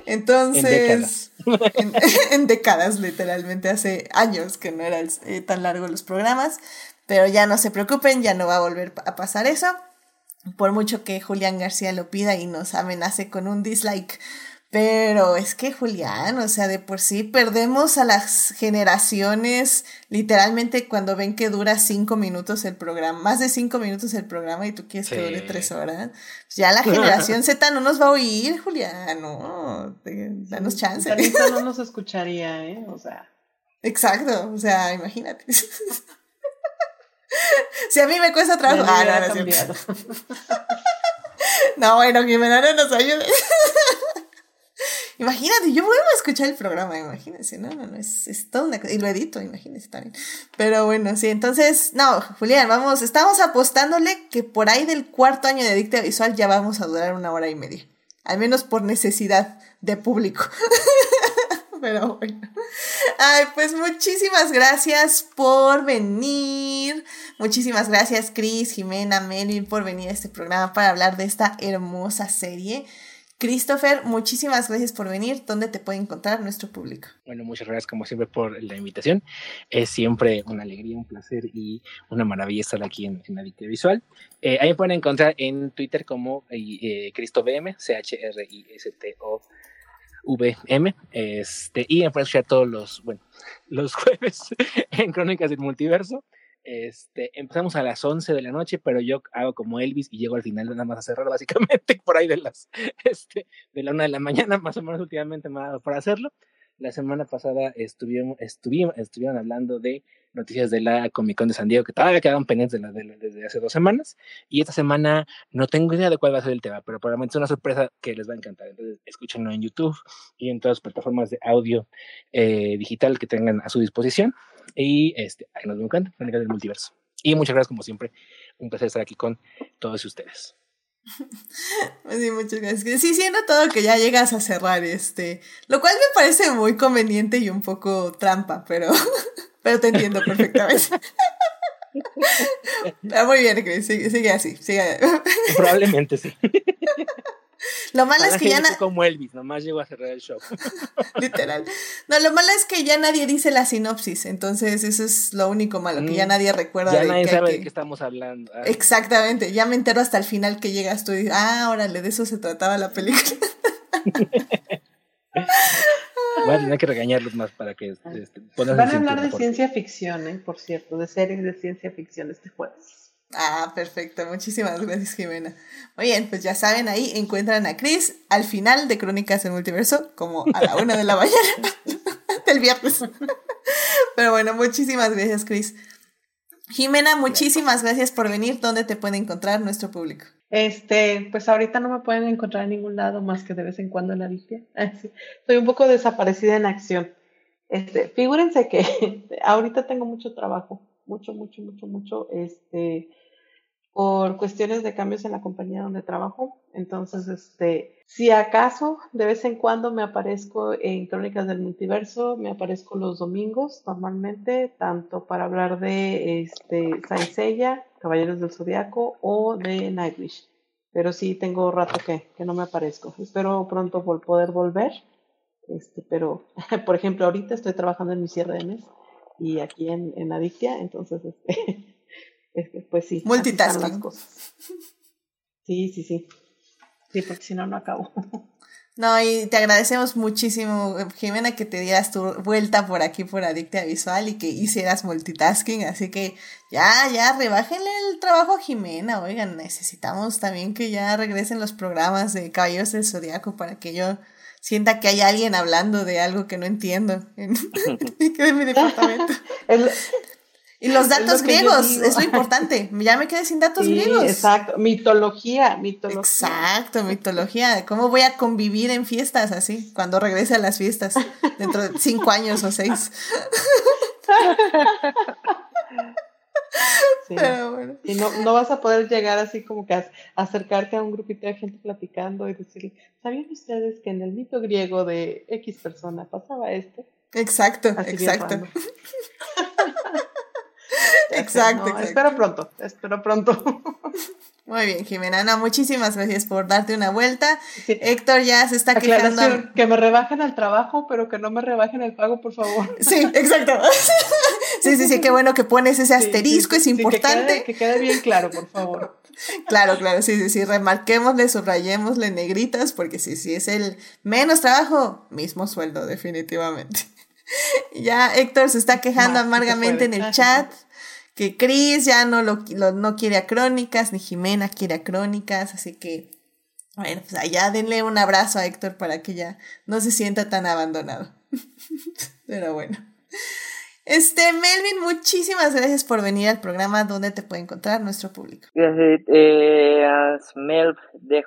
Entonces, <laughs> en décadas, literalmente, hace años que no eran eh, tan largos los programas, pero ya no se preocupen, ya no va a volver a pasar eso. Por mucho que Julián García lo pida y nos amenace con un dislike pero es que Julián, o sea, de por sí perdemos a las generaciones literalmente cuando ven que dura cinco minutos el programa, más de cinco minutos el programa y tú quieres que dure tres horas. Ya la generación <laughs> Z no nos va a oír, Julián, no, danos chance. no <laughs> nos escucharía, ¿eh? O sea. Exacto, o sea, imagínate. <laughs> si a mí me cuesta trabajo. Ah, no, no, no, bueno, Jimena no nos ayude. Imagínate, yo vuelvo a escuchar el programa, imagínense, no, no, no, es, es todo una y lo edito, imagínense también. Pero bueno, sí, entonces, no, Julián, vamos, estamos apostándole que por ahí del cuarto año de Adicta Visual ya vamos a durar una hora y media, al menos por necesidad de público. <laughs> Pero bueno. Ay, pues muchísimas gracias por venir. Muchísimas gracias, Cris, Jimena, Melvin, por venir a este programa para hablar de esta hermosa serie. Christopher, muchísimas gracias por venir. ¿Dónde te puede encontrar nuestro público? Bueno, muchas gracias como siempre por la invitación. Es siempre una alegría, un placer y una maravilla estar aquí en, en Visual. Eh, ahí me pueden encontrar en Twitter como eh, CristoVM, C-H-R-I-S-T-O. VM, este, y pueden escuchar todos los, bueno, <laughs> los jueves en Crónicas del Multiverso. Este, empezamos a las 11 de la noche, pero yo hago como Elvis y llego al final nada más a cerrar, básicamente <laughs> por ahí de las, este, de la una de la mañana, más o menos últimamente me ha dado por hacerlo. La semana pasada estuvieron, estuvieron, estuvieron hablando de noticias de la Comic Con de San Diego que todavía quedaban pendientes de la, de desde hace dos semanas. Y esta semana no tengo idea de cuál va a ser el tema, pero probablemente es una sorpresa que les va a encantar. Entonces, escúchenlo en YouTube y en todas las plataformas de audio eh, digital que tengan a su disposición. Y este, ahí nos vemos Crónicas del Multiverso. Y muchas gracias, como siempre. Un placer estar aquí con todos ustedes. Pues <laughs> sí, muchas gracias. Sí, siendo todo que ya llegas a cerrar este, lo cual me parece muy conveniente y un poco trampa, pero, <laughs> pero te entiendo perfectamente. Pero <laughs> muy bien, sigue, sigue así, sigue. Probablemente sí. Lo malo es que ya nadie. como Elvis, nomás llegó a cerrar el show. <laughs> Literal. No, lo malo es que ya nadie dice la sinopsis, entonces eso es lo único malo, que ya mm, nadie recuerda. Ya nadie sabe de qué estamos hablando. Exactamente, ya me entero hasta el final que llegas tú y dices, ah, órale, de eso se trataba la película. <laughs> Voy a tener que regañarlos más para que este, Van a hablar de ciencia ficción, ¿eh? por cierto, de series de ciencia ficción este jueves. Ah, perfecto. Muchísimas gracias, Jimena. Muy bien, pues ya saben, ahí encuentran a Chris al final de Crónicas del Multiverso, como a la una de la <laughs> mañana <laughs> del viernes. <laughs> Pero bueno, muchísimas gracias, Chris. Jimena, muchísimas gracias por venir. ¿Dónde te puede encontrar nuestro público? Este, pues ahorita no me pueden encontrar en ningún lado más que de vez en cuando en la Biblia. Estoy un poco desaparecida en acción. Este, figúrense que ahorita tengo mucho trabajo, mucho, mucho, mucho, mucho. Este, por cuestiones de cambios en la compañía donde trabajo. Entonces, este, si acaso de vez en cuando me aparezco en Crónicas del Multiverso, me aparezco los domingos normalmente, tanto para hablar de este, Saint Caballeros del Zodiaco o de Nightwish. Pero sí tengo rato que, que no me aparezco. Espero pronto poder volver. Este, pero, <laughs> por ejemplo, ahorita estoy trabajando en mi cierre de mes y aquí en, en Adictia, entonces este, <laughs> este, pues sí. Multitasking. Sí, sí, sí. Sí, porque si no, no acabo. No, y te agradecemos muchísimo, Jimena, que te dieras tu vuelta por aquí por Adicta Visual y que hicieras multitasking. Así que ya, ya, rebájenle el trabajo a Jimena. Oigan, necesitamos también que ya regresen los programas de Caballeros del Zodiaco para que yo sienta que hay alguien hablando de algo que no entiendo en, <laughs> mi departamento. <laughs> Y los datos griegos, es lo importante. Ya me quedé sin datos griegos. Exacto, mitología, mitología. Exacto, mitología. ¿Cómo voy a convivir en fiestas así? Cuando regrese a las fiestas, dentro de cinco años o seis. Pero bueno. Y no, no vas a poder llegar así como que a, acercarte a un grupito de gente platicando y decir, ¿sabían ustedes que en el mito griego de X persona pasaba esto? Exacto, exacto. <laughs> exacto, Espero pronto, espero pronto. <laughs> Muy bien, Jimena. No, muchísimas gracias por darte una vuelta. Héctor ya se está quejando. Que me rebajen el trabajo, pero que no me rebajen el pago, por favor. Sí, exacto. <laughs> sí, sí, sí, qué bueno que pones ese asterisco, es importante. que, quede, bien claro, por favor. Claro, claro, sí, sí, sí, remarquémosle, subrayémosle negritas, porque sí, sí, es el menos trabajo, mismo sueldo, definitivamente. <laughs> Ya Héctor se está quejando amargamente en el chat que Chris ya no lo, no quiere a Crónicas, ni Jimena quiere a Crónicas, así que, bueno, pues allá denle un abrazo a Héctor para que ya no se sienta tan abandonado. <laughs> Pero bueno. Este, Melvin, muchísimas gracias por venir al programa. ¿Dónde te puede encontrar nuestro público? Gracias, eh, Melv DJ,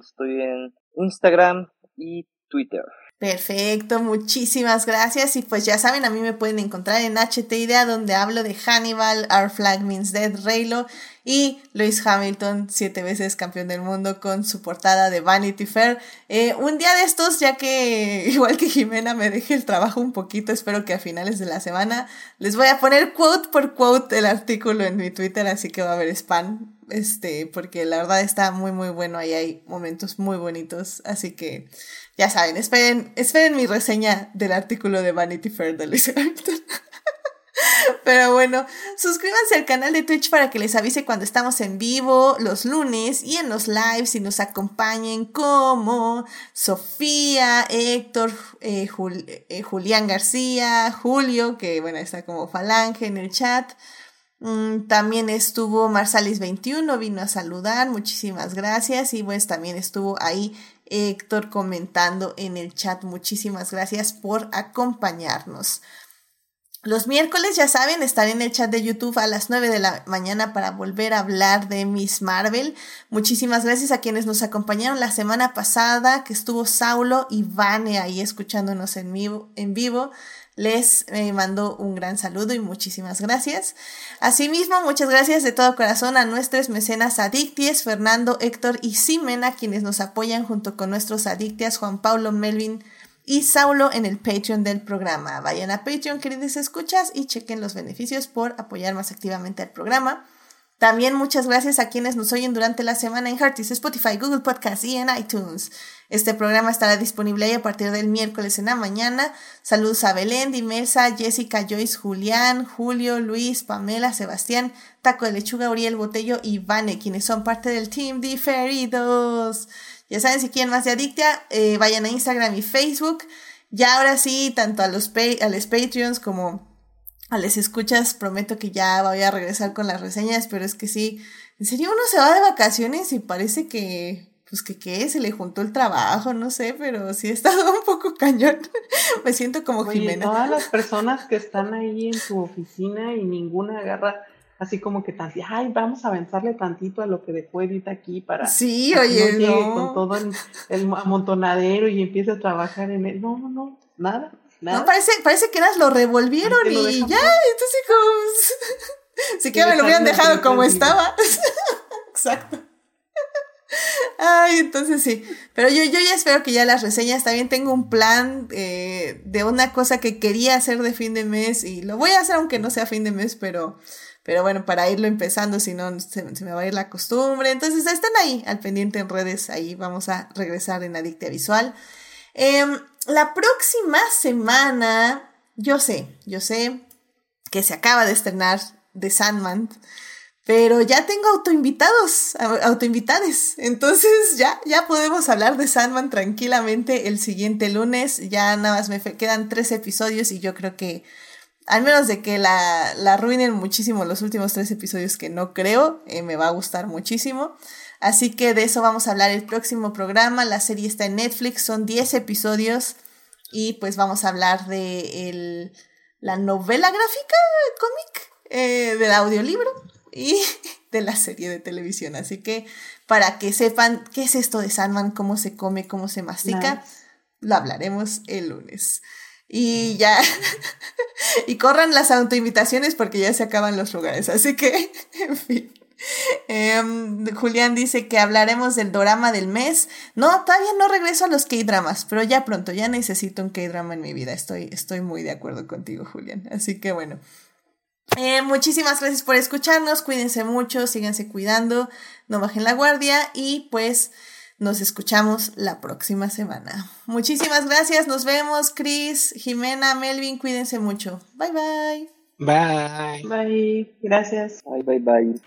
estoy en Instagram y Twitter. Perfecto, muchísimas gracias. Y pues ya saben, a mí me pueden encontrar en HT Idea, donde hablo de Hannibal, Our Flag Means Dead, Raylo y Lewis Hamilton, siete veces campeón del mundo, con su portada de Vanity Fair. Eh, un día de estos, ya que <laughs> igual que Jimena me deje el trabajo un poquito, espero que a finales de la semana les voy a poner quote por quote el artículo en mi Twitter, así que va a haber spam, este, porque la verdad está muy, muy bueno. Ahí hay momentos muy bonitos, así que ya saben, esperen, esperen mi reseña del artículo de Vanity Fair de Luis Hamilton. <laughs> Pero bueno, suscríbanse al canal de Twitch para que les avise cuando estamos en vivo los lunes y en los lives y nos acompañen como Sofía, Héctor, eh, eh, Julián García, Julio, que bueno, está como Falange en el chat. Mm, también estuvo Marsalis21, vino a saludar, muchísimas gracias. Y pues también estuvo ahí Héctor comentando en el chat. Muchísimas gracias por acompañarnos. Los miércoles, ya saben, estaré en el chat de YouTube a las 9 de la mañana para volver a hablar de Miss Marvel. Muchísimas gracias a quienes nos acompañaron la semana pasada, que estuvo Saulo y Vane ahí escuchándonos en vivo. En vivo. Les eh, mando un gran saludo y muchísimas gracias. Asimismo, muchas gracias de todo corazón a nuestros mecenas adicties, Fernando, Héctor y Simena, quienes nos apoyan junto con nuestros adictias Juan Pablo, Melvin y Saulo en el Patreon del programa. Vayan a Patreon, queridos escuchas, y chequen los beneficios por apoyar más activamente al programa. También muchas gracias a quienes nos oyen durante la semana en Heartis, Spotify, Google Podcast y en iTunes. Este programa estará disponible ahí a partir del miércoles en la mañana. Saludos a Belén, Dimelsa, Jessica, Joyce, Julián, Julio, Luis, Pamela, Sebastián, Taco de Lechuga, Uriel Botello y Vane, quienes son parte del Team Diferidos. Ya saben, si quieren más de Adictia, eh, vayan a Instagram y Facebook. Ya ahora sí, tanto a los, a los Patreons como a les escuchas, prometo que ya voy a regresar con las reseñas, pero es que sí, en serio uno se va de vacaciones y parece que, pues que qué, se le juntó el trabajo, no sé, pero sí he estado <laughs> un poco cañón. <laughs> Me siento como Oye, Jimena. Todas las <laughs> personas que están ahí en tu oficina y ninguna agarra así como que tan, ay, vamos a avanzarle tantito a lo que dejó Edith aquí para sí, oye, no, con todo el, el, amontonadero y empiece a trabajar en él. No, no, nada. No, parece, parece que eras lo revolvieron y ya, entonces como... <laughs> Si que me lo hubieran dejado como estaba. <laughs> Exacto. Ay, entonces sí. Pero yo, yo ya espero que ya las reseñas también tengo un plan eh, de una cosa que quería hacer de fin de mes y lo voy a hacer aunque no sea fin de mes, pero, pero bueno, para irlo empezando, si no se, me va a ir la costumbre. Entonces estén ahí al pendiente en redes, ahí vamos a regresar en Adictia Visual. Eh, la próxima semana, yo sé, yo sé que se acaba de estrenar The Sandman, Pero ya tengo autoinvitados, autoinvitades. Entonces <laughs> ya, ya podemos hablar de Sandman tranquilamente el siguiente lunes. Ya nada más me quedan tres episodios y yo creo que, al menos de que la, la arruinen muchísimo los últimos tres episodios, que no creo, eh, me va a gustar muchísimo. Así que de eso vamos a hablar el próximo programa. La serie está en Netflix, son 10 episodios y pues vamos a hablar de el, la novela gráfica, cómic, eh, del audiolibro y <laughs> de la serie de televisión. Así que para que sepan qué es esto de Sandman, cómo se come, cómo se mastica, lo hablaremos el lunes. Y ya, <laughs> y corran las autoinvitaciones porque ya se acaban los lugares. Así que, <laughs> en fin. Em, Julián dice que hablaremos del drama del mes. No, todavía no regreso a los K-dramas, pero ya pronto, ya necesito un K-drama en mi vida. Estoy, estoy muy de acuerdo contigo, Julián. Así que bueno. Eh, muchísimas gracias por escucharnos. Cuídense mucho, síganse cuidando, no bajen la guardia y pues nos escuchamos la próxima semana. Muchísimas gracias, nos vemos, Chris, Jimena, Melvin, cuídense mucho. Bye bye. Bye. Bye, gracias. Bye, bye, bye.